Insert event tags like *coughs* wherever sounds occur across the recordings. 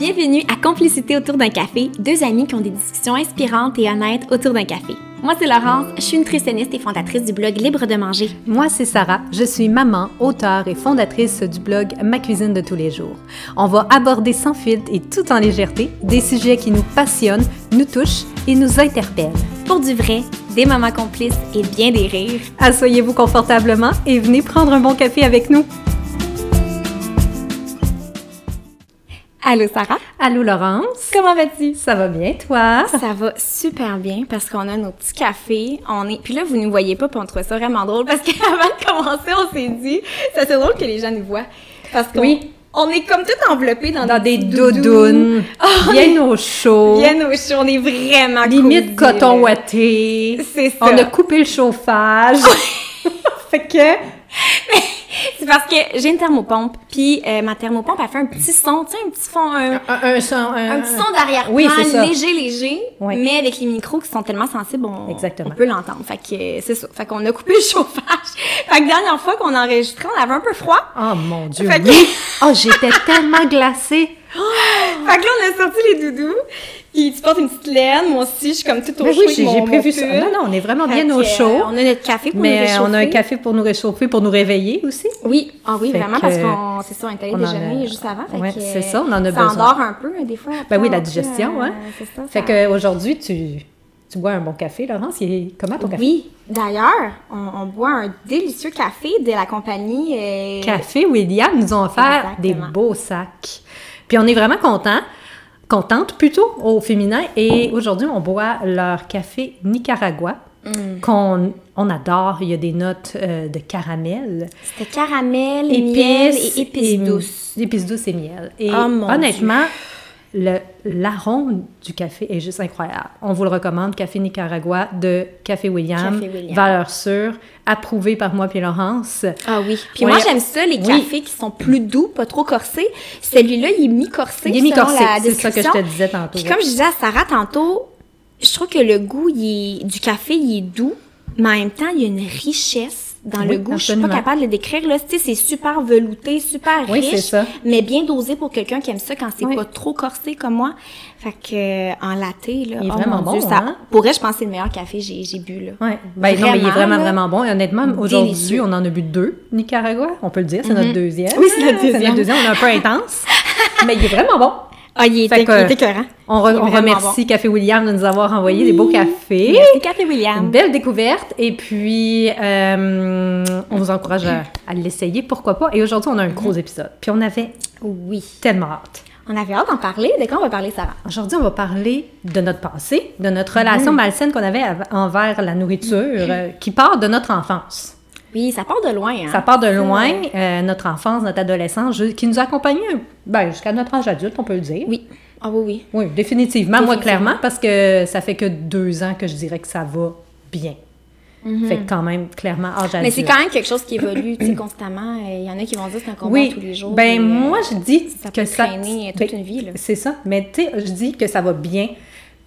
Bienvenue à Complicité autour d'un café, deux amis qui ont des discussions inspirantes et honnêtes autour d'un café. Moi, c'est Laurence, je suis nutritionniste et fondatrice du blog Libre de manger. Moi, c'est Sarah, je suis maman, auteure et fondatrice du blog Ma cuisine de tous les jours. On va aborder sans filtre et tout en légèreté des sujets qui nous passionnent, nous touchent et nous interpellent. Pour du vrai, des moments complices et bien des rires. Asseyez-vous confortablement et venez prendre un bon café avec nous. Allô Sarah? Allô Laurence? Comment vas-tu? Ça va bien, toi? Ça va super bien parce qu'on a nos petits cafés. On est... Puis là, vous ne nous voyez pas, puis on trouve ça vraiment drôle parce *laughs* qu'avant de commencer, on s'est dit, ça c'est drôle que les gens nous voient. Parce qu'on Oui. on est comme tout enveloppé dans, Dans des doudounes, Oh, *laughs* bien au chaud, Bien au chaud, on est vraiment limite coton ouaté. C'est ça. On a coupé le chauffage. *laughs* fait que... C'est parce que j'ai une thermopompe, puis euh, ma thermopompe, elle fait un petit son, tu sais, un petit fond, un, Un, un son... Un, un petit son d'arrière-plan, Oui, léger, léger, Oui. mais avec les micros qui sont tellement sensibles, on, Exactement. on peut l'entendre. Fait que euh, c'est ça. Fait qu'on a coupé le *laughs* chauffage. Fait que dernière fois qu'on enregistrait, on avait un peu froid. Oh mon Dieu, Fait que- oui! Oh, j'étais tellement glacée! *laughs* Fait que là, on a sorti les doudous. Tu portes une petite laine, moi aussi, je suis comme toute au Mais chaud oui, j'ai prévu ça. Non, non, on est vraiment bien au que, chaud. euh, on a notre café pour nous Mais réchauffer. on a un café pour nous réchauffer, pour nous réveiller aussi. Oui, ah oui, vraiment, parce qu'on, c'est ça, on est allé déjeuner juste avant. C'est ça, on en a ça besoin. endort un peu, des fois. Ben oui, la digestion, euh, hein. C'est ça. Fait ça- qu'aujourd'hui, tu, tu bois un bon café, Laurence? Il. Comment ton café? Oui, d'ailleurs, on, on boit un délicieux café de la compagnie. euh, Café William nous ont offert des beaux sacs. Puis on est vraiment contents, contentes plutôt au féminin. Et aujourd'hui, on boit leur café Nicaragua. Mm. qu'on on adore, il y a des notes euh, de caramel. C'était caramel, miel et épices douces. Épices douces et miel. Et Oh, mon honnêtement, l'arôme du café est juste incroyable. On vous le recommande, Café Nicaragua de Café William, Café William. valeur sûre, approuvé par moi puis Laurence. Ah oui. Puis Ouais. moi, j'aime ça, les Oui. cafés qui sont plus doux, pas trop corsés. Celui-là, il est mi-corsé. Il est mi-corsé, c'est ça que je te disais tantôt. Puis comme je disais à Sarah tantôt, je trouve que le goût il est- du café, il est doux, mais en même temps, il y a une richesse dans Oui, le goût. Je suis pas absolument. capable de le décrire. Là, tu sais, c'est super velouté, super Oui, riche, ça. mais bien dosé pour quelqu'un qui aime ça quand c'est Oui. pas trop corsé comme moi. Fait que euh, en latte, là, Il est oh vraiment mon Dieu, bon, ça hein? pourrait, je pense, que c'est le meilleur café que j'ai j'ai bu là. Ouais. Ben non, mais il est Vraiment, vraiment, là, vraiment bon. Et honnêtement, aujourd'hui, on en a bu deux, Nicaragua, on peut le dire, c'est notre deuxième. Oui, c'est notre deuxième. deuxième, on est un peu intense. *laughs* mais il est vraiment bon. Ah, il Fait était, que, il était écœurant. On, re- Il est on vraiment remercie Café William de nous avoir envoyé des beaux cafés. Merci, Café Une William. belle découverte. Et puis, euh, on vous encourage à, à l'essayer, pourquoi pas. Et aujourd'hui, on a un gros épisode. Puis on avait Oui. tellement hâte. On avait hâte d'en parler. De quoi on va parler, Sarah? Aujourd'hui, on va parler de notre passé, de notre relation malsaine qu'on avait av- envers la nourriture, euh, qui part de notre enfance. Oui, ça part de loin. Hein? Ça part de loin, euh, notre enfance, notre adolescence, qui nous a accompagnés ben, jusqu'à notre âge adulte, on peut le dire. Oui. Ah oui, oui. Oui, définitivement. Moi, clairement, parce que ça fait que deux ans que je dirais que ça va bien. Fait que quand même, clairement, âge adulte. Mais c'est quand même quelque chose qui évolue, tu sais, constamment. Euh, Il y en a qui vont dire que c'est un combat Oui, tous les jours. ben et, euh, moi, je dis ça que peut ça... traîner toute ben, une vie, là. C'est ça. Mais tu sais, je dis que ça va bien,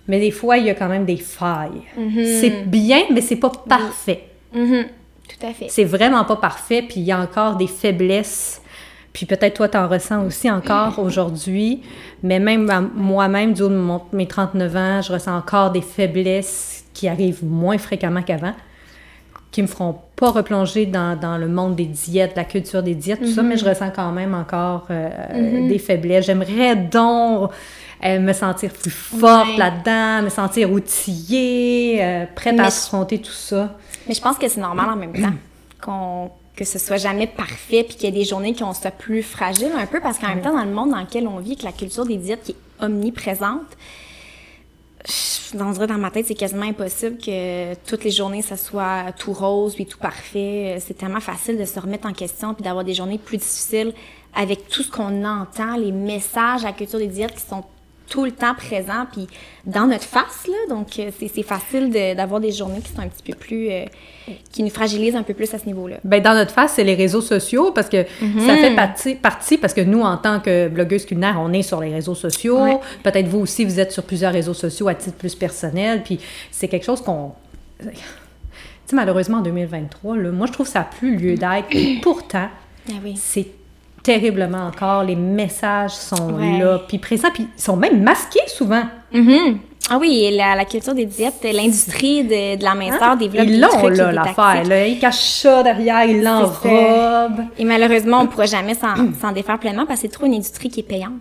mais des fois, il y a quand même des failles. Mhm. C'est bien, mais c'est pas parfait. Mhm. Tout à fait. C'est vraiment pas parfait, puis il y a encore des faiblesses. Puis peut-être toi, t'en ressens aussi encore aujourd'hui. Mais même moi-même, du haut de mon- mes 39 ans, je ressens encore des faiblesses qui arrivent moins fréquemment qu'avant, qui me feront pas replonger dans, dans le monde des diètes, la culture des diètes, tout ça, mais je ressens quand même encore euh, des faiblesses. J'aimerais donc euh, me sentir plus forte là-dedans, me sentir outillée, euh, prête à affronter tout ça. Mais je pense que c'est normal en même temps qu'on que ce soit jamais parfait puis qu'il y ait des journées qui soit plus fragiles un peu parce qu'en même temps dans le monde dans lequel on vit avec la culture des diètes qui est omniprésente on dirait dans ma tête c'est quasiment impossible que toutes les journées ça soit tout rose puis tout parfait. C'est tellement facile de se remettre en question puis d'avoir des journées plus difficiles avec tout ce qu'on entend les messages à la culture des diètes qui sont tout le temps présents puis dans notre face là donc euh, c'est facile de- d'avoir des journées qui sont un petit peu plus euh, qui nous fragilisent un peu plus à ce niveau là Ben, dans notre face, c'est les réseaux sociaux parce que ça fait partie, partie, parce que nous, en tant que blogueuse culinaire, on est sur les réseaux sociaux. Ouais. Peut-être vous aussi, vous êtes sur plusieurs réseaux sociaux à titre plus personnel. Puis c'est quelque chose qu'on. Tu sais, malheureusement, en 2023, là, moi, je trouve que ça n'a plus lieu d'être. Pourtant, ah oui c'est terriblement encore. Les messages sont Ouais. là, puis présents, puis ils sont même masqués souvent. Mhm. Ah oui, la, la culture des diètes, l'industrie de, de la minceur développe Hein? Ils des trucs là, l'affaire. là. Ils cachent ça derrière, ils l'enrobent. Et malheureusement, on ne pourra jamais s'en *clears throat* s'en défaire pleinement parce que c'est trop une industrie qui est payante.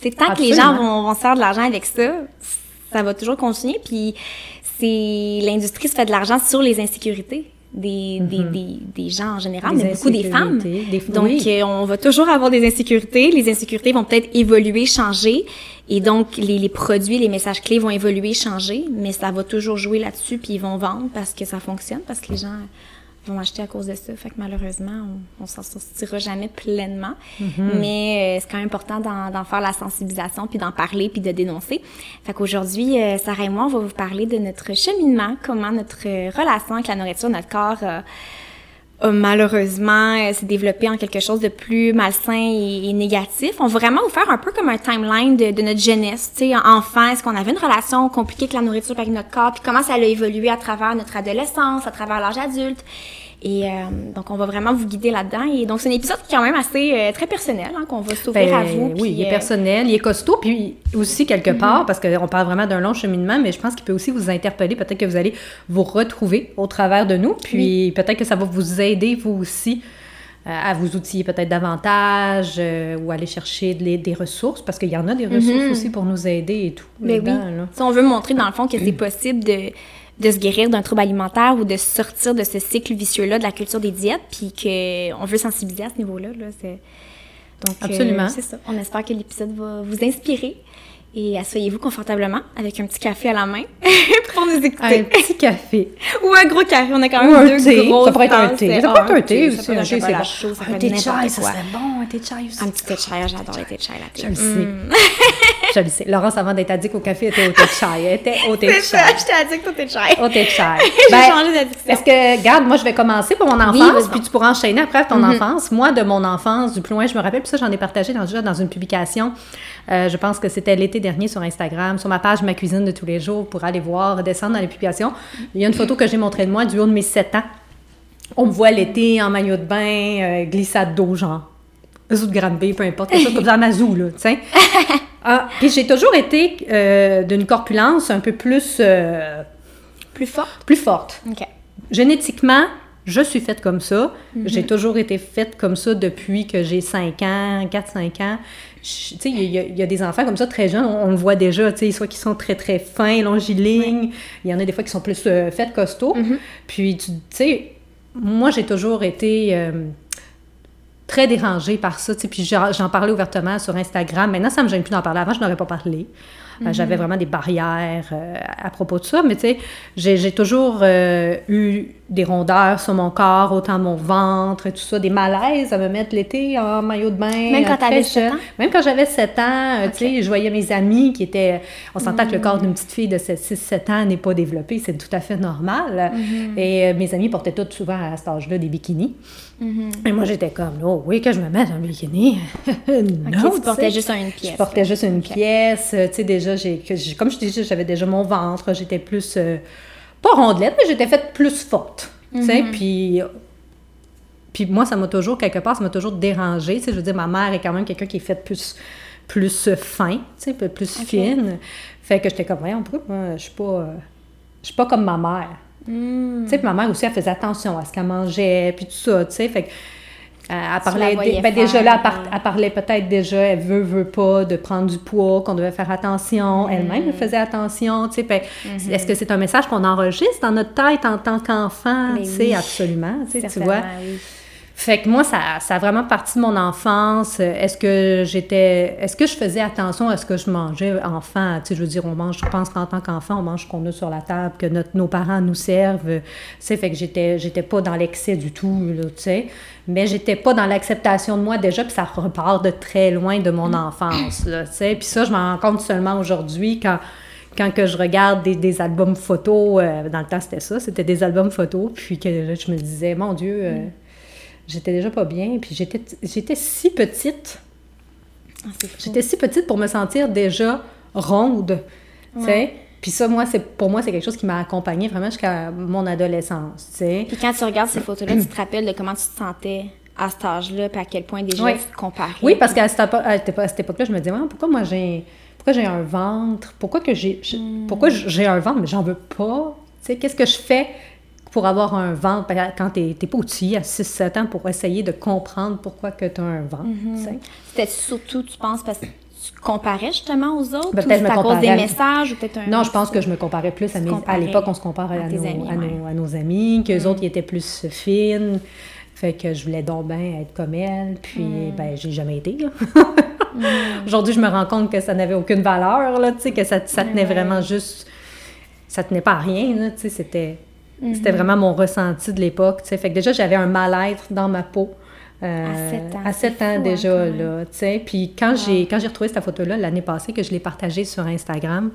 C'est tant que les gens vont, vont se faire de l'argent avec ça, ça va toujours continuer. Puis c'est l'industrie se fait de l'argent sur les insécurités des, des, des, des gens en général, Mm-hmm. Des mais beaucoup des femmes. donc, oui. euh, on va toujours avoir des insécurités. Les insécurités vont peut-être évoluer, changer. Et donc, les, les produits, les messages clés vont évoluer, changer. Mais ça va toujours jouer là-dessus, puis ils vont vendre parce que ça fonctionne, parce que les gens vont acheter à cause de ça. Fait que malheureusement, on, on s'en sortira jamais pleinement. Mais euh, c'est quand même important d'en, faire la sensibilisation, puis d'en parler, puis de dénoncer. Fait qu'aujourd'hui, euh, Sarah et moi, on va vous parler de notre cheminement, comment notre relation avec la nourriture, notre corps euh, malheureusement euh, s'est développé en quelque chose de plus malsain et, négatif. On va vraiment vous faire un peu comme un timeline de, de notre jeunesse, tu sais, enfant, est-ce qu'on avait une relation compliquée avec la nourriture avec notre corps, puis comment ça a évolué à travers notre adolescence, à travers l'âge adulte? Et euh, donc, on va vraiment vous guider là-dedans. Et donc, c'est un épisode qui est quand même assez euh, très personnel, hein, qu'on va s'ouvrir Ben, à vous. oui, puis, il est euh, personnel, il est costaud, puis aussi quelque part, parce qu'on parle vraiment d'un long cheminement, mais je pense qu'il peut aussi vous interpeller. Peut-être que vous allez vous retrouver au travers de nous, puis peut-être que ça va vous aider, vous aussi, à vous outiller peut-être davantage ou aller chercher des, des ressources, parce qu'il y en a des ressources aussi pour nous aider et tout. Ben oui. là. Si on veut montrer, dans le fond, que c'est *clears throat* possible de, de se guérir d'un trouble alimentaire ou de sortir de ce cycle vicieux-là de la culture des diètes, puis qu'on veut sensibiliser à ce niveau-là. Là, c'est... Donc, euh, Absolument. c'est ça. On espère que l'épisode va vous inspirer. Et asseyez-vous confortablement avec un petit café à la main *laughs* pour nous écouter. Un petit café. *laughs* Ou un gros café. On a quand Ou même un deux thé. Ça pourrait être un thé. Ça pourrait être un thé aussi. Un thé, c'est bon. ça Un thé chai, ça serait bon. Un thé chai aussi. Un petit thé chai. J'adore les thés de chai là Je le sais. *laughs* Je le sais. Laurence, avant d'être addict au café, était au thé de chai. Elle était au thé de C'est ça, chai. je t'ai addict au thé de chai. Au thé de chai. *laughs* J'ai Ben, changé d'addiction. Est-ce que, regarde, moi, je vais commencer pour mon enfance, Mm-hmm. puis tu pourras enchaîner après ton enfance. Moi, de mon enfance, du plus loin, je me rappelle, puis ça, j'en ai partagé dans, déjà dans une publication. Euh, je pense que c'était l'été dernier sur Instagram, sur ma page Ma cuisine de tous les jours, pour aller voir, descendre dans les publications. Il y a une photo que j'ai montrée de moi du haut de mes 7 ans. On me voit l'été en maillot de bain, euh, glissade d'eau, genre. Zoo de Granby, peu importe, quelque chose comme ça, Amazou, là, tu sais. *laughs* Ah, puis j'ai toujours été euh, d'une corpulence un peu plus, euh, Plus fort. plus forte. OK. Génétiquement, je suis faite comme ça. Mhm. J'ai toujours été faite comme ça depuis que j'ai 5 ans, 4-5 ans. Tu sais, il y, a- il y a des enfants comme ça très jeunes, on, on le voit déjà, tu sais, soit qui sont très très fins, longilignes, il y en a des fois qui sont plus euh, faites costauds. Mhm. Puis, tu tu sais, moi j'ai toujours été euh, très dérangée par ça, tu sais, puis j'en parlais ouvertement sur Instagram. Maintenant, ça me gêne plus d'en parler. Avant, je n'aurais pas parlé. Euh, J'avais vraiment des barrières euh, à propos de ça, mais tu sais, j'ai j'ai toujours euh, eu des rondeurs sur mon corps, autant mon ventre et tout ça, des malaises à me mettre l'été en maillot de bain. Même quand euh, t'avais sept jeune. ans? Même quand j'avais 7 ans, euh, tu sais, je voyais mes amis qui étaient... On s'entend que le corps d'une petite fille de 6-7 ans n'est pas développé, c'est tout à fait normal. Et euh, mes amis portaient toutes souvent à cet âge-là des bikinis. Et moi, j'étais comme, oh oui, que je me mette un bikini? *laughs* non, tu portais juste une pièce. Je portais juste une pièce. Tu sais, déjà, j'ai, comme je te disais, j'avais déjà mon ventre. J'étais plus, euh, pas rondelette, mais j'étais faite plus forte. Sais, puis... Puis moi, ça m'a toujours, quelque part, ça m'a toujours dérangée. Tu sais, je veux dire, ma mère est quand même quelqu'un qui est faite plus, plus fin, tu sais, peu- plus fine. Fait que j'étais comme, voyons, pourquoi moi, je suis pas... je suis pas comme ma mère. Hmm. Tu sais, puis ma mère aussi, elle faisait attention à ce qu'elle mangeait, puis tout ça, tu sais. Fait que, elle la parlait, ben, déjà là, elle, par- euh. elle parlait peut-être déjà, elle veut, veut pas, de prendre du poids, qu'on devait faire attention. Elle-même, elle faisait attention, tu sais. Fait, Est-ce que c'est un message qu'on enregistre dans notre tête en tant qu'enfant? Tu sais, oui. absolument, tu sais, tu Certainement, vois. oui. Fait que moi, ça, ça a vraiment parti de mon enfance. Est-ce que j'étais. Est-ce que je faisais attention à ce que je mangeais enfant? Tu sais, je veux dire, on mange, je pense qu'en tant qu'enfant, on mange ce qu'on a sur la table, que notre, nos parents nous servent. Tu sais, fait que j'étais, j'étais pas dans l'excès du tout, là, tu sais. Mais j'étais pas dans l'acceptation de moi déjà, puis ça repart de très loin de mon enfance, là, tu sais. Puis ça, je m'en rends compte seulement aujourd'hui quand quand que je regarde des, des albums photos, euh, dans le temps c'était ça, c'était des albums photos, puis que je me disais, mon Dieu, euh, j'étais déjà pas bien, puis j'étais, j'étais si petite, Ah, j'étais si petite pour me sentir déjà ronde, tu sais. Puis ça, moi, c'est, pour moi, c'est quelque chose qui m'a accompagnée vraiment jusqu'à mon adolescence, tu sais. Puis quand tu regardes ces photos-là, tu te rappelles de comment tu te sentais à cet âge-là, puis à quel point déjà tu te comparais. Oui, parce qu'à cette, époque-là, je me disais, Ouais, pourquoi moi j'ai. Pourquoi j'ai un ventre? Pourquoi que j'ai. Hmm. Pourquoi j'ai un ventre, mais j'en veux pas? Tu sais, qu'est-ce que je fais? Pour avoir un ventre ben, quand t'es t'es pas outil à 6-7 ans pour essayer de comprendre pourquoi que t'as un ventre? Mm-hmm. tu sais? C'était surtout, tu penses, parce que tu comparais justement aux autres? Ben, peut-être me à cause des messages? Ou peut-être un Non, je pense que je me comparais plus à Tu mes. À l'époque, on se comparait à nos, amis, à, ouais. nos, à nos amis, qu'eux autres, ils étaient plus fines. Fait que je voulais donc bien être comme elle. Puis, ben, j'ai jamais été, là. *laughs* Aujourd'hui, je me rends compte que ça n'avait aucune valeur, là, tu sais, que ça, ça tenait vraiment juste... Ça tenait pas à rien, là, tu sais, c'était... C'était vraiment mon ressenti de l'époque. Fait que déjà, j'avais un mal-être dans ma peau. euh, À sept ans, À sept c'est ans fou, hein, déjà, même. là, tu sais. Puis quand j'ai quand j'ai retrouvé cette photo-là l'année passée, que je l'ai partagée sur Instagram,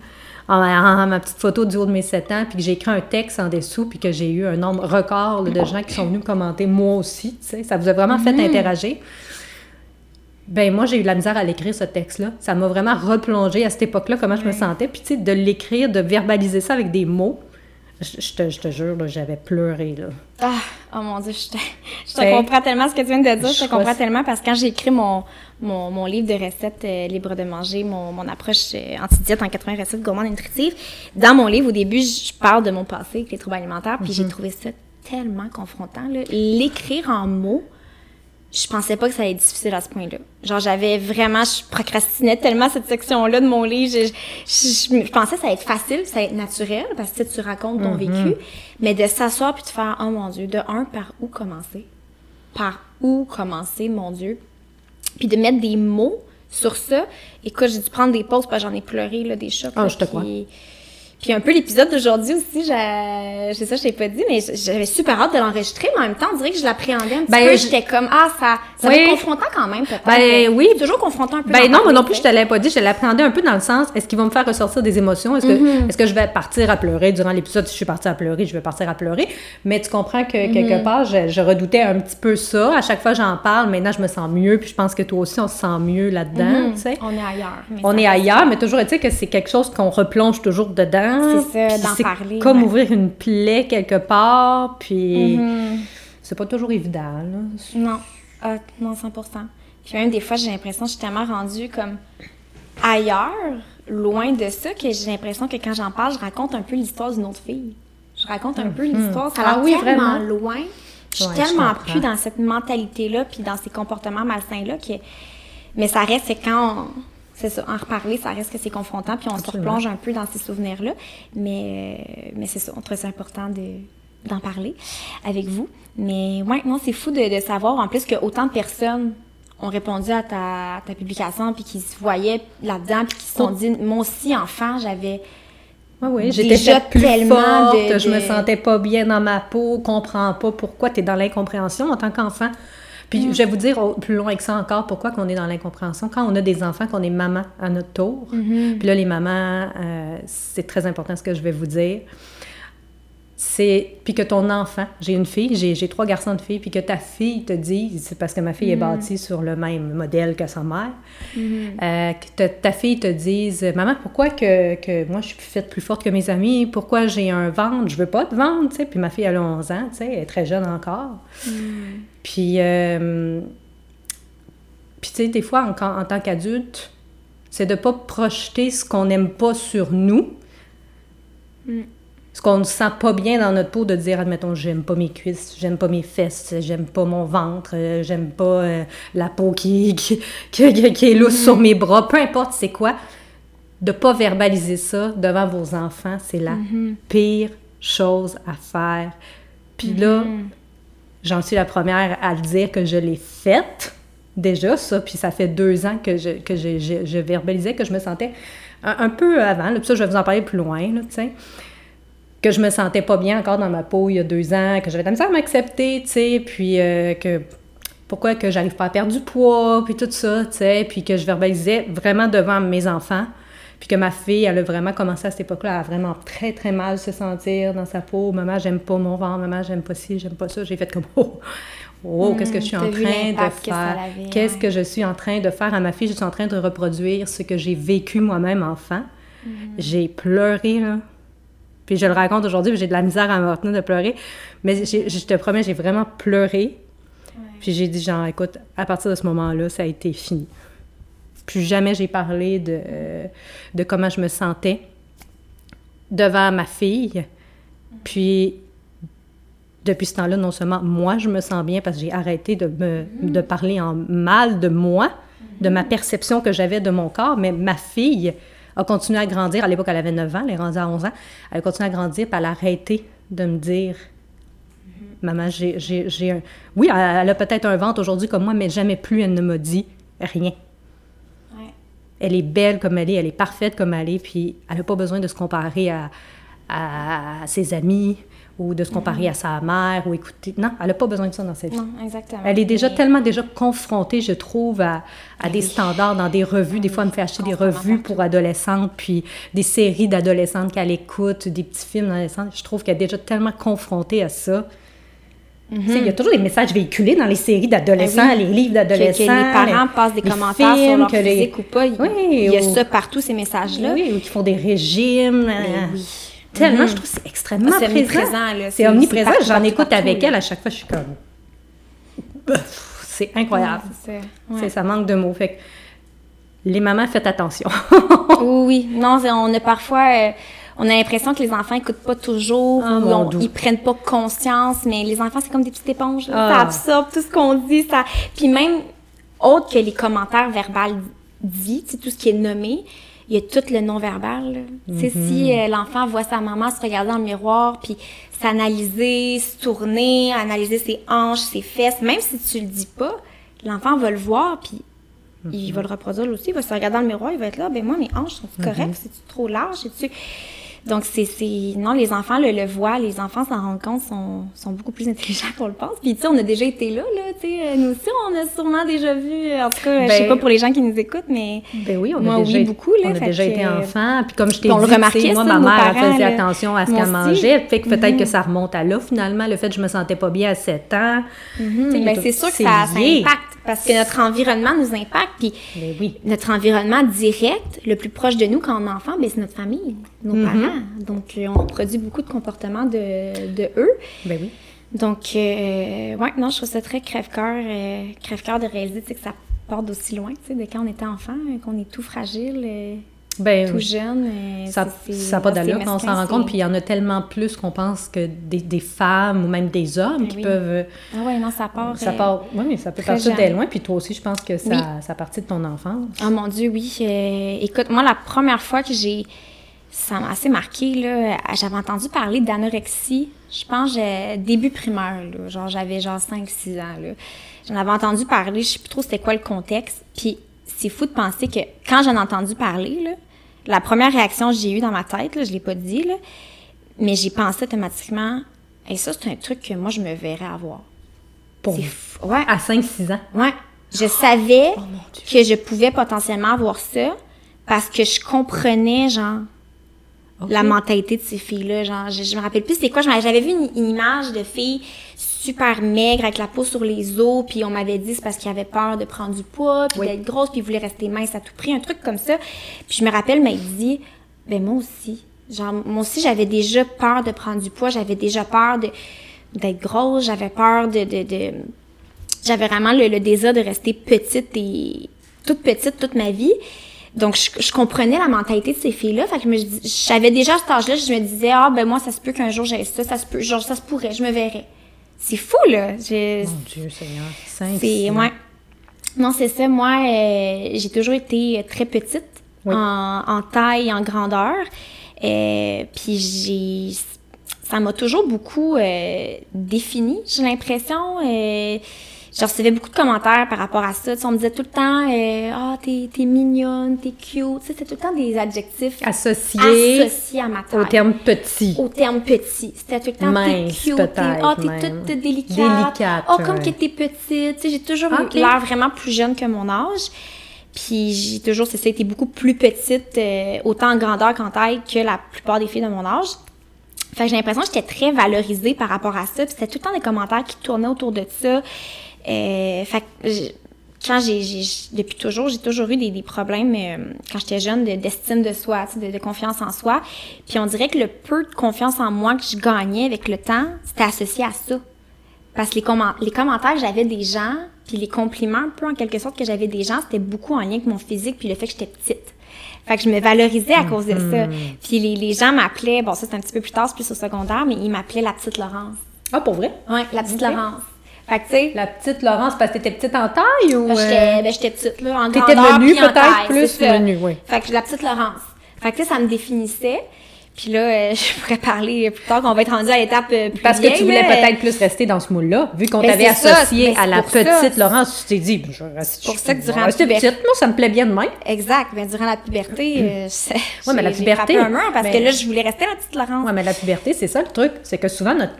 en, en- ma petite photo du haut de mes 7 ans, puis que j'ai écrit un texte en dessous, puis que j'ai eu un nombre record là, de gens qui sont venus me commenter, moi aussi, tu sais. Ça vous a vraiment Mhm. fait interagir. Ben moi, j'ai eu de la misère à l'écrire, ce texte-là. Ça m'a vraiment replongé à cette époque-là, comment je me sentais. Puis, tu sais, de l'écrire, de verbaliser ça avec des mots, je, je te, je te jure, j'avais pleuré, là. Ah, oh mon Dieu, je te, je te Fait- comprends tellement ce que tu viens de dire. Je te comprends tellement parce que quand j'ai écrit mon, mon, mon livre de recettes euh, libre de manger, mon, mon approche euh, anti-diète en 80 recettes gourmandes et nutritives, dans mon livre, au début, je parle de mon passé avec les troubles alimentaires, puis j'ai Mhm. trouvé ça tellement confrontant. L'écrire en mots, je pensais pas que ça allait être difficile à ce point-là. Genre, j'avais vraiment, je procrastinais tellement cette section-là de mon livre. Je, je, je- je pensais que ça allait être facile, ça allait être naturel, parce que tu sais, tu racontes ton vécu. Mais de s'asseoir puis de faire, oh mon Dieu, de un, par où commencer? Par où commencer, mon Dieu? Puis de mettre des mots sur ça. Écoute, j'ai dû prendre des pauses parce que j'en ai pleuré, là, des chocs. Ah, là, je te crois. Puis un peu l'épisode d'aujourd'hui aussi, j'ai c'est ça, je t'ai pas dit, mais j'avais super hâte de l'enregistrer, mais en même temps, on dirait que je l'appréhendais un petit Ben, peu. J'étais comme, ah, ça, ça va être confrontant quand même, peut-être. Ben, oui. Toujours confrontant un peu. Ben non, moi non plus, je te l'avais pas dit. Je l'appréhendais un peu dans le sens, est-ce qu'ils vont me faire ressortir des émotions? Est-ce que, Mm-hmm. est-ce que je vais partir à pleurer durant l'épisode? Si je suis partie à pleurer, je vais partir à pleurer. Mais tu comprends que Mm-hmm. quelque part, je, je redoutais un petit peu ça. À chaque fois, j'en parle. Maintenant, je me sens mieux. Puis je pense que toi aussi, on se sent mieux là-dedans, tu sais. On est ailleurs. On Mm-hmm. est ailleurs, mais toujours, tu sais, que c'est quelque chose qu'on replonge toujours dedans. C'est ça, Puis d'en c'est parler, comme ouais. ouvrir une plaie quelque part, puis Mhm. c'est pas toujours évident, là. Non, ah, non, 100 Puis même des fois, j'ai l'impression que je suis tellement rendue comme ailleurs, loin de ça, que j'ai l'impression que quand j'en parle, je raconte un peu l'histoire d'une autre fille. Je raconte un peu l'histoire. Ça Ah oui, tellement vraiment? loin. Je suis Ouais, je tellement comprends. plus dans cette mentalité-là, puis dans ces comportements malsains-là que. Mais ça reste quand on- C'est ça, en reparler, ça reste que c'est confrontant, puis on Absolument. se replonge un peu dans ces souvenirs-là. Mais, euh, mais c'est ça, on trouve ça important de d'en parler avec vous. Mais ouais, non, c'est fou de, de savoir en plus que autant de personnes ont répondu à ta, à ta publication puis qui se voyaient là-dedans puis qui se sont dit moi aussi enfant j'avais Oui, oui, j'étais plus tellement forte, de- je me sentais pas bien dans ma peau, comprends pas pourquoi tu es dans l'incompréhension en tant qu'enfant. Puis Mm. je vais vous dire au- plus loin que ça encore pourquoi qu'on est dans l'incompréhension. Quand on a des enfants, qu'on est maman à notre tour, Mm-hmm. puis là, les mamans, euh, c'est très important ce que je vais vous dire. C'est, puis que ton enfant, j'ai une fille, j'ai, trois garçons de filles, puis que ta fille te dise, c'est parce que ma fille est bâtie sur le même modèle que sa mère, euh, que ta- ta fille te dise Maman, pourquoi que, que moi je suis faite plus forte que mes amis? Pourquoi j'ai un ventre? Je veux pas de ventre, tu sais. Puis ma fille, elle a 11 ans, tu sais, elle est très jeune encore. Puis, euh, puis tu sais, des fois, en, en tant qu'adulte, c'est de pas projeter ce qu'on n'aime pas sur nous. Ce qu'on ne sent pas bien dans notre peau de dire, admettons, j'aime pas mes cuisses, j'aime pas mes fesses, j'aime pas mon ventre, euh, j'aime pas euh, la peau qui, *laughs* qui, qui, est lousse sur mes bras, peu importe c'est quoi. De pas verbaliser ça devant vos enfants, c'est la pire chose à faire. Puis là, j'en suis la première à le dire que je l'ai faite déjà, ça. Puis ça fait deux ans que je, que je, verbalisais que je me sentais un, peu avant. Là, puis ça, je vais vous en parler plus loin, là, tu sais. Que je me sentais pas bien encore dans ma peau il y a deux ans, que j'avais de la misère à m'accepter, tu sais. Puis euh, que pourquoi que j'arrive pas à perdre du poids, puis tout ça, tu sais. Puis que je verbalisais vraiment devant mes enfants. Puis que ma fille, elle a vraiment commencé à cette époque-là à vraiment très, très mal se sentir dans sa peau. Maman, j'aime pas mon ventre. Maman, j'aime pas ci, j'aime pas ça. J'ai fait comme, oh, oh qu'est-ce que je suis en train de faire? Qu'est-ce ouais. que je suis en train de faire? À ma fille? Je suis en train de reproduire ce que j'ai vécu moi-même enfant. Mm. J'ai pleuré, là. Puis je le raconte aujourd'hui, puis j'ai de la misère à me retenir de pleurer. Mais j'ai- je te promets, j'ai vraiment pleuré. Puis j'ai dit, genre, écoute, à partir de ce moment-là, ça a été fini. Plus jamais j'ai parlé de, euh, de comment je me sentais devant ma fille. Puis, depuis ce temps-là, non seulement moi, je me sens bien parce que j'ai arrêté de, me, de parler en mal de moi, de ma perception que j'avais de mon corps, mais ma fille a continué à grandir. À l'époque, elle avait 9 ans, elle est rendue à 11 ans. Elle a continué à grandir, puis elle a arrêté de me dire Maman, j'ai un. Oui, elle, a peut-être un ventre aujourd'hui comme moi, mais jamais plus elle ne m'a dit rien. Elle est belle comme elle est, elle est parfaite comme elle est, puis elle n'a pas besoin de se comparer à, à, ses amis ou de se comparer à sa mère ou écouter. Non, elle n'a pas besoin de ça dans sa vie. Non, exactement. Elle est déjà tellement déjà confrontée, je trouve, à, à des standards dans des revues. Des fois, elle me fait acheter des revues pour adolescentes, puis des séries d'adolescentes qu'elle écoute, des petits films d'adolescentes. Je trouve qu'elle est déjà tellement confrontée à ça il y a toujours des messages véhiculés dans les séries d'adolescents, ben les livres d'adolescents. Que, les parents passent des commentaires sur leur physique ou pas. Oui, il y a ça partout, ces messages-là. Oui, ou qui font des régimes. Ben oui. Tellement, je trouve que c'est extrêmement présent. présent c'est omniprésent. J'en écoute avec elle à chaque fois, je suis comme... C'est incroyable. c'est ça. manque de mots. Fait que les mamans, faites attention. oui, non, on a parfois... Euh, on a l'impression que les enfants écoutent pas toujours ah, ou ils prennent pas conscience, mais les enfants, c'est comme des petites éponges. Ça ah. absorbe tout ce qu'on dit. Ça... Puis même, autre que les commentaires verbaux dits, tout ce qui est nommé, il y a tout le non-verbal. Mm Si euh, l'enfant voit sa maman se regarder dans le miroir, puis s'analyser, se tourner, analyser ses hanches, ses fesses, même si tu le dis pas, l'enfant va le voir, puis il va le reproduire aussi. Il va se regarder dans le miroir, il va être là, ben moi, mes hanches sont mm-hmm. correctes? C'est-tu trop large? C'est-tu... Donc, c'est, non, les enfants le, le voient, les enfants s'en rendent compte, sont, sont beaucoup plus *laughs* intelligents qu'on le pense. Puis, tu sais, on a déjà été là, là, tu sais, nous aussi, on a sûrement déjà vu, en tout cas, je sais ben, pas pour les gens qui nous écoutent, mais ben oui, on a déjà, beaucoup, là. On a déjà été enfant, puis comme je t'ai dit, moi, ma mère faisait attention à ce qu'elle mangeait, fait que peut-être que mhm. ça remonte à là, finalement, le fait que je me sentais pas bien à 7 ans. Mm ben, c'est sûr que ça, ça impacte parce que notre environnement nous impacte. Puis oui. notre environnement direct, le plus proche de nous quand on est enfant, ben, c'est notre famille, nos mm-hmm. parents. Donc, euh, on reproduit beaucoup de comportements de, de eux. Ben oui. Donc, euh, ouais, non, je trouve ça très crève-cœur, euh, crève-cœur de réaliser que ça porte d'aussi loin, tu sais, de quand on était enfant, qu'on est tout fragile. Euh, ben, tout jeune. Ça n'a pas d'allure quand on s'en rend compte. Puis il y en a tellement plus qu'on pense que des, des, femmes ou même des hommes qui peuvent. Ah oui, non, ça part. Ça part. Oui, mais ça peut partir dès loin. Puis toi aussi, je pense que ça, ça partit de ton enfance. Ah mon Dieu, oui. Écoute, moi, la première fois que j'ai. Ça m'a assez marqué, là. J'avais entendu parler d'anorexie, je pense, début primaire, là. Genre, j'avais genre 5-6 ans, là. J'en avais entendu parler, je sais plus trop c'était quoi le contexte. Puis c'est fou de penser que quand j'en ai entendu parler, là, la première réaction que j'ai eue dans ma tête, là, je l'ai pas dit, là, mais j'ai pensé automatiquement, et ça, c'est un truc que moi, je me verrais avoir. Pour ouais. À 5-6 ans? Ouais. Je savais oh, que je pouvais potentiellement avoir ça parce que je comprenais, genre, la mentalité de ces filles-là. Genre, je, me rappelle plus c'était quoi. J'avais vu une, une, image de filles super maigre avec la peau sur les os, puis on m'avait dit c'est parce qu'il avait peur de prendre du poids, puis d'être grosse, puis il voulait rester mince à tout prix, un truc comme ça. Puis je me rappelle, m'a dit, ben moi aussi. Genre, moi aussi, j'avais déjà peur de prendre du poids, j'avais déjà peur de d'être grosse, j'avais peur de... de, de... J'avais vraiment le, le, désir de rester petite et toute petite toute ma vie. Donc, je, je comprenais la mentalité de ces filles-là. Fait que je j'avais déjà à cet âge-là, je me disais, ah, ben moi, ça se peut qu'un jour j'ai ça, ça se peut, genre, ça se pourrait, je me verrais. C'est fou, là. Mon Dieu Seigneur, c'est ouais. Non, c'est ça. Moi, euh, j'ai toujours été très petite en, en, taille, en grandeur. Euh, puis j'ai... Ça m'a toujours beaucoup euh, défini, j'ai l'impression. Je recevais beaucoup de commentaires par rapport à ça. on me disait tout le temps euh, Ah, t'es, t'es mignonne, t'es cute. C'était tout le temps des adjectifs associés, associés à ma taille. Au terme petit. Au terme petit. C'était tout le temps t'es cute. Ah, oh, t'es toute délicate. Délicate. Oh, comme que t'es petite. j'ai toujours l'air vraiment plus jeune que mon âge. Puis j'ai toujours, c'est ça, été beaucoup plus petite, euh, autant en grandeur qu'en taille que la plupart des filles de mon âge. Fait que j'ai l'impression que j'étais très valorisée par rapport à ça. Puis c'était tout le temps des commentaires qui tournaient autour de ça. Euh, fait quand j'ai, depuis toujours, j'ai toujours eu des, des problèmes euh, quand j'étais jeune d'estime de, soi, de, de, confiance en soi. Puis on dirait que le peu de confiance en moi que je gagnais avec le temps, c'était associé à ça. Parce que les, commen- les commentaires que j'avais des gens, puis les compliments un peu en quelque sorte que j'avais des gens, c'était beaucoup en lien avec mon physique puis le fait que j'étais petite. Fait que je me valorisais à cause de ça. Puis les, les gens m'appelaient, bon ça c'est un petit peu plus tard, c'est plus au secondaire, mais ils m'appelaient la petite Laurence. Ah, pour vrai? Ouais, la petite. Laurence. Fait que tu sais, La petite Laurence, parce que t'étais petite en taille ou. ben, euh, j'étais ben, j'étais petite là, en T'étais grandeur menue puis en peut-être, plus menue, oui. Fait que la petite Laurence. Fait que tu sais, ça me définissait. Puis là, euh, *laughs* je pourrais parler plus tard qu'on va être rendu à l'étape euh, plus Parce que tu voulais peut-être plus rester dans ce moule-là, vu qu'on Ben, t'avait ça, associé ben, à la ça. petite Laurence, tu t'es dit, je vais rester. pour ça que je durant la puberté- petite, moi, ça me plaît bien de même. Exact. Ben, durant la puberté, euh, c'est- *clears throat* Ouais, mais la puberté, un mur parce ben- que là, je voulais rester la petite Laurence. Ouais, mais la puberté, c'est ça le truc. C'est que souvent, notre,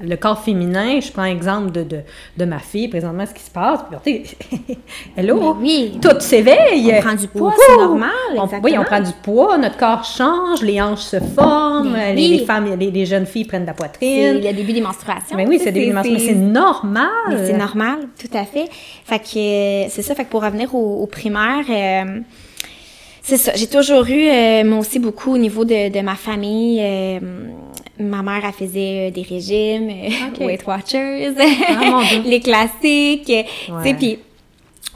le corps féminin, je prends exemple de, de, de ma fille, présentement, ce qui se passe, puberté, *laughs* hello, Ben oui. tout s'éveille. On prend du poids, c'est normal, On- exactement. oui, on prend du poids, notre corps change, les hanches se forment, Les, oui. les femmes, les, les jeunes filles prennent de la C'est poitrine. le début des menstruations. Mais oui, c'est des mais c'est normal. C'est normal, tout à fait. Fait que euh, c'est ça. Fait que pour revenir au, au primaire, euh, c'est ça. J'ai toujours eu, euh, moi aussi, beaucoup au niveau de, de ma famille. euh, ma mère, elle faisait euh, des régimes. *laughs* Weight Watchers, Ah, *laughs* les classiques. puis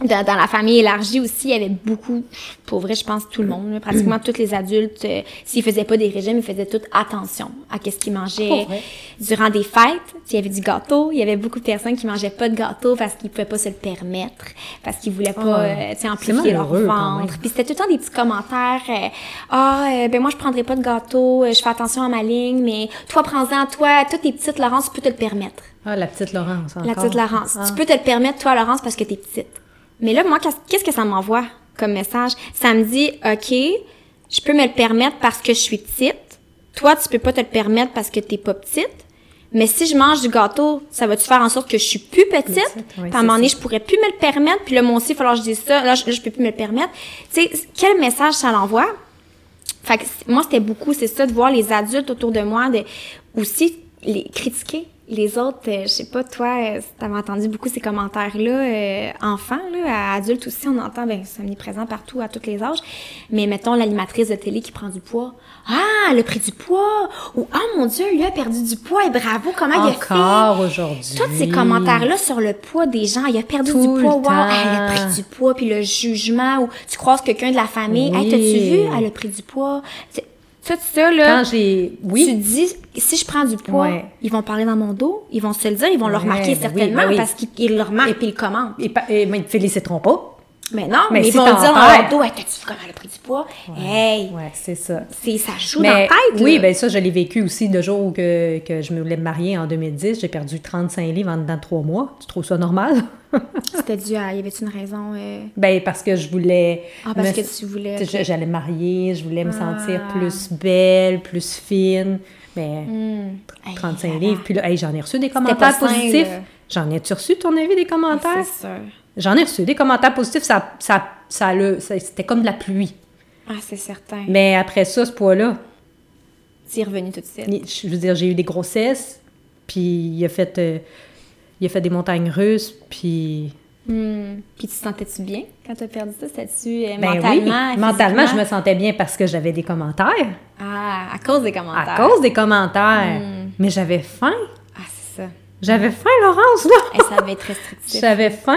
dans, dans la famille élargie aussi, il y avait beaucoup, pour vrai, je pense tout le monde, là, pratiquement tous les adultes, euh, s'ils faisaient pas des régimes, ils faisaient tout attention à qu'est-ce qu'ils mangeaient. Durant des fêtes, il y avait du gâteau, il y avait beaucoup de personnes qui mangeaient pas de gâteau parce qu'ils pouvaient pas se le permettre, parce qu'ils voulaient pas, Ah, euh, tu sais, amplifier leur ventre. Puis c'était tout le temps des petits commentaires, euh, ah, euh, ben moi je prendrai pas de gâteau, euh, je fais attention à ma ligne, mais toi prends-en, toi, toutes tes petites Laurence, tu peux te le permettre. Ah, la petite Laurence, encore. La petite Laurence. Ah. Tu peux te le permettre, toi, Laurence, parce que t'es petite. Mais là, moi, qu'est-ce que ça m'envoie comme message? Ça me dit, OK, je peux me le permettre parce que je suis petite. Toi, tu peux pas te le permettre parce que t'es pas petite. Mais si je mange du gâteau, ça va-tu faire en sorte que je suis plus petite? Oui, puis à un moment donné, ça. je pourrais plus me le permettre. Puis là, moi aussi, il va falloir que je dise ça. Là, je, là, je peux plus me le permettre. Tu sais, quel message ça l'envoie? Fait que moi, c'était beaucoup, c'est ça, de voir les adultes autour de moi, de aussi les critiquer les autres. euh, je sais pas, toi, euh, t'avais entendu beaucoup ces commentaires-là, euh, enfants, là, à adultes aussi, on entend, ben, c'est omniprésent partout, à tous les âges. Mais mettons l'animatrice de télé qui prend du poids. Ah, le prix du poids! Ou, ah, mon Dieu, lui a perdu du poids et bravo, comment il a fait? Encore aujourd'hui. Tous ces commentaires-là sur le poids des gens, il a perdu Tout du poids, wow, elle a pris du poids, puis le jugement, ou tu croises quelqu'un de la famille, hey, Oui. t'as-tu vu, elle a pris du poids. Tout ça, là, Quand j'ai. tu Oui. dis, si je prends du poids, Ouais. ils vont parler dans mon dos, ils vont se le dire, ils vont le remarquer ben oui, certainement, ben oui. parce qu'ils ils le remarquent et puis ils le commentent. Et, mais ils te féliciteront pas. Mais non, Mais mais, ils si vont dire dans perds. leur dos, hey, t'as-tu vu comment elle a pris du poids? Hey, Ouais, c'est ça. c'est, ça joue dans la Mais tête, oui, ben ça, je l'ai vécu aussi le jour où que, que je me voulais me marier en 2010. J'ai perdu 35 livres en dedans de trois mois. Tu trouves ça normal? *laughs* C'était dû à, y avait-tu une raison? euh, ben, parce que je voulais. Ah, parce me- que tu voulais. J'allais me marier, je voulais me sentir Ah. plus belle, plus fine. Mais Hmm. Hey, 35 là, livres. Puis là, hey, j'en ai reçu des commentaires positifs. J'en ai-tu reçu, ton avis, des commentaires? C'est sûr. J'en ai reçu des commentaires positifs. Ça, ça, ça, c'était comme de la pluie. Ah, c'est certain. Mais après ça, ce poids-là, Tu es revenu tout de suite. je veux dire, j'ai eu des grossesses, puis il a fait, euh, il a fait des montagnes russes, puis... Hmm. Puis tu te sentais-tu bien quand tu as perdu ça? C'était-tu euh, Ben mentalement? oui, mentalement, je me sentais bien parce que j'avais des commentaires. Ah, à cause des commentaires. À cause des commentaires. Hmm. Mais j'avais faim. Ah, c'est ça. J'avais faim, Laurence, là! Et ça va être restrictif. *laughs* J'avais faim.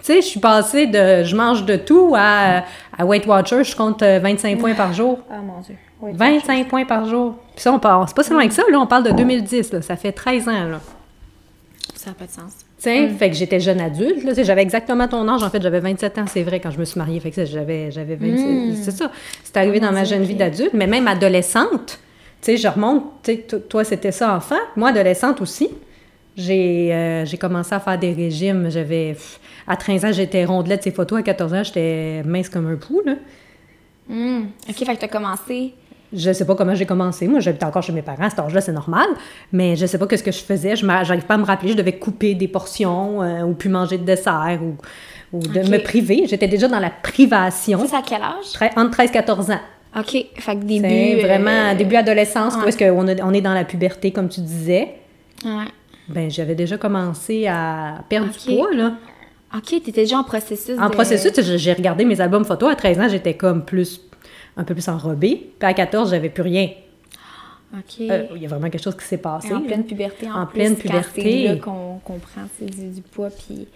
Tu sais, je suis passée de je mange de tout à, à Weight Watchers, je compte euh, 25 points par jour. Ah, mon Dieu. Oui, 25 points par jour. Puis ça, on parle, c'est pas si loin que ça, là, on parle de 2010, là, ça fait 13 ans, là. Ça n'a pas de sens. Tu sais, Mm. fait que j'étais jeune adulte, là, j'avais exactement ton âge, en fait, j'avais 27 ans, c'est vrai, quand je me suis mariée, fait que j'avais, j'avais 27, Mm. c'est ça. C'est arrivé Oh, dans ma jeune vie d'adulte, mais même adolescente, tu sais, je remonte, tu sais, to- toi, c'était ça enfant, moi, adolescente aussi, j'ai, euh, commencé à faire des régimes, j'avais, à 13 ans, j'étais rondelette, ces photos, à 14 ans, j'étais mince comme un pou, là. Hmm. OK, fait que tu as commencé. Je sais pas comment j'ai commencé. Moi, j'habitais encore chez mes parents. À cet âge-là, c'est normal. Mais je sais pas ce que je faisais. Je j'arrive pas à me rappeler. Je devais couper des portions euh, ou puis manger de dessert ou, ou de me priver. J'étais déjà dans la privation. C'est à quel âge? Tre- entre 13 et 14 ans. OK, fait que début... C'est vraiment euh, début adolescence, ouais. est-ce qu'on on est dans la puberté, comme tu disais. Ouais. Ben, j'avais déjà commencé à perdre du poids, là. OK, t'étais déjà en processus En de... processus, j'ai regardé mes albums photos. À 13 ans, j'étais comme plus, un peu plus enrobée. Puis à 14, j'avais plus rien. OK. Euh, il y a vraiment quelque chose qui s'est passé. Et en là. pleine puberté, en, En plus, pleine puberté. c'est là qu'on qu'on prend tu sais, du, du poids, puis...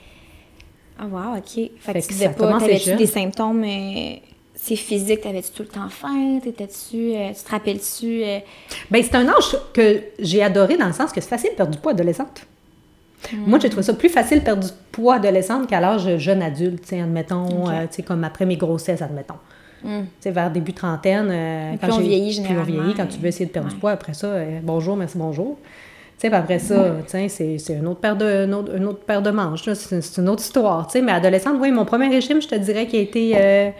Ah, wow, OK. Fait, Fait que que tu disais ça pas, t'avais-tu des symptômes... euh, c'est physique, t'avais-tu tout le temps faim? T'étais-tu... euh, tu te rappelles-tu... euh, Ben, c'est un âge que j'ai adoré dans le sens que c'est facile de perdre du poids adolescente. Moi, j'ai trouvé ça plus facile de perdre du poids adolescente qu'à l'âge jeune adulte, admettons, euh, comme après mes grossesses, admettons. hmm. Vers début trentaine, euh, quand on vieillit, plus on vieillit, généralement, quand tu veux essayer de perdre du poids, après ça, euh, bonjour, merci, bonjour. Après ça, c'est, une autre paire de, une autre, une autre paire de manches, c'est, une autre histoire, mais adolescente, oui, mon premier régime, je te dirais qu'il a été,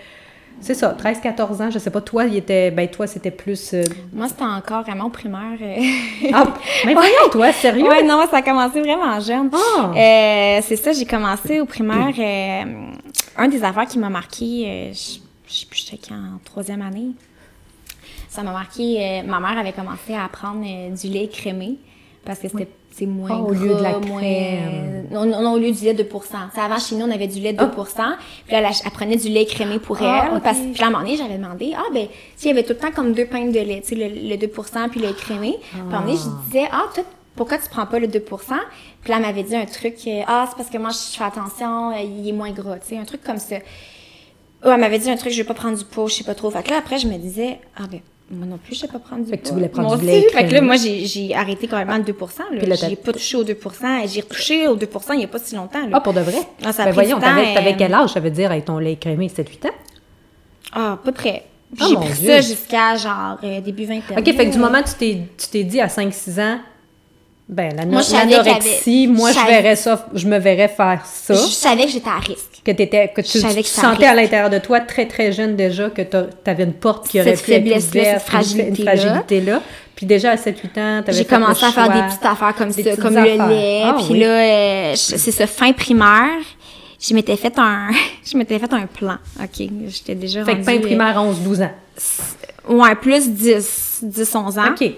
c'est ça, 13-14 ans, je sais pas, toi, il était, ben toi, c'était plus... euh, Moi, c'était encore vraiment au primaire. Ah, *laughs* mais voyons, toi, sérieux? ouais, non, ça a commencé vraiment jeune. Ah! Euh, c'est ça, j'ai commencé au primaire. euh, un des affaires qui m'a marqué, euh, je je sais plus, j'étais en troisième année. Ça m'a marqué, ma mère avait commencé à prendre du lait crémé parce que c'était c'est moins Ah, au lieu de la gras, moins, crème. non, non, non, au lieu du lait 2% Ça, avant, chez nous, on avait du lait 2% Puis là, elle, prenait du lait crémé pour Ah, elle. Parce, puis là, à un moment donné, j'avais demandé, ah, ben, tu sais, il y avait tout le temps comme deux pintes de lait, tu sais, le, le 2% puis le lait crémé. Puis à un moment donné, je disais, ah, toi, pourquoi tu prends pas le 2% Puis là, elle m'avait dit un truc, euh, ah, c'est parce que moi, je fais attention, euh, il est moins gras, tu sais, un truc comme ça. Oh, elle m'avait dit un truc, je vais pas prendre du pot, je sais pas trop. Fait que là, après, je me disais, ah ben, moi non plus, je sais pas prendre du Fait que tu voulais prendre Moi du lait Fait que là, moi, j'ai, arrêté carrément le 2 là. J'ai pas touché au 2% J'ai retouché au 2% il y a pas si longtemps, là. Ah, pour de vrai? Ah, ça a ben pris voyons, t'avais, euh, t'avais quel âge, ça veut dire, avec ton lait crémé, 7-8 ans? Ah, à peu près. Puis Ah, j'ai pris Dieu. ça jusqu'à, genre, euh, début vingtaine. OK, fait que du moment que tu t'es, dit à 5-6 ans, ben, Moi, l'anorexie, avait- moi, je verrais ça, je me verrais faire ça. Je savais que j'étais à risque. Que, t'étais, que tu, tu que sentais à l'intérieur de toi, très, très jeune déjà, que tu avais une porte qui aurait Cette pu être faiblesse-là, ouverte, cette fragilité-là. Une fragilité-là. Puis déjà, à 7-8 ans, tu J'ai commencé à faire des petites affaires comme ça, comme affaires. le lait. Ah, puis oui. là, euh, c'est ce fin primaire. Je m'étais fait un, *laughs* je m'étais fait un plan. OK. J'étais déjà Fait que rendue, fin primaire, 11-12 ans. euh, ouais, plus 10, 10, 11 ans. OK.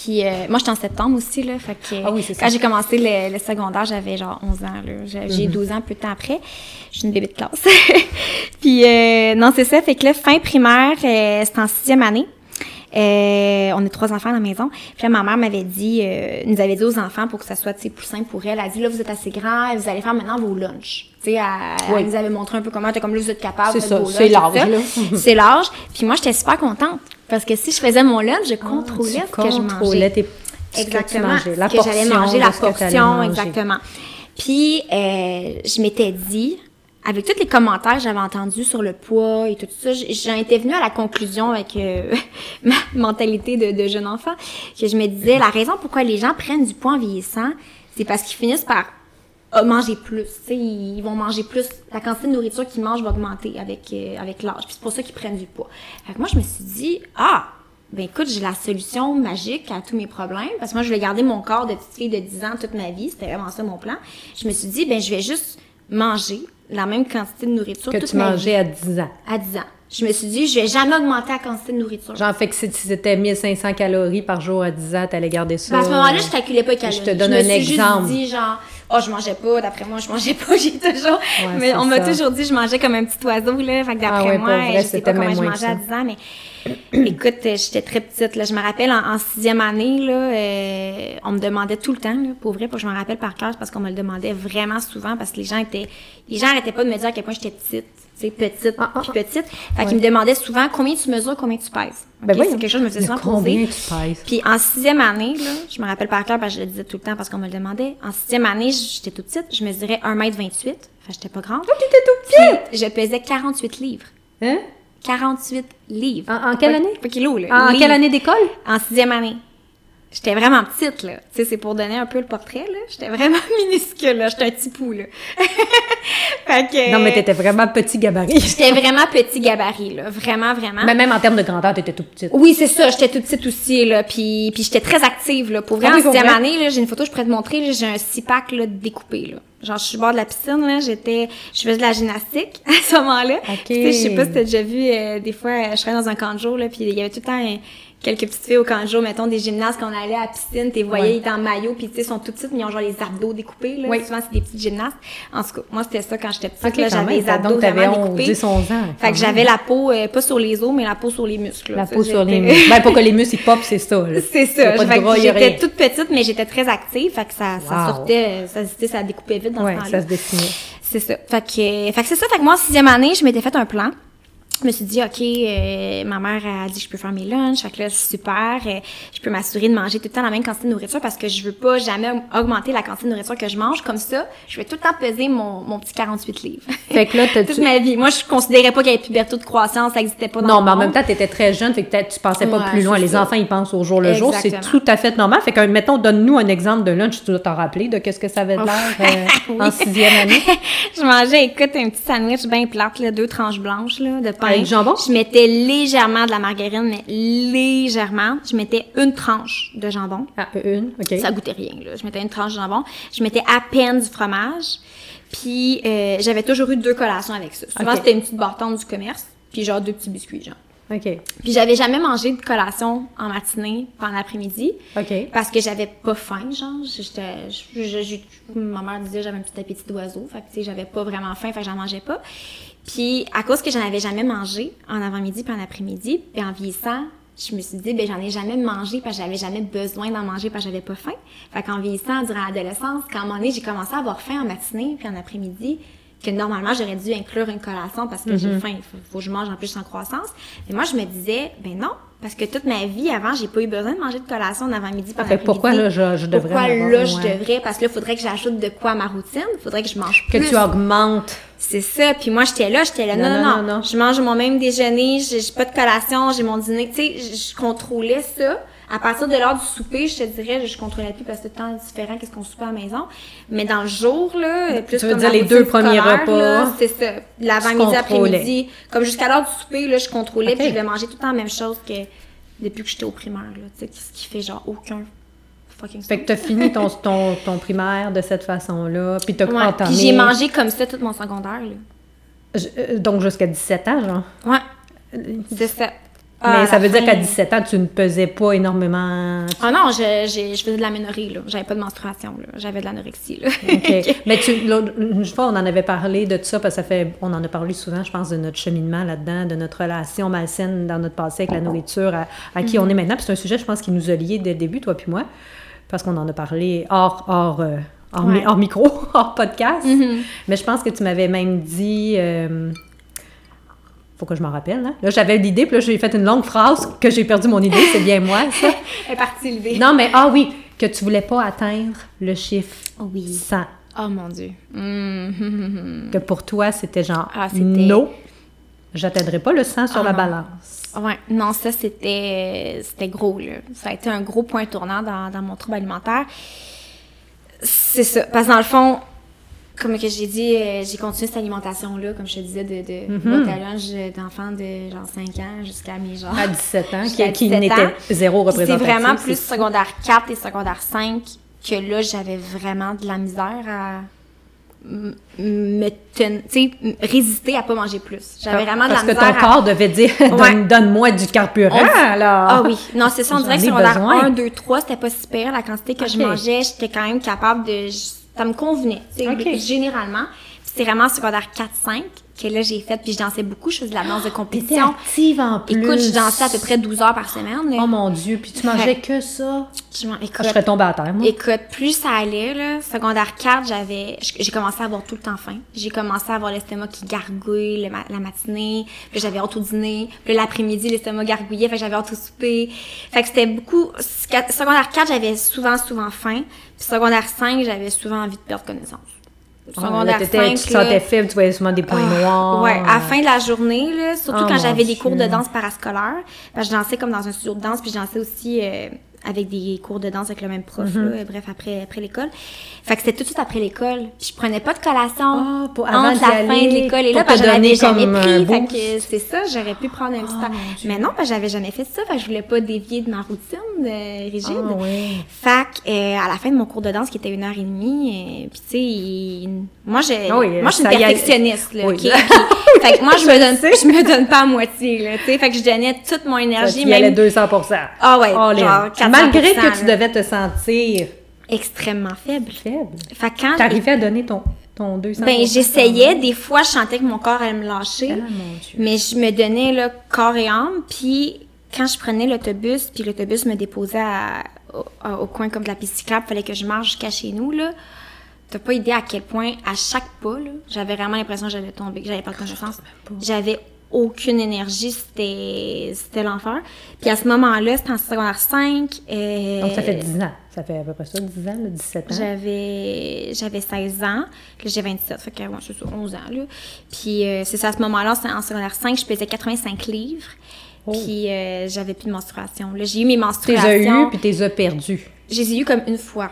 Puis euh, moi, j'étais en septembre aussi, là. Fait que Ah oui, c'est ça. quand j'ai commencé le, le secondaire, j'avais genre 11 ans, là. J'ai j'ai Mhm. 12 ans peu de temps après. Je suis une bébé de classe. *laughs* Puis euh, non, c'est ça. Fait que là, fin primaire, euh, c'était en sixième année. Euh, on est trois enfants à la maison. Puis là, ma mère m'avait dit, euh, nous avait dit aux enfants pour que ça soit plus simple pour elle. Elle a dit là, vous êtes assez grands, vous allez faire maintenant vos lunchs. Tu sais, elle, Oui. elle nous avait montré un peu comment, comme là, vous êtes capable. C'est ça, c'est là. c'est l'âge. Puis moi, j'étais super contente parce que si je faisais mon lunch, je contrôlais Ah, Tu ce que je mangeais. contrôlais tes- ce que tu Exactement. la que j'allais portion manger, la portion, manger. exactement. Puis, euh, je m'étais dit, avec tous les commentaires que j'avais entendus sur le poids et tout ça, j'en étais venue à la conclusion avec euh, *laughs* ma mentalité de, de jeune enfant, que je me disais, la raison pourquoi les gens prennent du poids en vieillissant, c'est parce qu'ils finissent par euh, manger plus. Tu sais, ils vont manger plus. La quantité de nourriture qu'ils mangent va augmenter avec, euh, avec l'âge. Puis c'est pour ça qu'ils prennent du poids. Fait que moi, je me suis dit, ah, ben écoute, j'ai la solution magique à tous mes problèmes. Parce que moi, je voulais garder mon corps de petite fille de 10 ans toute ma vie. C'était vraiment ça mon plan. Je me suis dit, ben je vais juste manger la même quantité de nourriture que toute tu ma mangeais vie à 10 ans. à 10 ans. Je me suis dit, je vais jamais augmenter la quantité de nourriture. Genre, fait que si c'était 1500 calories par jour à 10 ans, t'allais garder ça. Ben, à ce moment-là, je calculais pas les calories. Je te donne me un suis juste exemple. dit, genre, oh, je mangeais pas, d'après moi, je mangeais pas, *laughs* j'ai toujours. mais on m'a toujours dit, je mangeais comme un petit oiseau, là. Fait que d'après Ah ouais, moi, vrai, je sais pas comment je mangeais à ça. 10 ans, mais écoute, euh, j'étais très petite, là. Je me rappelle, en, en sixième année, là, euh, on me demandait tout le temps, là, pour vrai, pour que je me rappelle par cœur, parce qu'on me le demandait vraiment souvent, parce que les gens étaient, les gens arrêtaient pas de me dire à quel point j'étais petite. Tu sais, petite, Ah, ah, puis petite. Fait qu'ils me demandaient souvent combien tu mesures, combien tu pèses? Ben voyons. c'est quelque chose que je me faisais souvent combien poser. tu pèses? Puis en sixième année, là, je me rappelle par cœur parce que je le disais tout le temps parce qu'on me le demandait. En sixième année, j'étais toute petite, je mesurais 1m28. Fait que j'étais pas grande. Oh, t'étais tout petit! Puis je pesais 48 livres. Hein? 48 livres. En, en quelle Pas- année? Pas kilos, là. En livres. quelle année d'école? En sixième année. J'étais vraiment petite, là. Tu sais, c'est pour donner un peu le portrait, là. J'étais vraiment *laughs* minuscule, là. J'étais un petit pou, là. *laughs* fait que... Non, mais t'étais vraiment petit gabarit. *laughs* J'étais vraiment petit gabarit, là. Vraiment, vraiment. Mais même en termes de grandeur, t'étais tout petite. Oui, c'est ça. J'étais toute petite aussi, là. Puis, puis j'étais très active, là. Pour vrai, Ah en sixième année, là, j'ai une photo, je pourrais te montrer, j'ai un six-pack, là, découpé, là. Genre, je suis au bord de la piscine, là. J'étais, je faisais de la gymnastique à ce moment-là. Ok. Tu sais, je sais pas si t'as déjà vu, euh, des fois, euh, je serais dans un camp de jour, là, puis il y avait tout le temps un- quelques petites filles au camp de jour, mettons des gymnastes, qu'on allait à la piscine, t'es voyais, Ouais. ils étaient en maillot, puis tu sais, ils sont tout petites, mais ils ont genre les abdos découpés, là. Oui. Souvent, c'est des petites gymnastes. En tout cas, moi, c'était ça quand j'étais petite, Ok, là, quand j'avais les abdos Donc, t'avais vraiment 11, découpés. 10, 11 ans. Fait que j'avais la peau, euh, pas sur les os, mais la peau sur les muscles. là. La peau sur les muscles. Ben, pour que les *laughs* muscles ils pop, c'est ça. C'est ça. j'étais toute petite, mais j'étais très active. Fait que ça, ça sortait, ça, tu sais, ça découpait vite dans Ouais, ce temps-là. ça se dessinait. C'est ça. Fait que, fait que c'est ça. Fait que moi, en sixième année, je m'étais fait un plan. Je me suis dit, OK, euh, ma mère a dit que je peux faire mes lunchs. Fait que là, c'est super. euh, je peux m'assurer de manger tout le temps la même quantité de nourriture parce que je veux pas jamais augmenter la quantité de nourriture que je mange. Comme ça, je vais tout le temps peser mon, mon petit 48 livres. *laughs* Fait que là, t'as- Toute ma vie. Moi, je considérais pas qu'il y avait puberté de croissance. Ça existait pas dans Non, le mais en monde. même temps, tu étais très jeune, fait que peut-être tu pensais pas Ouais, plus loin. Les ça. enfants, ils pensent au jour le jour. C'est tout à fait normal. Fait que, mettons, donne-nous un exemple de lunch, tu dois t'en rappeler de qu'est-ce que ça avait l'air euh, en *laughs* sixième année. *laughs* je mangeais, écoute, un petit sandwich bien plate, là, deux tranches blanches là, de pain. Du jambon? Je mettais légèrement de la margarine, mais légèrement. Je mettais une tranche de jambon. Ah, une, OK. Ça goûtait rien, là. Je mettais une tranche de jambon. Je mettais à peine du fromage. Puis euh, j'avais toujours eu deux collations avec ça. Souvent, c'était une petite bâtonne du commerce. Puis genre deux petits biscuits, genre. OK. Puis j'avais jamais mangé de collation en matinée pendant l'après-midi. OK. Parce que j'avais pas faim, genre. J'étais, je- je- je- ma mère disait que j'avais un petit appétit d'oiseau. Fait que, tu sais, j'avais pas vraiment faim, fait que j'en mangeais pas. Puis, à cause que j'en avais jamais mangé en avant-midi puis en après-midi, puis en vieillissant, je me suis dit, ben, j'en ai jamais mangé parce que j'avais jamais besoin d'en manger parce que j'avais pas faim. Fait qu'en vieillissant, durant l'adolescence, quand à un moment donné, j'ai commencé à avoir faim en matinée puis en après-midi, que normalement, j'aurais dû inclure une collation parce que j'ai faim. Il faut, faut que je mange en plus en croissance. Mais moi, je me disais, ben non, parce que toute ma vie avant, j'ai pas eu besoin de manger de collation avant-midi puis en Fait que pourquoi, là, je- je devrais Pourquoi là, je ouais. devrais? Parce que là, il faudrait que j'ajoute de quoi à ma routine. Faudrait que je mange Que plus. tu augmentes. C'est ça. Puis moi, j'étais là, j'étais là. Non Non, non, non, non, non, non. Je mange mon même déjeuner, j'ai pas de collation, j'ai mon dîner. Tu sais, je contrôlais ça. À partir de l'heure du souper, je te dirais, je contrôlais plus parce que c'est temps différent qu'est-ce qu'on soupe à la maison. Mais dans le jour, là, plus Tu veux comme dire les deux premiers repas, C'est ça. L'avant-midi, après-midi. Comme jusqu'à l'heure du souper, là, je contrôlais Ok. puis je vais manger tout le temps la même chose que depuis que j'étais au primaire, là. Tu sais, ce qui fait genre aucun fucking Fait que t'as fini ton, *laughs* ton, ton primaire de cette façon-là, puis t'as Ouais, entamé... j'ai mangé comme ça tout mon secondaire, là. Je- euh, Donc jusqu'à 17 ans, genre? Ouais. C'est ça. Mais Ah, à ça la veut dire qu'à 17 ans, tu ne pesais pas énormément. Ah non, je, je faisais de l'aménorrhée, là. J'avais pas de menstruation, là. J'avais de l'anorexie, là. OK. *laughs* Mais tu, une fois, on en avait parlé de ça, parce que ça fait, on en a parlé souvent, je pense, de notre cheminement là-dedans, de notre relation malsaine dans notre passé avec la nourriture, à, à qui on est maintenant. Puis c'est un sujet, je pense, qui nous a liés dès le début, toi puis moi, parce qu'on en a parlé hors, hors, euh, mi- micro, *laughs* hors podcast. Mm-hmm. Mais je pense que tu m'avais même dit... euh, faut que je m'en rappelle. Hein? Là, j'avais l'idée, puis là, j'ai fait une longue phrase que j'ai perdu mon idée. C'est bien moi, ça. *laughs* Elle est partie. Non, mais ah oui, que tu voulais pas atteindre le chiffre Oui. 100. Oh mon Dieu. Mm. *laughs* Que pour toi, c'était genre, Ah, non, j'atteindrai pas le 100 sur Ah, la non. balance. Ouais, non, ça c'était c'était gros là. Ça a été un gros point tournant dans, dans mon trouble alimentaire. C'est ça, parce que dans le fond, comme que j'ai dit, euh, j'ai continué cette alimentation là, comme je te disais, de, de à lunch d'enfants de genre 5 ans jusqu'à mes genre. À 17 ans, *laughs* qui, qui 17 n'était zéro Puis C'est représentatif. vraiment plus secondaire 4 et secondaire 5 que là, j'avais vraiment de la misère à me ten- tu sais, m- résister à pas manger plus. J'avais vraiment de la Parce que misère ton à... corps devait dire, *laughs* donne- donne-moi du carburant, dit- alors. Ah oui, non, c'est ça, on dirait que ai secondaire besoin. 1, 2, 3, c'était pas si pire. La quantité que je mangeais, j'étais quand même capable de... Ça me convenait, tu sais, Ok. généralement. C'est vraiment secondaire 4, 5 que là, j'ai fait. Puis je dansais beaucoup, je faisais de la danse de compétition. active en plus. Écoute, je dansais à peu près 12 heures par semaine. là. Oh mon Dieu, puis tu mangeais que ça? Je Ah, je serais tombée à terre, moi. Écoute, plus ça allait, là, secondaire 4, j'avais, j'ai commencé à avoir tout le temps faim. J'ai commencé à avoir l'estomac qui gargouille le ma- la matinée, puis j'avais hâte au dîner, puis l'après-midi, l'estomac gargouillait, fait que j'avais hâte au souper. Fait que c'était beaucoup, secondaire 4, j'avais souvent, souvent faim, puis secondaire 5, j'avais souvent envie de perdre connaissance. Ah, là, Secondaire t'étais- 5, tu te là, sentais faible, tu voyais souvent des points ah, noirs. Ouais, à la fin de la journée, là, surtout Oh quand j'avais des cours de danse parascolaire. Que je dansais comme dans un studio de danse, puis je dansais aussi euh, avec des cours de danse avec le même prof, là, bref, après, après l'école. Fait que c'était tout de suite après l'école. Je prenais pas de collation Ah, pour- avant entre la fin de l'école et là, parce que j'en avais donner jamais pris. Fait que c'est ça, j'aurais pu prendre un petit Ah, temps. Mais non, parce que j'avais jamais fait ça. Fait que je voulais pas dévier de ma routine euh, rigide. Ah, oui. Fait que, euh, à la fin de mon cours de danse, qui était une heure et demie, euh, puis tu sais, il- moi, oui, moi, je suis une perfectionniste, là, Oui. ok? Puis- *laughs* fait que moi, je me donne, je me donne pas à moitié, là, tu sais. Fait que je donnais toute mon énergie, Il y allait même 200 Ah ouais, genre 400%, Malgré que tu devais te sentir extrêmement faible. faible. Fait quand T'arrivais à donner ton, ton 200 ben, j'essayais, des fois, je sentais que mon corps allait me lâcher. Ah, mon Dieu. Mais je me donnais là, corps et âme. Puis quand je prenais l'autobus, puis l'autobus me déposait à- au, à- au coin comme de la piste cyclable, fallait que je marche jusqu'à chez nous, là. T'as pas idée à quel point, à chaque pas, là, j'avais vraiment l'impression que j'allais tomber, que j'avais pas de connaissance. J'avais aucune énergie, c'était, c'était l'enfer. Puis à ce moment-là, c'était en secondaire 5. euh, Donc, ça fait 10 ans. Ça fait à peu près ça, 10 ans, là, 17 ans? j'avais j'avais 16 ans, là j'ai 27, fait que ouais, c'est ça, 11 ans là. Puis euh, c'est ça à ce moment-là, c'était en secondaire 5, je pesais 85 livres. Oh. Puis euh, j'avais plus de menstruation. Là, j'ai eu mes Tu les menstruations. as eu, puis tu les as perdus. Je les ai eu comme une fois.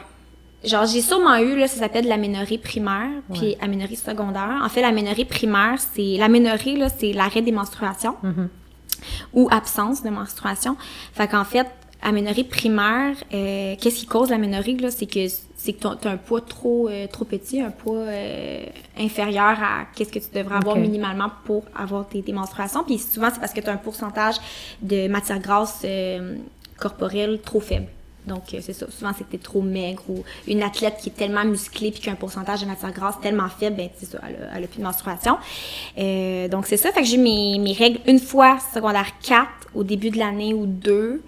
Genre, j'ai sûrement eu, là, ça s'appelle l'aménorrhée primaire, puis aménorrhée secondaire. En fait, l'aménorrhée primaire, c'est, l'aménorrhée, là, c'est l'arrêt des menstruations. Ou absence de menstruation. Fait qu'en fait, aménorrhée primaire, euh, qu'est-ce qui cause l'aménorrhée, là? C'est que, c'est que t'as un poids trop, euh, trop petit, un poids, euh, inférieur à qu'est-ce que tu devrais avoir minimalement pour avoir tes, tes menstruations. Puis souvent, c'est parce que tu as un pourcentage de matière grasse, euh, corporelle trop faible. Donc, euh, c'est ça. Souvent, c'est que t'es trop maigre ou une athlète qui est tellement musclée puis qui a un pourcentage de matière grasse tellement faible, ben, c'est ça, elle a, elle a plus de menstruation. Euh, donc, c'est ça. Fait que j'ai mes, mes règles une fois secondaire 4 au début de l'année ou deux.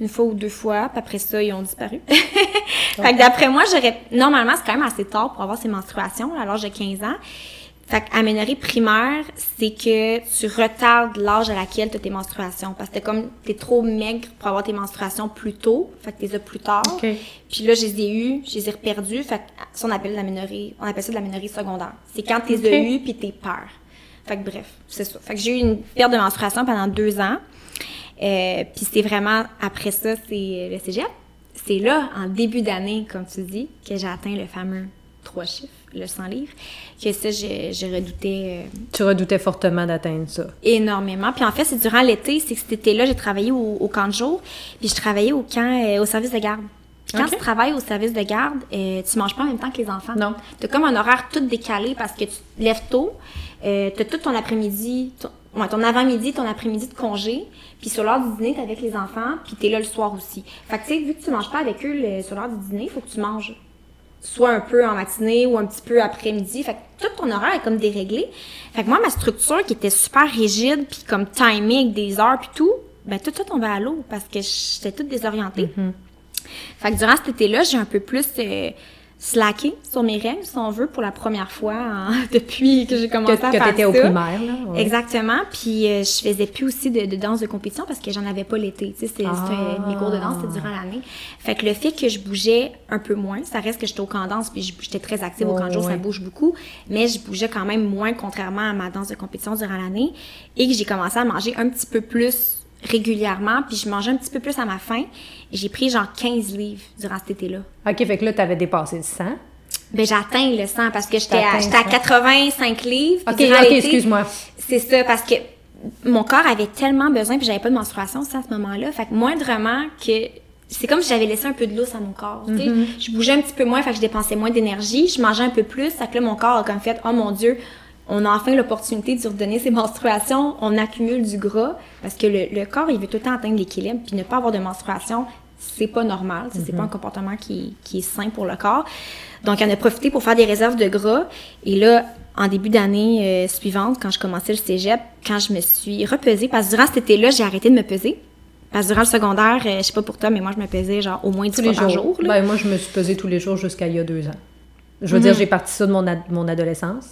Une fois ou deux fois, puis après ça, ils ont disparu. *laughs* fait que d'après moi, j'aurais... Normalement, c'est quand même assez tard pour avoir ces menstruations, à l'âge de 15 ans. Fait qu'aménorrhée primaire, c'est que tu retardes l'âge à laquelle tu as tes menstruations. Parce que t'es comme, t'es trop maigre pour avoir tes menstruations plus tôt. Fait que t'es as plus tard. OK. Puis là, je les ai eues, je les ai reperdus. Fait que ça, on appelle l'aménorrhée, on appelle ça de l'aménorrhée secondaire. C'est quand t'es OK. as eues puis t'es peur. Fait que bref, c'est ça. Fait que j'ai eu une perte de menstruation pendant deux ans. Euh, puis c'est vraiment, après ça, c'est le cégep. C'est là, en début d'année, comme tu dis, que j'ai atteint le fameux trois chiffres, le 100 livres, que ça, je, je redoutais euh, Tu redoutais fortement d'atteindre ça. énormément. Puis en fait, c'est durant l'été, c'est que cet été-là, j'ai travaillé au, au camp de jour, puis je travaillais au camp, euh, au service de garde. Quand tu travailles au service de garde, euh, tu manges pas en même temps que les enfants. Non. T'as comme un horaire tout décalé parce que tu te lèves tôt, euh, t'as tout ton après-midi, ton, ouais, ton avant-midi, ton après-midi de congé, puis sur l'heure du dîner, t'es avec les enfants, puis t'es là le soir aussi. Fait que tu sais, vu que tu manges pas avec eux le- sur l'heure du dîner, il faut que tu manges soit un peu en matinée ou un petit peu après-midi. Fait que tout ton horaire est comme déréglé. Fait que moi, ma structure qui était super rigide, puis comme timing des heures puis tout, ben tout ça tombait à l'eau parce que j'étais toute désorientée. Fait que durant cet été-là, j'ai un peu plus euh, slacké sur mes règles, si on veut, pour la première fois hein, *laughs* depuis que j'ai Que, commencé à que faire t'étais au ça. primaire, là. ouais. Exactement. Puis euh, je faisais plus aussi de, de danse de compétition parce que j'en avais pas l'été. Tu sais, c'était Ah. mes cours de danse, c'était durant l'année. Fait que le fait que je bougeais un peu moins, ça reste que j'étais au camp de danse puis j'étais très active au camp de jour, Ouais, ça bouge beaucoup, mais je bougeais quand même moins contrairement à ma danse de compétition durant l'année et que j'ai commencé à manger un petit peu plus régulièrement puis je mangeais un petit peu plus à ma faim. J'ai pris genre 15 livres durant cet été-là. OK, fait que là, t'avais dépassé le 100. Ben, j'ai atteint le 100 parce que j'étais à, à le 100. 85 livres. OK, OK, excuse-moi. C'est ça, parce que mon corps avait tellement besoin, puis j'avais pas de menstruation aussi à ce moment-là. Fait que moindrement que. C'est comme si j'avais laissé un peu de lousse à mon corps. tu sais. Mm-hmm. Je bougeais un petit peu moins, fait que je dépensais moins d'énergie. Je mangeais un peu plus, fait que là, mon corps a comme fait Oh mon Dieu, on a enfin l'opportunité de redonner ses menstruations. On accumule du gras, parce que le, le corps, il veut tout le temps atteindre l'équilibre, puis ne pas avoir de menstruation, c'est pas normal. tu sais, C'est pas un comportement qui, qui est sain pour le corps. Donc, on a profité pour faire des réserves de gras. Et là, en début d'année euh, suivante, quand je commençais le cégep, quand je me suis repesée, parce que durant cet été-là, j'ai arrêté de me peser. Parce que durant le secondaire, euh, je sais pas pour toi, mais moi, je me pesais genre au moins 10 Tous fois les par jours. jour. là. Ben, moi, je me suis pesée tous les jours jusqu'à il y a deux ans. Je veux dire, j'ai parti ça de mon, ad- mon adolescence.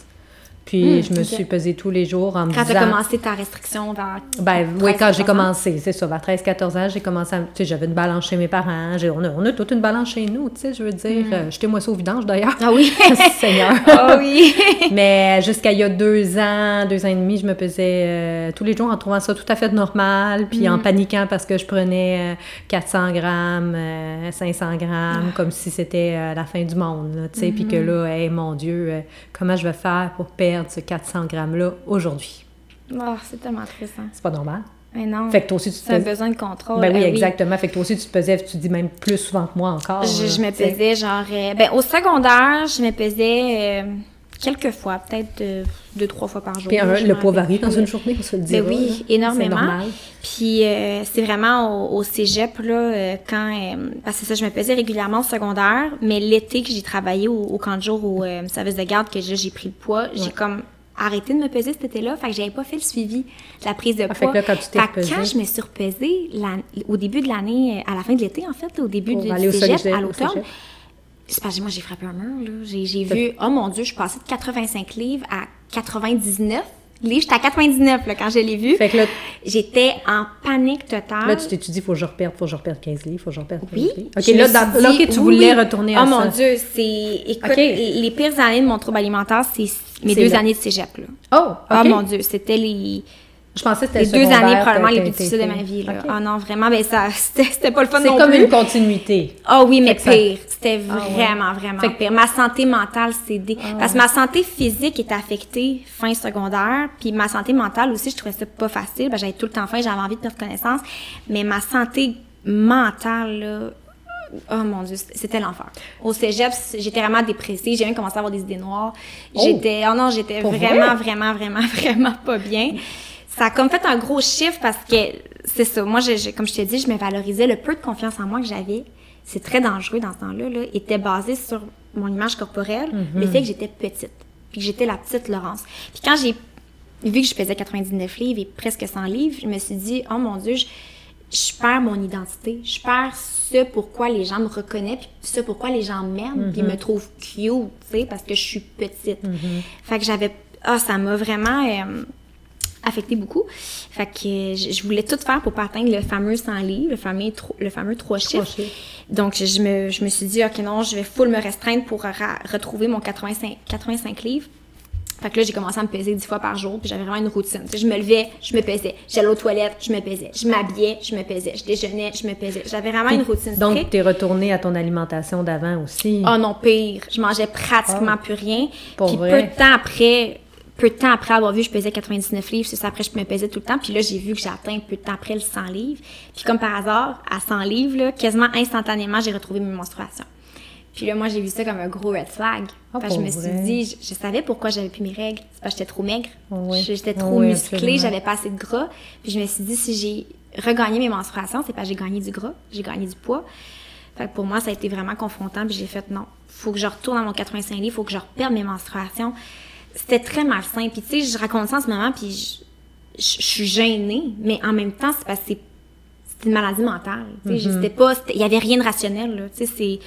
Puis Hmm, je me suis pesée tous les jours en me Quand disant... t'as commencé ta restriction vers. Ben 13, oui, quand j'ai 14 ans? commencé, c'est ça, vers 13-14 ans, j'ai commencé à... Tu sais, j'avais une balance chez mes parents, on, a, on a toute une balance chez nous, tu sais, je veux dire. euh, Jetez-moi ça au vidange, d'ailleurs. Ah oui! *laughs* Seigneur. *laughs* Ah oui! *laughs* Mais jusqu'à il y a deux ans, deux ans et demi, je me pesais euh, tous les jours en trouvant ça tout à fait normal, puis en paniquant parce que je prenais euh, 400 grammes, euh, 500 grammes, comme si c'était euh, la fin du monde, tu sais, puis que là, hey, mon Dieu, euh, comment je vais faire pour perdre ce 400 grammes-là aujourd'hui? Oh, c'est tellement triste, hein. C'est pas normal. Mais non. Fait que toi aussi, tu te un besoin de contrôle. Ben oui, Ah exactement. Fait que toi aussi, tu te pesais, tu dis même plus souvent que moi encore. Je, me pesais genre. euh, ben, au secondaire, je me pesais euh, quelques fois, peut-être euh, deux, trois fois par jour. Puis je le poids varie dans une journée, on se le dit. Ben oui, énormément. Puis euh, c'est vraiment au, au cégep, là, euh, quand... euh, parce que ça, je me pesais régulièrement au secondaire, mais l'été que j'ai travaillé au, au camp de jour au euh, service de garde, que j'ai pris le poids, j'ai comme arrêté de me peser cet été-là, fait que j'avais pas fait le suivi de la prise de poids. Ah, fait que là, quand tu t'es Fait que pesée- quand je me suis repesée au début de l'année, euh, à la fin de l'été, en fait, au début du, cégep, cégep, à au l'automne, c'est parce que moi, j'ai frappé un mur, là. J'ai, j'ai vu, oh mon Dieu, je suis passée de 85 livres à 99 livres. J'étais à 99, là, quand je l'ai vu. Fait que là, J'étais en panique totale. là tu t'es dit, faut que je reperde, faut que je reperde 15 livres, faut que je reperde 15 Oui. livres? OK, là, dans- tu voulais oui. retourner à Oh ça. mon Dieu, c'est. Écoute, les pires années de mon trouble alimentaire, c'est mes deux là. années de cégep, là. Oh, Oh OK. mon Dieu, c'était les, Je pensais que c'était les le deux années probablement les plus difficiles de ma vie, là. Ah non, vraiment, ben ça, *laughs* c'était, pas le fun C'est non comme plus. une continuité. Ah oui, mais ça- pire. C'était Ah ouais. vraiment, vraiment Fait que- pire. Ma santé mentale s'est dé... Ah Parce que ma santé physique était affectée fin secondaire, puis ma santé mentale aussi, je trouvais ça pas facile. Ben, j'avais tout le temps faim, j'avais envie de perdre connaissance. Mais ma santé mentale, là, oh mon Dieu, c'était l'enfer. Au cégep, j'étais vraiment dépressée. J'ai même commencé à avoir des idées noires. Oh! J'étais, oh non, j'étais vraiment, vrai? vraiment, vraiment, vraiment *laughs* pas bien. Ça a comme fait un gros chiffre parce que c'est ça. Moi, je- comme je t'ai dit, je me valorisais le peu de confiance en moi que j'avais. C'est très dangereux dans ce temps-là. Là, était basé sur mon image corporelle, Mhm. le fait que j'étais petite, puis que j'étais la petite Laurence. Puis quand j'ai vu que je pesais 99 livres et presque 100 livres, je me suis dit, oh mon Dieu, je, je perds mon identité. Je perds ce pourquoi les gens me reconnaissent, puis ce pourquoi les gens m'aiment, puis me trouvent cute, tu sais, parce que je suis petite. Fait que j'avais... Ah, ça m'a vraiment... euh, affecté beaucoup. Fait que je, voulais tout faire pour pas atteindre le fameux 100 livres, le fameux, le fameux 3 chiffres. Donc, je, me, je me suis dit, OK, non, je vais full me restreindre pour retrouver mon 85, 85 livres. Fait que là, j'ai commencé à me peser 10 fois par jour, puis j'avais vraiment une routine. Je me levais, je me pesais. J'allais aux toilettes, je me pesais. Je m'habillais, je me pesais. Je déjeunais, je me pesais. J'avais vraiment une routine Donc, stricte. tu es retourné à ton alimentation d'avant aussi? Oh non, pire. Je mangeais pratiquement plus rien. Ah. Pour Puis vrai? peu de temps après, peu de temps après avoir vu, je pesais 99 livres. C'est ça, après, je me pesais tout le temps. Puis là, j'ai vu que j'ai atteint peu de temps après le 100 livres. Puis comme par hasard, à 100 livres, là, quasiment instantanément, j'ai retrouvé mes menstruations. Puis là, moi, j'ai vu ça comme un gros red flag. Ah, Parce que je me suis dit, je, je savais pourquoi j'avais plus mes règles. C'est parce que j'étais trop maigre. Oui. J'étais Ah trop oui, musclée, j'avais pas assez de gras. Puis je me suis dit, si j'ai regagné mes menstruations, c'est parce que j'ai gagné du gras, j'ai gagné du poids. Fait que pour moi, ça a été vraiment confrontant. Puis j'ai fait, non, faut que je retourne à mon 85 livres, faut que je reperde mes menstruations. C'était très malsain. Puis tu sais, je raconte ça en ce moment, puis je, je- je suis gênée. Mais en même temps, c'est parce que c'est une maladie mentale. Tu sais, c'était pas, il y avait rien de rationnel. Là. Tu sais, c'est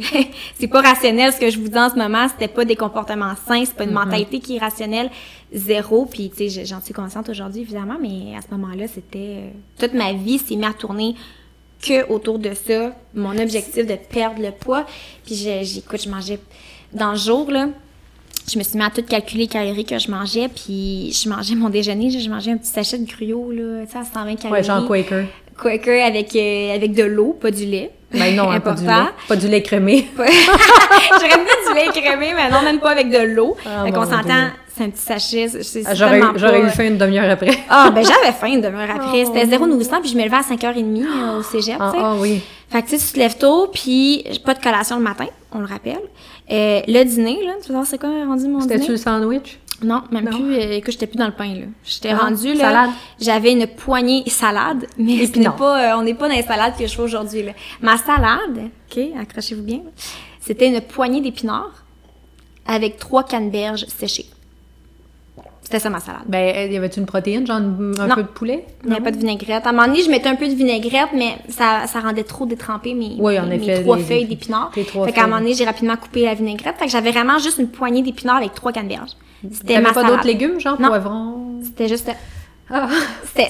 *laughs* c'est pas rationnel ce que je vous dis en ce moment. C'était pas des comportements sains, c'est pas une mentalité qui est rationnelle. Zéro. Puis tu sais, je- j'en suis consciente aujourd'hui évidemment, mais à ce moment-là, c'était euh, toute ma vie s'est mise à tourner que autour de ça. Mon objectif de perdre le poids. Puis j'ai- j'écoute, je mangeais dans le jour là je me suis mis à tout calculer les calories que je mangeais, puis je mangeais mon déjeuner, je mangeais un petit sachet de gruau, là, tu sais, à 120 calories. Ouais, genre Quaker. Quaker avec, euh, avec de l'eau, pas du lait. Ben non, hein, *laughs* pas du lait. Pas du lait crémé. *laughs* J'aurais mis du lait crémé, mais non, même pas avec de l'eau. Ah, fait qu'on s'entend, c'est un petit sachet, Ah, J'aurais pas- eu faim une demi-heure après. Ah, ben j'avais faim une demi-heure après. Oh. C'était zéro nourrissant, puis je me levais à 5h30 euh, au cégep, Ah, tu sais. ah oui. Fait que tu sais, tu te lèves tôt, puis pas de collation le matin, on le rappelle. Euh, le dîner, là, tu savoir c'est quoi rendu mon dîner? C'était-tu le sandwich? Non, même Non. plus. euh, écoute, j'étais plus dans le pain, là. J'étais Ah, rendue, là. salade. J'avais une poignée salade, mais ce n'est Épinards. pas, euh, on n'est pas dans les salades que je fais aujourd'hui, là. Ma salade, OK, accrochez-vous bien, c'était une poignée d'épinards avec trois canneberges séchées. C'était ça, ma salade. Ben, y avait-tu une protéine, genre un Non. peu de poulet? Il n'y avait pas de vinaigrette. À un moment donné, je mettais un peu de vinaigrette, mais ça, ça rendait trop détrempé mes, Oui, mes effet, trois les- feuilles d'épinards. Fait qu'à un moment donné, j'ai rapidement coupé la vinaigrette. Fait que j'avais vraiment juste une poignée d'épinards avec trois canneberges. C'était ma pas d'autres légumes, genre Non. poivrons? C'était juste... Ah.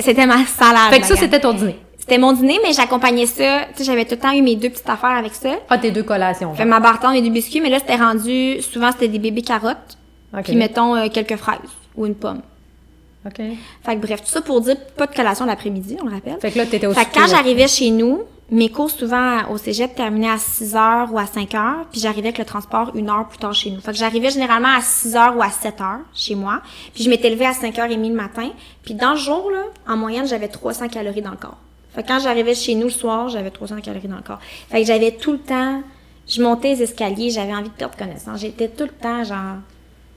C'était ma salade. Fait que ça, c'était ton dîner. C'était mon dîner, mais j'accompagnais ça. Tu sais, j'avais tout le temps eu mes deux petites affaires avec ça. Ah, tes deux collations. Fait ma barre et des biscuits, mais là, c'était rendu... Souvent, c'était des bébés carottes. OK. Puis, mettons, euh, quelques fraises ou une pomme. OK. Fait que bref, tout ça pour dire pas de collation l'après-midi, on le rappelle. Fait que là, t'étais au Fait que quand j'arrivais chez nous, mes cours souvent au cégep terminaient à 6 h ou à 5 h, puis j'arrivais avec le transport une heure plus tard chez nous. Fait que j'arrivais généralement à 6 h ou à 7 h chez moi, puis je m'étais levée à 5 h 30 le matin, puis dans le jour là, en moyenne, j'avais 300 calories dans le corps. Fait que quand j'arrivais chez nous le soir, j'avais 300 calories dans le corps. Fait que j'avais tout le temps je montais les escaliers, j'avais envie de perdre connaissance. J'étais tout le temps genre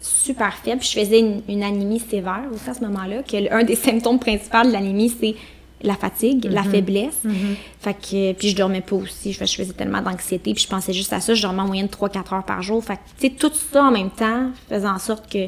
super faible. Je faisais une, une anémie sévère aussi à ce moment-là, que un des *laughs* symptômes principaux de l'anémie, c'est la fatigue, la faiblesse. Fait que, puis je dormais pas aussi. Je, je faisais tellement d'anxiété, puis je pensais juste à ça. Je dormais en moyenne 3-4 heures par jour. Fait que, tu sais, tout ça en même temps faisait en sorte que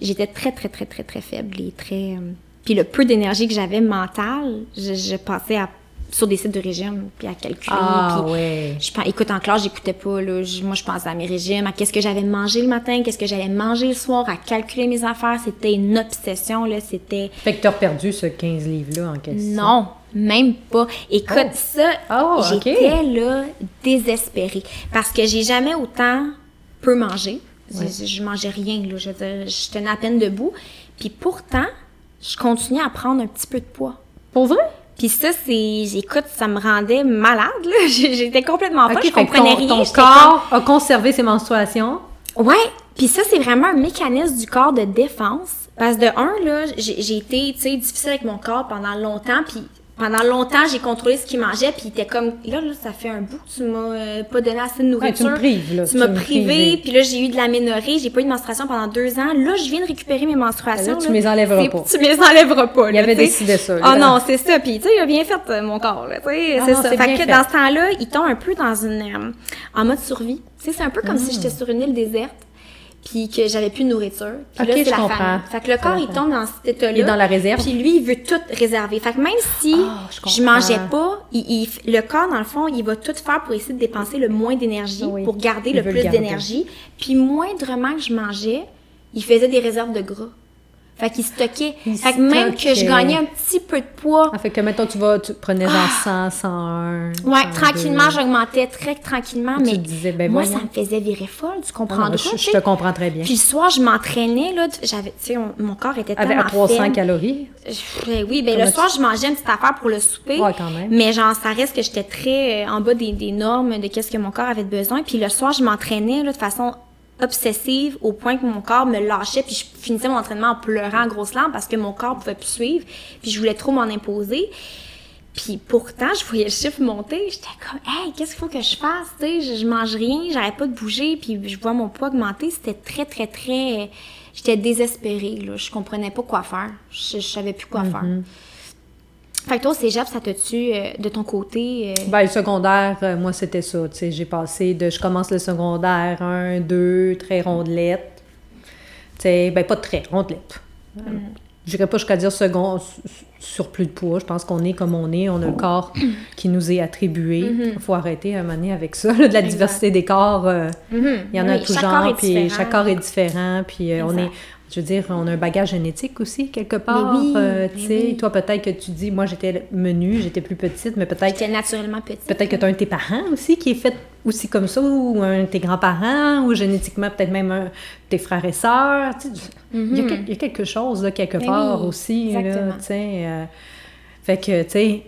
j'étais très, très, très, très, très faible et très... euh, Puis le peu d'énergie que j'avais mentale, je, je passais à, sur des sites de régime, puis à calculer. Ah, puis ouais. je écoute, en classe, j'écoutais pas, là. Je- moi, je pensais à mes régimes, à qu'est-ce que j'allais manger le matin, qu'est-ce que j'allais manger le soir, à calculer mes affaires. C'était une obsession, là. C'était... Fait que t'as perdu ce 15 livres-là en question. Non, même pas. Écoute, Oh. ça, Oh, j'étais là désespérée. Parce que j'ai jamais autant peu mangé. Je- Je, je mangeais rien, là. Je, je tenais à peine debout. Puis pourtant, je continuais à prendre un petit peu de poids. Pour vrai? Puis ça, c'est... Écoute, ça me rendait malade, là. *laughs* J'étais complètement folle. Je comprenais ton, rien. ton corps a conservé ses menstruations. Ouais, puis ça c'est vraiment un mécanisme du corps de défense. Parce que de un là, j'ai j'ai été, tu sais, difficile avec mon corps pendant longtemps, puis pendant longtemps j'ai contrôlé ce qu'il mangeait, puis il était comme là là, ça fait un bout tu m'as euh, pas donné assez de Ouais, tu nourriture. me prives, là. Tu m'as privé, puis là j'ai eu de l'aménorrhée, j'ai pas eu de menstruation pendant deux ans. Là je viens de récupérer mes menstruations. Là, tu me les enlèveras pas. Tu me les enlèveras pas. Il avait là, tu sais. décidé ça, là. Ah non, c'est ça. Puis tu sais, il a bien fait euh, mon corps. Tu sais, Ah c'est ça. Fait que fait. dans ce temps-là, il tombe un peu dans une euh, en mode survie. Tu sais, c'est un peu comme Mm. si j'étais sur une île déserte. Puis que j'avais plus de nourriture. Puis Ok, là, c'est la comprends. Fait que le corps, il tombe dans cet état-là. Il est dans la réserve. Puis lui, il veut tout réserver. Fait que même si Ah, je je, mangeais pas, il, il- le corps, dans le fond, il va tout faire pour essayer de dépenser le moins d'énergie, Oui. pour garder Il le plus d'énergie. Puis moindrement que je mangeais, il faisait des réserves de gras. Fait qu'il stockait. Fait que même que je gagnais un petit peu de poids, Ah, fait que, mettons, tu vas, tu prenais genre 100, 101. Ah! Ouais, 102. tranquillement, j'augmentais très tranquillement, Tu mais disais, ben moi, voyons. ça me faisait virer folle, tu Ah comprends non, je, je te comprends très bien. Puis le soir, je m'entraînais, là, j'avais, tu sais, on- mon corps était Avec tellement à 300 faible. calories? Je- oui, ben Comment le tu- soir, je mangeais une petite affaire pour le souper. Ouais, quand même. Mais genre, ça reste que j'étais très euh, en bas des, des normes de qu'est-ce que mon corps avait besoin. Puis le soir, je m'entraînais là, de façon obsessive au point que mon corps me lâchait puis je finissais mon entraînement en pleurant en grosses larmes parce que mon corps pouvait plus suivre puis je voulais trop m'en imposer. Puis pourtant, je voyais le chiffre monter, j'étais comme hey, qu'est-ce qu'il faut que je fasse, tu sais, je, je mange rien, j'arrête pas de bouger puis je vois mon poids augmenter, c'était très très très j'étais désespérée là, je comprenais pas quoi faire. Je, je savais plus quoi faire. Fait que toi, au cégep, ça te tue euh, de ton côté? euh, Ben, le secondaire, euh, moi, c'était ça. Tu sais, j'ai passé de. Je commence le secondaire, un, deux, très rondelette. Tu sais, ben, pas très rondelette. Euh, Je dirais pas jusqu'à dire second, su- su- surplus de poids. Je pense qu'on est comme on est. On a le corps *coughs* qui nous est attribué. Il faut arrêter à un moment donné avec ça. là, de la diversité des corps. euh, mhm. Il y en a Oui, tout chaque genre, puis chaque corps est différent, puis euh, on est, je veux dire, on a un bagage génétique aussi, quelque part. oui, euh, mais tu sais, oui. toi, peut-être que tu dis, moi, j'étais menue, j'étais plus petite, mais peut-être J'étais naturellement petite. peut-être que tu as un de tes parents aussi qui est fait aussi comme ça, ou un de tes grands-parents, ou génétiquement, peut-être même un de tes frères et sœurs. tu sais, il, y a, quel- il y a quelque chose, là, quelque part oui, aussi, là, exactement. tu sais. euh, fait que, tu sais,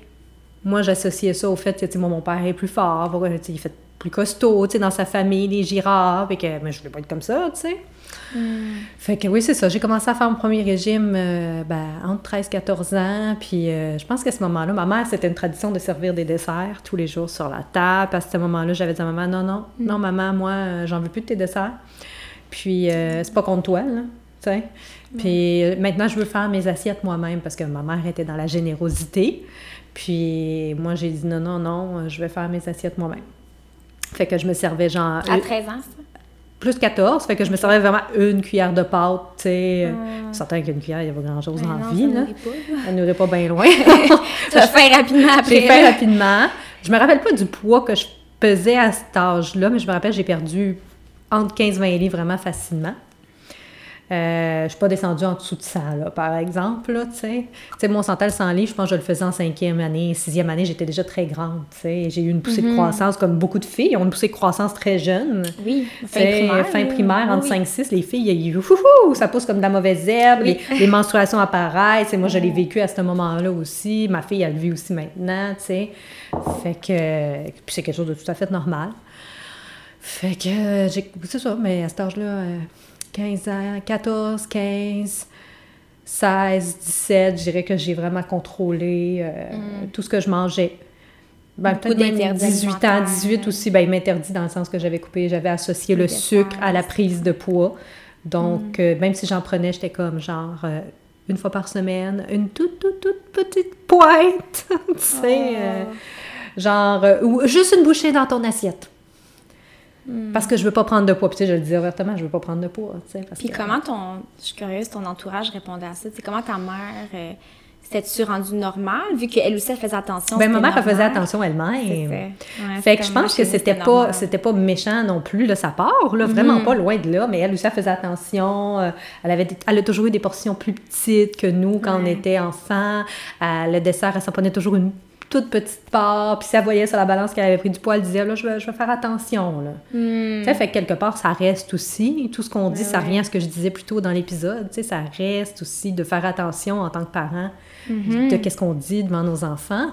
moi, j'associais ça au fait que, tu sais, moi, mon père est plus fort, il est fait plus costaud, tu sais, dans sa famille, les girafes, et que, mais je voulais pas être comme ça, tu sais. Fait que oui, c'est ça. J'ai commencé à faire mon premier régime euh, ben, entre 13 et 14 ans. Puis euh, je pense qu'à ce moment-là, ma mère, c'était une tradition de servir des desserts tous les jours sur la table. À ce moment-là, j'avais dit à maman, non, non, non, maman, moi, euh, j'en veux plus de tes desserts. Puis euh, c'est pas contre toi, là. Puis maintenant, je veux faire mes assiettes moi-même parce que ma mère était dans la générosité. Puis moi, j'ai dit non, non, non, je vais faire mes assiettes moi-même. Fait que je me servais genre À 13 ans, ça? Plus 14, fait que je me servais vraiment une cuillère de pâte, tu sais. C'est certain qu'une cuillère, il n'y a pas grand-chose Ben en non, vie, ça là. Elle n'aurait pas bien loin. Tu vas faire rapidement après. j'ai fait rapidement. Je me rappelle pas du poids que je pesais à cet âge-là, mais je me rappelle j'ai perdu entre 15 et 20 livres vraiment facilement. Euh, je suis pas descendue en dessous de ça, là, par exemple, là, mon central sans livre, je pense que je le faisais en cinquième année. Sixième année, j'étais déjà très grande, tu sais. J'ai eu une poussée de croissance, comme beaucoup de filles, ont une poussée de croissance très jeune. Oui, fin primaire. Fin primaire, entre 5-6, les filles, il y a ça pousse comme de la mauvaise herbe, les, les, menstruations apparaissent. Et moi, je l'ai vécu à ce moment-là aussi. Ma fille, elle le vit aussi maintenant, tu sais. Fait que... Puis c'est quelque chose de tout à fait normal. Fait que, c'est ça, mais à cet âge-là... 15 ans, 14, 15, 16, 17, je dirais que j'ai vraiment contrôlé euh, mm. tout ce que je mangeais. Ben, peut-être même 18 ans, 18 aussi, ben, il m'interdit dans le sens que j'avais coupé, j'avais associé le sucre à la prise de poids. Donc, mm. euh, même si j'en prenais, j'étais comme genre euh, une fois par semaine, une toute, toute, toute petite pointe, *laughs* tu sais, oh. genre, ou juste une bouchée dans ton assiette. Hmm. Parce que je veux pas prendre de poids. Puis, tu sais, je le dis ouvertement, je veux pas prendre de poids. Sais, Puis, comment ton. Je suis curieuse, ton entourage répondait à ça? Tu sais, comment ta mère. Euh, C'était-tu rendu normal, vu qu'elle aussi, elle faisait attention? Ben, ma mère, elle faisait attention elle-même. Ouais, fait que je pense que c'était pas, c'était pas méchant non plus, là, sa part, là, vraiment hmm. pas loin de là, mais elle aussi, elle faisait attention. Euh, elle, avait elle a toujours eu des portions plus petites que nous quand on était enfants. Euh, le dessert, elle s'en prenait toujours une toute petite part, puis si elle voyait sur la balance qu'elle avait pris du poids, elle disait, là, je vais, je vais faire attention, là. Hmm. fait que quelque part, ça reste aussi, tout ce qu'on dit, ça revient à ce que je disais plus tôt dans l'épisode, tu sais, ça reste aussi de faire attention en tant que parent mm-hmm. de qu'est-ce qu'on dit devant nos enfants.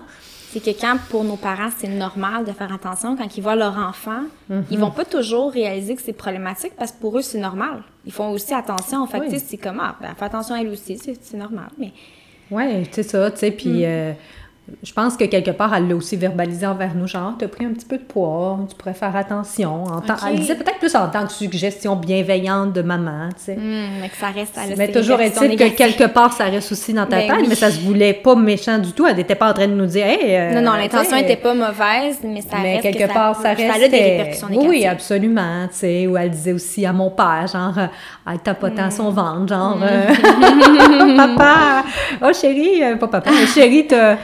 C'est que quand, pour nos parents, c'est normal de faire attention, quand ils voient leur enfant, mm-hmm. ils vont pas toujours réaliser que c'est problématique parce que pour eux, c'est normal. Ils font aussi attention. En fait, c'est comme, ah, ben, fais attention à elle aussi, c'est normal. Mais... Ouais, c'est ça, tu sais, puis... Mm. Euh, je pense que quelque part, elle l'a aussi verbalisé envers nous, genre, t'as pris un petit peu de poids, tu pourrais faire attention. En Elle disait peut-être plus en tant que suggestion bienveillante de maman, tu sais. Hmm, mais que ça reste à Mais toujours est-il que quelque part, ça reste aussi dans ta ben tête, mais ça se voulait pas méchant du tout. Elle n'était pas en train de nous dire, hey, euh, Non, non, l'intention n'était pas mauvaise, mais ça mais quelque que part, ça, reste. Ça a des répercussions négatives. Oui, absolument, tu sais. Où elle disait aussi à mon père, genre, euh, elle tapotant mm. son ventre, genre, hmm. euh, *laughs* papa, oh chérie, pas papa, mais chérie, t'as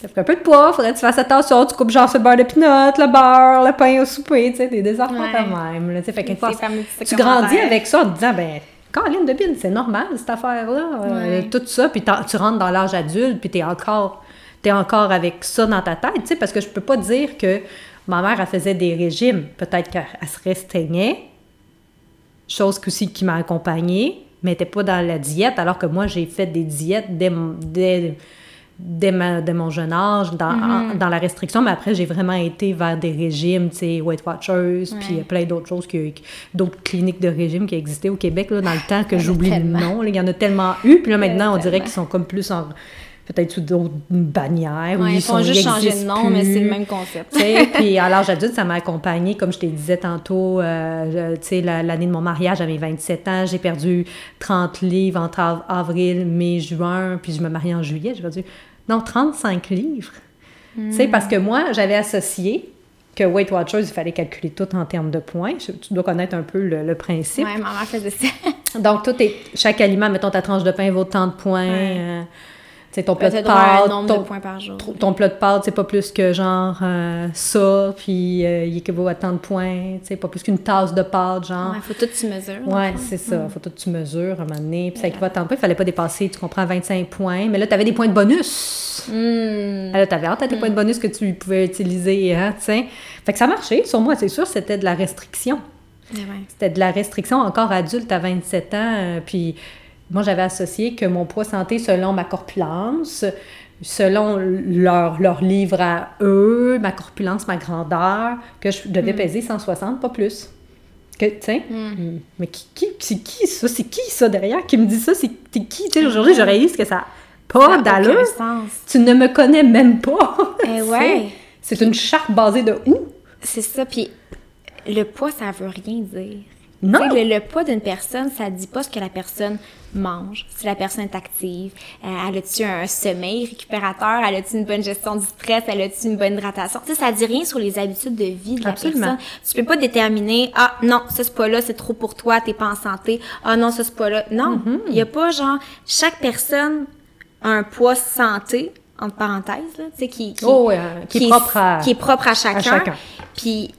ça ferait un peu de poids, faudrait que tu fasses attention, tu coupes genre ce beurre de pinot, le beurre, le pain au souper, tu sais, des, des enfants quand même. Là, fait que tu grandis avec ça en te disant, ben, Caroline de Bine, c'est normal cette affaire-là, euh, tout ça, puis tu rentres dans l'âge adulte, puis t'es encore, es encore avec ça dans ta tête, tu sais, parce que je peux pas dire que ma mère, elle faisait des régimes, peut-être qu'elle se restreignait, chose aussi qui m'a accompagnée, mais elle n'était pas dans la diète, alors que moi, j'ai fait des diètes dès, dès dès, mon jeune âge, dans, mm-hmm. dans, la restriction, mais après, j'ai vraiment été vers des régimes, tu sais, Weight Watchers, puis plein d'autres choses, d'autres cliniques de régime qui existaient au Québec, là, dans le temps que j'oublie le nom. Il y en a tellement eu, puis là, maintenant, on dirait qu'ils sont comme plus en peut-être sous d'autres bannières. Ouais, ils, font juste changer de nom, mais c'est le même concept. *laughs* puis à l'âge adulte, ça m'a accompagnée, comme je te disais tantôt, euh, l'année de mon mariage, j'avais 27 ans, j'ai perdu 30 livres entre avril, mai, juin, puis je me marie en juillet, j'ai perdu, non, 35 livres. Tu sais, parce que moi, j'avais associé que Weight Watchers, il fallait calculer tout en termes de points. Tu dois connaître un peu le, principe. Oui, maman faisait ça. Donc, tout est, chaque aliment, mettons ta tranche de pain vaut tant de points. Euh, c'est ton plat de pâtes. ton, de points par jour. Ton plat de pâtes, c'est pas plus que genre euh, ça, puis euh, il équivaut à tant de points. C'est pas plus qu'une tasse de pâtes, genre. Ouais, faut tout tu mesures. Ouais, c'est ça. Mm. Faut tout tu mesures à un moment donné. Puis ça équivaut à tant de points. Il fallait pas dépasser, tu comprends, 25 points. Mais là, tu avais des points de bonus. Mm. Là, tu avais hâte à tes points de mm. bonus que tu pouvais utiliser, hein, tu sais. Fait que ça marchait. Sur moi, c'est sûr, c'était de la restriction. C'était de la restriction encore adulte à 27 ans. Euh, puis moi, j'avais associé que mon poids santé selon ma corpulence, selon leur, leur livre à eux, ma corpulence, ma grandeur, que je devais mm. peser 160, pas plus. Que, tu sais, mm. mais qui, qui, c'est qui ça? C'est qui ça derrière qui me dit ça? C'est qui? Tu sais, aujourd'hui, je réalise que ça n'a pas d'allure. Tu ne me connais même pas. *laughs* Eh ouais. c'est une charte basée de où? C'est ça, puis le poids, ça veut rien dire. Non. Le, poids d'une personne, ça dit pas ce que la personne mange, si la personne est active, euh, elle a-tu un sommeil récupérateur, elle a-tu une bonne gestion du stress, elle a-tu une bonne hydratation? Tu sais, ça dit rien sur les habitudes de vie de la personne. Tu peux pas déterminer, ah non, ce pas-là, c'est trop pour toi, t'es pas en santé. Ah non, ce pas-là. Non, mm-hmm. il y a pas genre, chaque personne a un poids santé, entre parenthèses, là, tu sais, qui, qui, oh, qui, est propre à, qui est propre à chacun. À chacun. Puis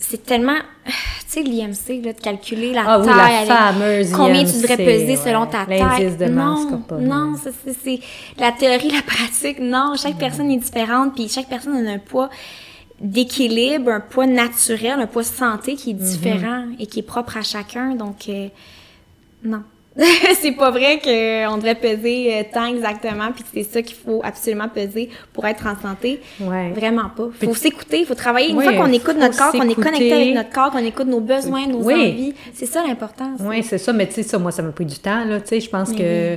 c'est tellement, *sighs* tu sais, l'IMC, là, de calculer la Ah oui, taille, la avec fameuse combien tu devrais peser ouais. selon ta taille. De non, corporelle. non, ça, c'est, c'est la théorie, la pratique. Non, chaque personne est différente, puis chaque personne a un poids d'équilibre, un poids naturel, un poids santé qui est Mhm. différent et qui est propre à chacun. Donc, euh, non. *laughs* c'est pas vrai qu'on devrait peser euh, tant exactement, puis c'est ça qu'il faut absolument peser pour être en santé. Ouais. Vraiment pas. Faut s'écouter, faut travailler. Une Oui, fois qu'on écoute notre corps, qu'on est connecté avec notre corps, qu'on écoute nos besoins, nos Oui. envies, c'est ça l'important. Oui, c'est ça, mais tu sais, ça, moi, ça m'a pris du temps, là, tu sais, je pense que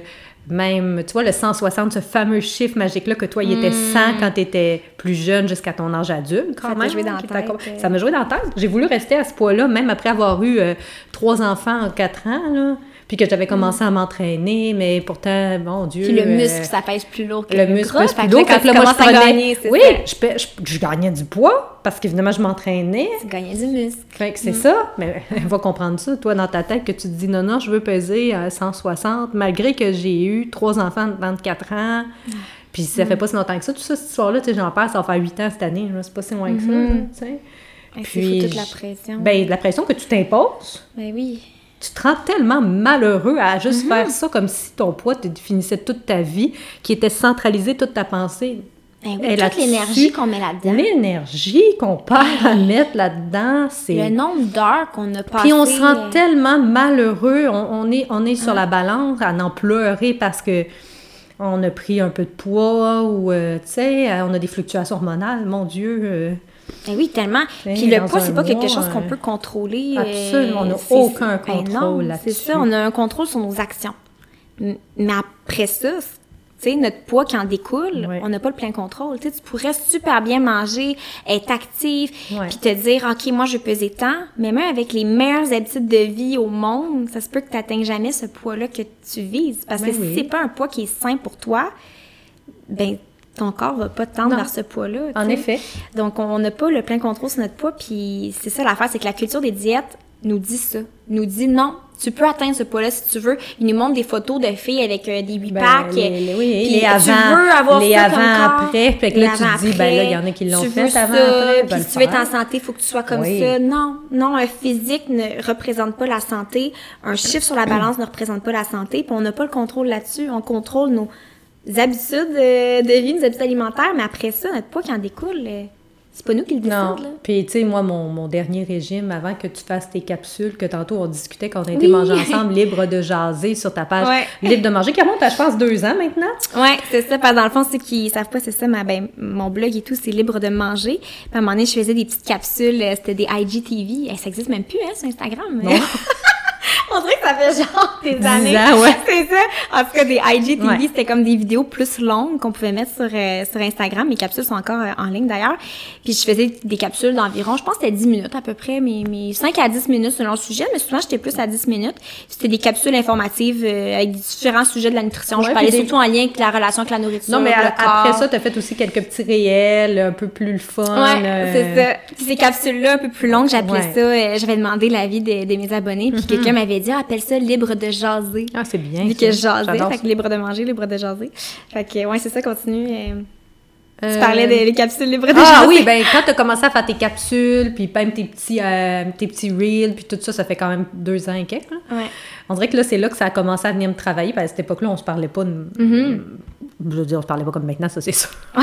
même, tu vois, le 160, ce fameux chiffre magique-là, que toi, il était 100 quand tu étais plus jeune jusqu'à ton âge adulte, quand Hmm. Ça même, joué dans la tête, euh. Ça m'a joué dans la tête. J'ai voulu rester à ce poids-là, même après avoir eu euh, trois enfants en quatre ans, là, puis que j'avais commencé à m'entraîner, mais pourtant, mon Dieu... Puis le euh, muscle, ça pèse plus lourd que le le, muscle pèse plus que lourd. quand là, moi, je prenais... gagner, c'est oui, je, je- je gagnais du poids, parce qu'évidemment, je m'entraînais. Tu gagnais du muscle. Fait que Mm. c'est ça, mais elle *laughs* va comprendre ça, toi, dans ta tête, que tu te dis non, non, je veux peser à 160, malgré que j'ai eu trois enfants de 24 ans, Mm. puis ça fait pas si longtemps que ça. Tout ça, cette histoire-là, tu sais, j'en parle, ça va faire 8 ans cette année, c'est pas si loin que ça, Mm-hmm. tu sais. Puis, toute la pression. Ben, de la pression que tu t'imposes, Ben oui. Tu te rends tellement malheureux à juste faire ça comme si ton poids te définissait toute ta vie, qui était centralisé toute ta pensée. Ben Et oui, toute l'énergie qu'on met là-dedans. L'énergie qu'on perd à mettre là-dedans, c'est... Le nombre d'heures qu'on a passé. Puis on se sent euh, tellement malheureux, on, on est, on est sur la balance à en pleurer parce que on a pris un peu de poids ou, euh, tu sais, euh, on a des fluctuations hormonales, mon Dieu. euh, Ben oui, tellement. Puis le poids, c'est pas quelque chose qu'on euh, peut contrôler. euh, absolument, on n'a aucun ben contrôle là-dessus. C'est ça, on a un contrôle sur nos actions. Mais après ça, tu sais, notre poids qui en découle, on n'a pas le plein contrôle. Tu sais, tu pourrais super bien manger, être actif, Ouais. puis te dire, OK, moi, je vais peser tant, mais même avec les meilleures habitudes de vie au monde, ça se peut que tu n'atteignes jamais ce poids-là que tu vises. Parce Ben que oui. si c'est pas un poids qui est sain pour toi, ben ton corps va pas tendre Non. vers ce poids-là. En sais. effet. Donc, on n'a pas le plein contrôle sur notre poids, puis c'est ça l'affaire, c'est que la culture des diètes nous dit ça. Nous dit non, tu peux atteindre ce poids-là si tu veux. Il nous montre des photos de filles avec euh, des 8 Ben, packs. les- les- oui, puis les tu avant- veux avoir les ça comme corps. avant-après. Fait que là, tu te dis, ben là, il y en a qui l'ont fait avant-après, ben Puis si tu veux être en santé, il faut que tu sois comme Oui. ça. Non, non, un physique ne représente pas la santé. Un chiffre sur la balance ne représente pas la santé. Puis on n'a pas le contrôle là-dessus. On contrôle nos habitudes euh, de vie, nos habitudes alimentaires, mais après ça, notre poids qui en découle, euh, c'est pas nous qui le Non. décide, là. Puis, tu sais, moi, mon, mon dernier régime, avant que tu fasses tes capsules, que tantôt on discutait quand on a été Oui. manger ensemble, libre de jaser sur ta page Ouais. libre de manger, qui remonte à, je pense, deux ans maintenant? Ouais, c'est ça. Parce que dans le fond, ceux qui savent pas, c'est ça, ma, ben, mon blog et tout, c'est libre de manger. Puis à un moment donné, je faisais des petites capsules, euh, c'était des IGTV. Eh, ça existe même plus, hein, sur Instagram. mais- *laughs* On dirait que ça fait genre des années. ouais. *laughs* C'est ça. En tout cas, des IGTV, Ouais. c'était comme des vidéos plus longues qu'on pouvait mettre sur, euh, sur Instagram. Mes capsules sont encore euh, en ligne d'ailleurs. Puis je faisais des capsules d'environ, je pense que c'était 10 minutes à peu près, mes, mes 5 à 10 minutes selon le sujet, mais souvent j'étais plus à 10 minutes. C'était des capsules informatives euh, avec différents sujets de la nutrition. Ouais, je parlais des- surtout en lien avec la relation avec la nourriture. Non, mais à- après ça, tu as fait aussi quelques petits réels, un peu plus le fun. Ouais, euh, c'est ça. Puis ces capsules-là, un peu plus longues, j'appelais ça, j'avais demandé l'avis de, de mes abonnés, puis quelqu'un m'avait dit, Ah, appelle ça libre de jaser. Ah, c'est bien. Vu ça. que fait que libre de manger, libre de jaser. Fait que, ouais, c'est ça, continue. euh, ça. Tu Euh, parlais des les capsules libres de Ah jaser. oui, ben quand tu as commencé à faire tes capsules, puis même tes petits, euh, tes petits reels, puis tout ça, ça fait quand même deux ans et quelques. là. Ouais. On dirait que là, c'est là que ça a commencé à venir me travailler. Parce qu'à cette époque-là, on se parlait pas. de- Je veux dire, on se parlait pas comme maintenant, ça, c'est sûr. *laughs*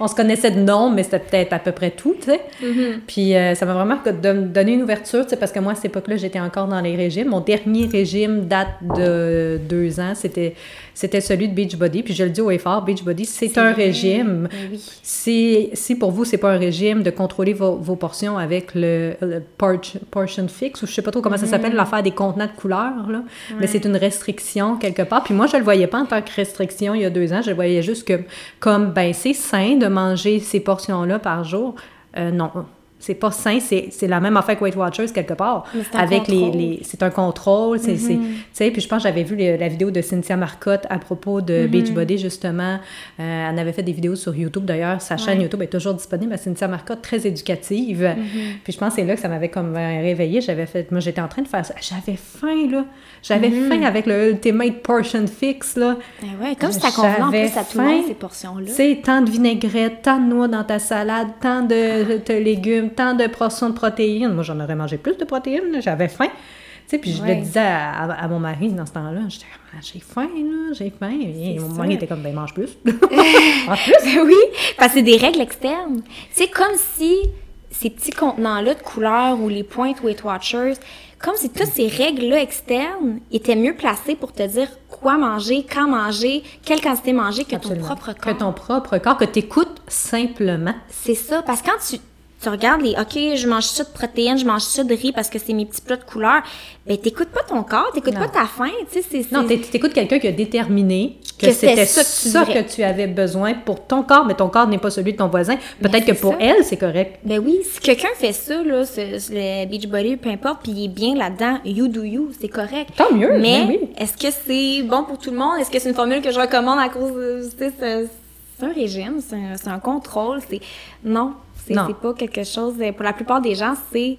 on se connaissait de nom, mais c'était peut-être à peu près tout, tu sais. Puis euh, ça m'a vraiment don- donné une ouverture, tu sais, parce que moi, à cette époque-là, j'étais encore dans les régimes. Mon dernier régime date de deux ans. C'était, c'était celui de Beachbody. Puis je le dis au effort, Beachbody, c'est un vrai. régime. Ben oui. Si, si pour vous, c'est pas un régime de contrôler vos, vos portions avec le, portion fix, ou je sais pas trop comment ça s'appelle, l'affaire des contenants de couleurs, là. mais c'est une restriction quelque part. Puis moi, je le voyais pas en tant que restriction il y a deux ans, je le voyais juste que, comme, ben, c'est sain de manger ces portions-là par jour? Euh, non. C'est pas sain, c'est la même affaire que Weight Watchers quelque part. Mais c'est un avec les, contrôle. les- c'est un contrôle, c'est sais puis je pense que j'avais vu la vidéo de Cynthia Marcotte à propos de Beachbody justement. Euh, elle avait fait des vidéos sur YouTube d'ailleurs, sa chaîne YouTube est toujours disponible à Cynthia Marcotte très éducative. Puis je pense que c'est là que ça m'avait comme euh, réveillée, j'avais fait moi j'étais en train de faire ça, j'avais faim là. J'avais faim avec le Ultimate Portion Fix là. Ben ouais, comme si ça convenait en plus à tout le monde, ces portions-là. Tu sais, tant de vinaigrette, tant de noix dans ta salade, tant de, de légumes, tant de portions de protéines. Moi, j'en aurais mangé plus de protéines, j'avais faim. Tu sais, puis je le disais à, à- à mon mari dans ce temps-là, j'étais Ah, j'ai faim, là, j'ai faim. Et mon mari était comme, ben, mange plus. *laughs* *laughs* en plus. oui, parce que c'est des règles externes. C'est comme si ces petits contenants-là de couleurs ou les pointes Weight Watchers, comme si toutes ces règles-là externes étaient mieux placées pour te dire quoi manger, quand manger, quelle quantité manger que Absolument. ton propre Que corps. ton propre corps, que tu écoutes simplement. C'est ça, parce que quand tu, tu regardes les, OK, je mange ça de protéines, je mange ça de riz parce que c'est mes petits plats de couleurs, ben t'écoutes pas ton corps, t'écoutes pas ta faim, tu sais, c'est... Non, c'est- tu écoutes quelqu'un qui a déterminé que, Que c'était ça ça, que tu avais besoin pour ton corps, mais ton corps n'est pas celui de ton voisin. Peut-être que pour ça. elle, c'est correct. Ben oui, si quelqu'un fait ça, là, ce- ce- le Beachbody, peu importe, puis il est bien là-dedans, you do you, c'est correct. Tant mieux, Mais ben oui. est-ce que c'est bon pour tout le monde? Est-ce que c'est une formule que je recommande à cause de... tu sais, C'est un régime, c'est un, c'est un contrôle, c'est... Non, c'est pas quelque chose... Pour la plupart des gens, c'est...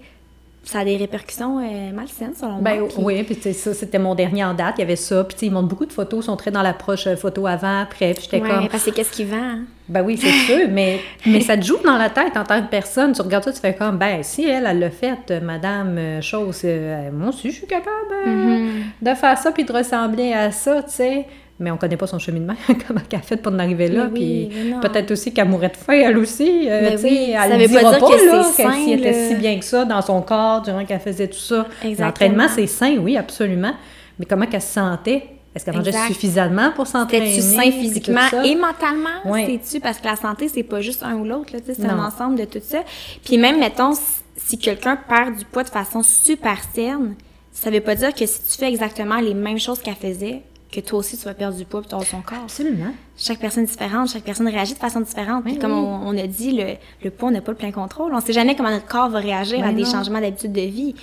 Ça a des répercussions euh, malsaines, selon Ben moi. puis- oui, puis ça, c'était mon dernier en date. Il y avait ça. Puis ils montrent beaucoup de photos, ils sont très dans l'approche euh, photo avant, après. Puis j'étais Ouais, comme, parce que qu'est-ce qui vend? hein? ben oui, c'est sûr, mais, *laughs* mais ça te joue dans la tête en tant que personne. Tu regardes ça, tu fais comme, ben si elle, elle l'a fait, euh, Madame euh, Chose, euh, moi aussi, je suis capable euh, Mm-hmm. de faire ça puis de ressembler à ça, tu sais. Mais on connaît pas son cheminement, *laughs* comment qu'elle a fait pour en arriver là. Oui, puis peut-être aussi qu'elle mourrait de faim, elle aussi. euh, Mais tu oui, elle pas dira pas, c'est qu'elle s'y était si bien que ça dans son corps durant qu'elle faisait tout ça. Exactement. L'entraînement, c'est sain, oui, absolument. Mais comment qu'elle se sentait? Est-ce qu'elle mangeait suffisamment pour s'entraîner? C'était-tu sain physiquement et mentalement? Ouais. C'est-tu? Parce que la santé, c'est pas juste un ou l'autre, tu c'est un ensemble de tout ça. Puis même, mettons, si- si quelqu'un perd du poids de façon super saine, ça veut pas dire que si tu fais exactement les mêmes choses qu'elle faisait, que toi aussi tu vas perdre du poids pour ton son corps. Absolument. Chaque personne est différente, chaque personne réagit de façon différente. Puis comme oui. on, on a dit, le, le poids, on n'a pas le plein contrôle. On sait jamais comment notre corps va réagir à des changements d'habitude de vie.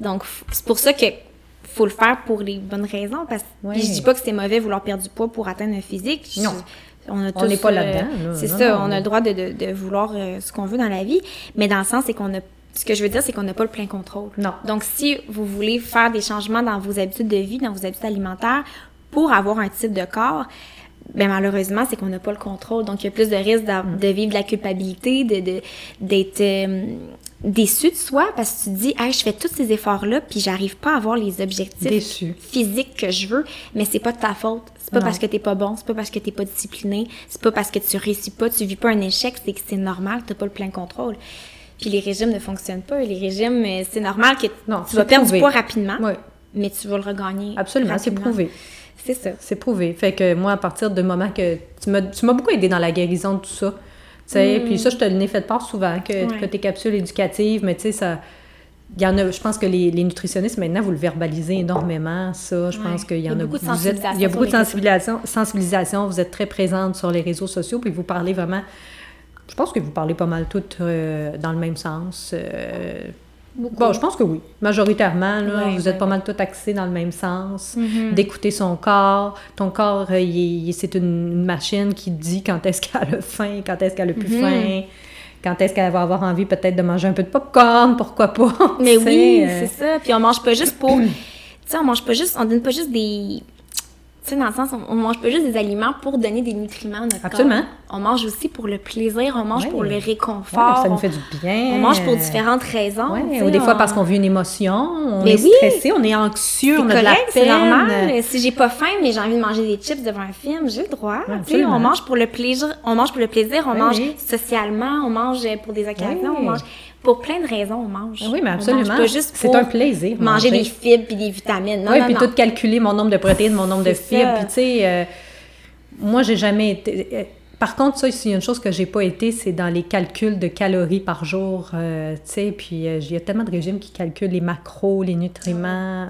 Donc, c'est pour ça que faut le faire pour les bonnes raisons. Parce que Oui. puis je dis pas que c'est mauvais vouloir perdre du poids pour atteindre un physique. Je- Non. On n'est pas là-dedans, là. C'est ça, non, on a le droit de, de, de vouloir euh, ce qu'on veut dans la vie. Mais dans le sens, c'est qu'on a ce que je veux dire, c'est qu'on n'a pas le plein contrôle. Non. Donc, si vous voulez faire des changements dans vos habitudes de vie, dans vos habitudes alimentaires, pour avoir un type de corps, ben malheureusement, c'est qu'on n'a pas le contrôle. Donc, il y a plus de risques Mm. de vivre de la culpabilité, de, d'être euh, déçu de soi, parce que tu te dis, hey, je fais tous ces efforts-là, puis j'arrive pas à avoir les objectifs Déçu. physiques que je veux, mais c'est pas de ta faute. C'est pas Non. parce que t'es pas bon, c'est pas parce que t'es pas discipliné, c'est pas parce que tu réussis pas, tu vis pas un échec, c'est que c'est normal, t'as pas le plein contrôle. Puis les régimes ne fonctionnent pas. Les régimes, euh, c'est normal que Non, tu vas perdre du poids rapidement, Oui, mais tu vas le regagner. absolument, c'est prouvé. C'est ça. C'est prouvé. Fait que moi, à partir du moment que tu m'as, tu m'as beaucoup aidé dans la guérison de tout ça. Tu sais, puis ça, je te l'ai fait part souvent, que, Mm. Ouais. que tes capsules éducatives, mais tu sais, ça. Il y en a, je pense que les, les nutritionnistes, maintenant, vous le verbalisez énormément, ça. Je Ouais. pense qu'il y en a beaucoup de vous êtes- Il y a beaucoup de sensibilisation, sensibilisation. Vous êtes très présente sur les réseaux sociaux, puis vous parlez vraiment. Je pense que vous parlez pas mal toutes euh, dans le même sens. euh, Bon, je pense que oui. Majoritairement, là, vous êtes pas mal toutes axées dans le même sens. Mm-hmm. D'écouter son corps. Ton corps, euh, c'est une, machine qui dit quand est-ce *laughs* qu'elle a faim, quand est-ce qu'elle a plus Mm-hmm. faim, quand est-ce qu'elle va avoir envie peut-être de manger un peu de popcorn, *laughs* pourquoi pas. Mais oui, euh, c'est ça. Puis on mange pas juste pour. tu sais, on mange pas juste. On donne pas juste des. Tu sais, dans le sens, on, mange pas juste des aliments pour donner des nutriments à notre Absolument. corps. On mange aussi pour le plaisir, on mange Ouais. pour le ouais, réconfort. ça nous fait du bien. On mange pour différentes raisons. Ouais, ou des fois parce qu'on vit une émotion, on Mais est oui. stressé, on est anxieux, on a de correct, c'est normal. Si j'ai pas faim, mais j'ai envie de manger des chips devant un film, j'ai le droit. Tu sais, absolument. on mange pour le plaisir, on mange pour le plaisir, on mange socialement, on mange pour des occasions, on mange pour plein de raisons, on mange. Oui, mais absolument. C'est un plaisir, Manger, manger. des fibres puis des vitamines. Non, Oui, non, puis non. tout calculer mon nombre de protéines, mon nombre de C'est fibres. Puis tu sais, euh, moi, j'ai jamais été. euh, Par contre, ça, a une chose que j'ai pas été, c'est dans les calculs de calories par jour. euh, tu sais, puis euh, il y a tellement de régimes qui calculent les macros, les nutriments.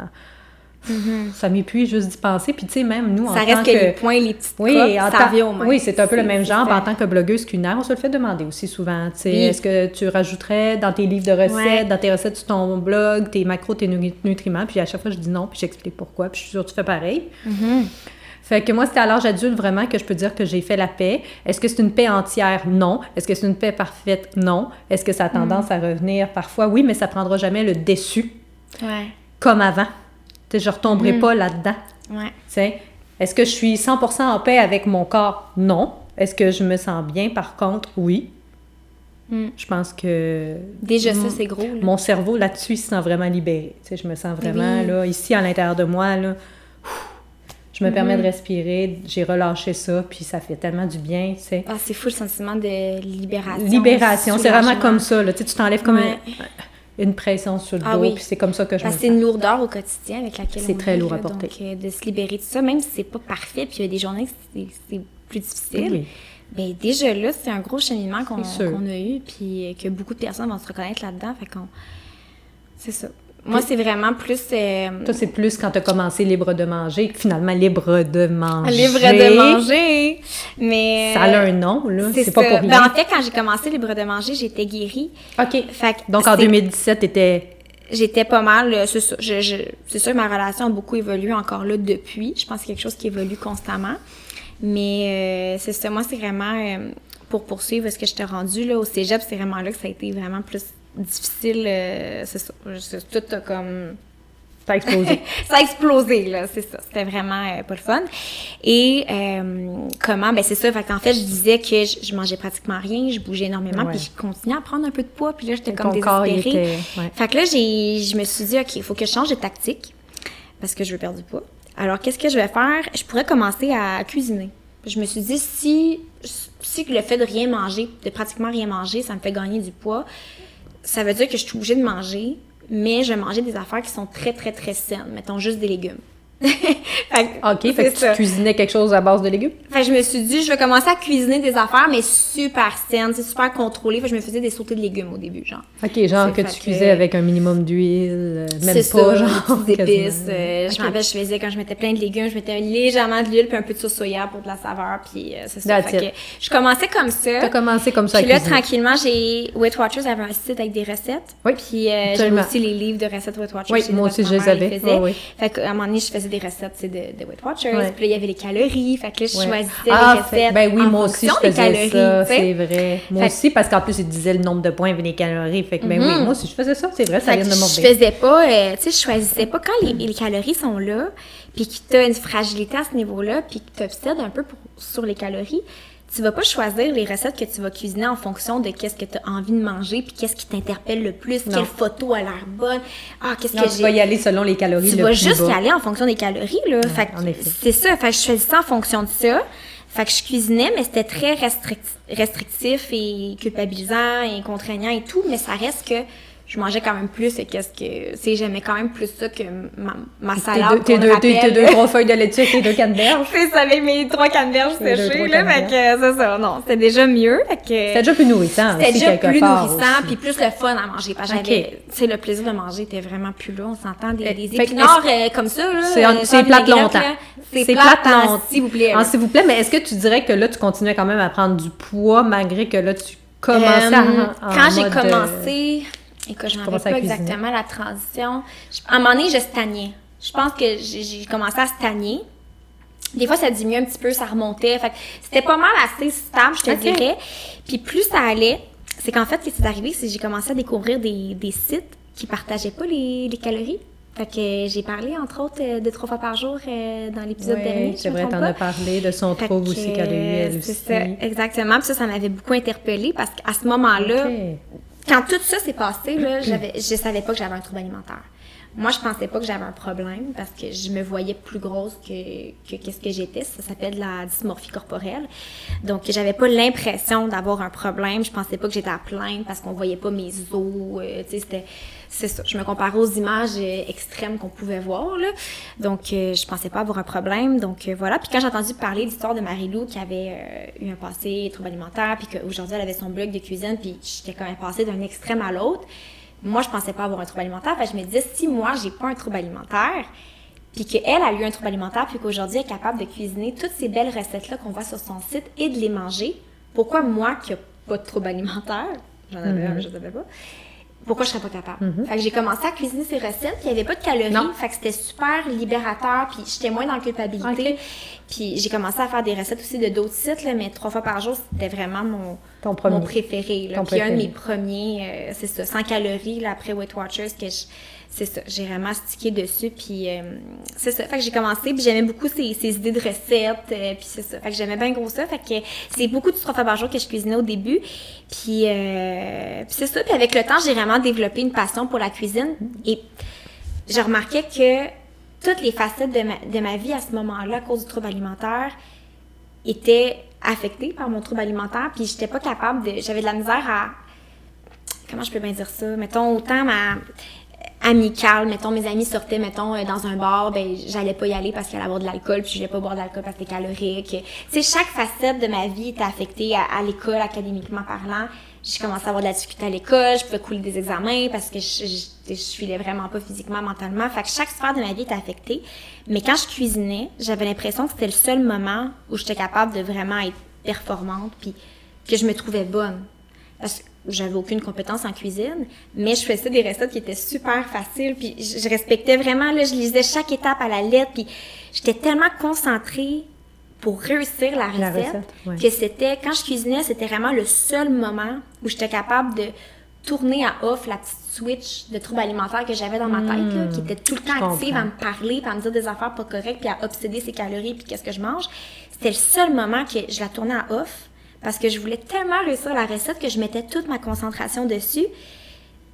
Ça m'épuise juste d'y penser. Puis tu sais, même nous, en Mm-hmm. Ça tant reste que, que... les points, les petites Oui, ça revient au oui, c'est un peu le même genre. En tant que blogueuse culinaire, on se le fait demander aussi souvent. tu sais, Oui. Est-ce que tu rajouterais dans tes livres de recettes, Ouais. dans tes recettes sur ton blog, tes macros, tes nu- nutriments? Puis à chaque fois, je dis non, puis j'explique pourquoi. Puis je suis sûre que tu fais pareil. Mm-hmm. Fait que moi, c'était à l'âge adulte vraiment que je peux dire que j'ai fait la paix. Est-ce que c'est une paix entière? Non. Est-ce que c'est une paix parfaite? Non. Est-ce que ça a tendance à revenir? Parfois? Oui, mais ça prendra jamais le déçu Ouais, comme avant. Sais, je retomberai pas là-dedans. ouais. Tu sais, Est-ce que je suis 100% en paix avec mon corps? Non. Est-ce que je me sens bien? Par contre? Oui. Mm. Je pense que... Déjà, ça, c'est gros. là. Mon cerveau, là-dessus, il se sent vraiment libéré. Tu sais, je me sens vraiment, Oui. là, ici, à l'intérieur de moi, là, je me permets de Mhm. respirer, j'ai relâché ça, puis ça fait tellement du bien, tu sais. Ah, c'est fou le sentiment de libération. Libération, c'est vraiment comme ça, là. Tu sais, tu t'enlèves comme Ouais. un- une pression sur le Ah dos, oui. puis c'est comme ça que je me Parce que c'est une lourdeur au quotidien avec laquelle C'est très lourd à porter. Donc, euh, de se libérer de ça, même si c'est pas parfait, puis il y a des journées que c'est- plus difficile. Oui. Déjà là, c'est un gros cheminement qu'on qu'on a eu, puis que beaucoup de personnes vont se reconnaître là-dedans. Fait qu'on. C'est ça. Moi, c'est vraiment plus. euh, Toi, c'est plus quand tu as commencé libre de manger, que finalement libre de manger. libre de manger. Mais. Ça a un nom, là. C'est pas pour Ben, rien. en fait, quand j'ai commencé libre de manger, j'étais guérie. OK. Fait que Donc, en c'est- 2017, t'étais... J'étais pas mal, euh, c'est. Je, je- sûr que ma relation a beaucoup évolué encore là depuis. Je pense que c'est quelque chose qui évolue constamment. Mais euh, c'est ça, moi, c'est vraiment euh, pour poursuivre ce que je t'ai rendu là, au cégep, c'est vraiment là que ça a été vraiment plus difficile. euh, c'est ça. Tout a comme. T'as explosé. *laughs* ça a explosé, là, c'est ça. C'était vraiment euh, pas le fun. Et euh, comment? Ben c'est ça. Fait qu'en fait, je disais que je, je mangeais pratiquement rien, je bougeais énormément, puis je continuais à prendre un peu de poids, puis là, j'étais comme désespérée. était- ouais. Fait que là, j'ai, je me suis dit, OK, il faut que je change de tactique parce que je veux perdre du poids. Alors, qu'est-ce que je vais faire? Je pourrais commencer à cuisiner. Je me suis dit, si, si le fait de rien manger, de pratiquement rien manger, ça me fait gagner du poids, ça veut dire que je suis obligée de manger, mais je vais manger des affaires qui sont très, très, très saines. Mettons juste des légumes. *laughs* OK, fait que ça. tu cuisinais quelque chose à base de légumes? Fait que je me suis dit, je vais commencer à cuisiner des affaires, mais super saines, c'est super contrôlé. Fait que je me faisais des sautés de légumes au début, genre. OK, genre que tu que- cuisais avec un minimum d'huile, euh, même pas, ça, genre... des épices. euh, Je OK. me rappelle, je faisais quand je mettais plein de légumes, je mettais légèrement d'huile puis un peu de sauce soya pour de la saveur, puis euh, c'est ça. Fait que je commençais comme ça. T'as commencé comme ça Puis là, cuisiner. tranquillement, j'ai Weight Watchers avait un site avec des recettes. Oui, Puis euh, j'avais aussi les livres de recettes Weight Watchers. Oui, moi aussi, je les avais. Fait qu'à un moment donné, je faisais des recettes de, de Weight Watchers. Ouais. Puis là, il y avait les calories. Fait que là, je Ouais. choisissais Ah, les fait- recettes ben oui, en moi aussi, je faisais calories. ça, c'est vrai. Moi Fait- aussi, parce qu'en plus, il disait le nombre de points et les calories. Fait que, ben oui, moi aussi, je faisais ça, c'est vrai, ça Fait vient de je m'ordonner. faisais pas, euh, tu sais, je choisissais pas quand les, les calories sont là, puis que tu as une fragilité à ce niveau-là, puis que tu obsèdes un peu pour- sur les calories. Tu vas pas choisir les recettes que tu vas cuisiner en fonction de qu'est-ce que tu as envie de manger, puis qu'est-ce qui t'interpelle le plus, Non. quelle photo a l'air bonne. Ah, qu'est-ce que tu j'ai vas y aller selon les calories tu le vas plus juste bas. y aller en fonction des calories, là. fait que en effet. c'est ça. Fait que je faisais ça en fonction de ça. Fait que je cuisinais, mais c'était très restrict- restrictif et culpabilisant et contraignant et tout, mais ça reste que je mangeais quand même plus et qu'est-ce que, sais, j'aimais quand même plus ça que ma, ma salade. tes deux, tes- deux trois *laughs* feuilles de laitue tes deux canneberges. C'est ça, avec mes trois canneberges séchées, là. Fait que c'est ça. Non, c'était déjà mieux. Fait que. C'était déjà plus nourrissant C'était déjà plus nourrissant, puis plus le fun à manger. Parce que sais, le plaisir de manger était vraiment plus là. On s'entend des, Euh, des épinards euh, comme ça, là. C'est, euh, c'est plate longtemps. C'est plate, s'il vous plaît. Ah, s'il vous plaît, mais est-ce que tu dirais que là, tu continuais quand même à prendre du poids malgré que là, tu commençais Euh, quand j'ai mode, commencé, écoute, je à pas exactement la transition. Je- à un moment donné, je stagnais. Je pense que j'ai commencé à stagner. Des fois, ça diminuait un petit peu, ça remontait. Fait que c'était pas mal assez stable, je te dirais. Puis plus ça allait, c'est qu'en fait, ce qui s'est arrivé, c'est que j'ai commencé à découvrir des, des sites qui partageaient pas les, les calories. Fait que j'ai parlé, entre autres, euh, de trois fois par jour euh, dans l'épisode dernier. c'est vrai, t'en as parlé de son Fait trouble que, aussi qu'elle a eu, elle c'est aussi. ça, exactement. Puis ça, ça m'avait beaucoup interpellée parce qu'à ce moment-là. Quand tout ça s'est passé, là, *clears throat* j'avais, je savais pas que j'avais un trouble alimentaire. Moi, je pensais pas que j'avais un problème parce que je me voyais plus grosse que, que qu'est-ce que j'étais. Ça s'appelle la dysmorphie corporelle. Donc, j'avais pas l'impression d'avoir un problème. Je pensais pas que j'étais à plaindre parce qu'on voyait pas mes os. euh, tu sais, c'était, c'est ça. Je me comparais aux images euh, extrêmes qu'on pouvait voir, là. Donc, euh, je pensais pas avoir un problème. Donc, euh, voilà. Puis quand j'ai entendu parler de l'histoire de Marie-Lou qui avait euh, eu un passé trouble alimentaire puis qu'aujourd'hui elle avait son blog de cuisine puis j'étais quand même passée d'un extrême à l'autre, moi, je pensais pas avoir un trouble alimentaire. Fait que je me disais, si moi, j'ai pas un trouble alimentaire, puis qu'elle a eu un trouble alimentaire, puis qu'aujourd'hui, elle est capable de cuisiner toutes ces belles recettes-là qu'on voit sur son site et de les manger, pourquoi moi, qui n'ai pas de trouble alimentaire, j'en avais un, mais je ne savais pas, pourquoi je serais pas capable? Fait que j'ai commencé à cuisiner ces recettes, puis il n'y avait pas de calories, Non. fait que c'était super libérateur, puis j'étais moins dans la culpabilité. Puis j'ai commencé à faire des recettes aussi de d'autres sites, là, mais trois fois par jour, c'était vraiment mon, Ton premier. mon préféré. Là. Ton Puis un de mes premiers, euh, c'est ça, 100 calories là, après Weight Watchers, que je- c'est ça, j'ai vraiment stické dessus. Puis euh, c'est ça, fait que j'ai commencé, puis j'aimais beaucoup ces, ces idées de recettes, euh, puis c'est ça. Fait que j'aimais bien gros ça, fait que c'est beaucoup de trois fois par jour que je cuisinais au début. Puis, euh, puis c'est ça, puis avec le temps, j'ai vraiment développé une passion pour la cuisine. Et je remarquais que toutes les facettes de ma, de ma vie à ce moment-là, à cause du trouble alimentaire, étaient affectées par mon trouble alimentaire, puis j'étais pas capable de... J'avais de la misère à... Comment je peux bien dire ça? Mettons, autant ma amicale, mettons, mes amis sortaient, mettons, euh, dans un bar, ben, j'allais pas y aller parce qu'il allait avoir de l'alcool, puis je pas boire d'alcool parce que c'était calorique. Tu sais, chaque facette de ma vie était affectée à, à l'école, académiquement parlant. J'ai commencé à avoir de la difficulté à l'école, je pouvais couler des examens parce que je, je, je filais vraiment pas physiquement, mentalement. Fait que chaque sphère de ma vie était affectée. Mais quand je cuisinais, j'avais l'impression que c'était le seul moment où j'étais capable de vraiment être performante, puis que je me trouvais bonne. Parce que j'avais aucune compétence en cuisine, mais je faisais des recettes qui étaient super faciles, puis je, respectais vraiment, là, je lisais chaque étape à la lettre, puis j'étais tellement concentrée pour réussir la recette, La recette, ouais. que c'était, quand je cuisinais, c'était vraiment le seul moment où j'étais capable de tourner à off la petite switch de trouble alimentaire que j'avais dans ma tête, là, qui était tout le temps active à me parler, puis à me dire des affaires pas correctes, puis à obséder ses calories, puis qu'est-ce que je mange. C'était le seul moment que je la tournais à off, parce que je voulais tellement réussir la recette que je mettais toute ma concentration dessus.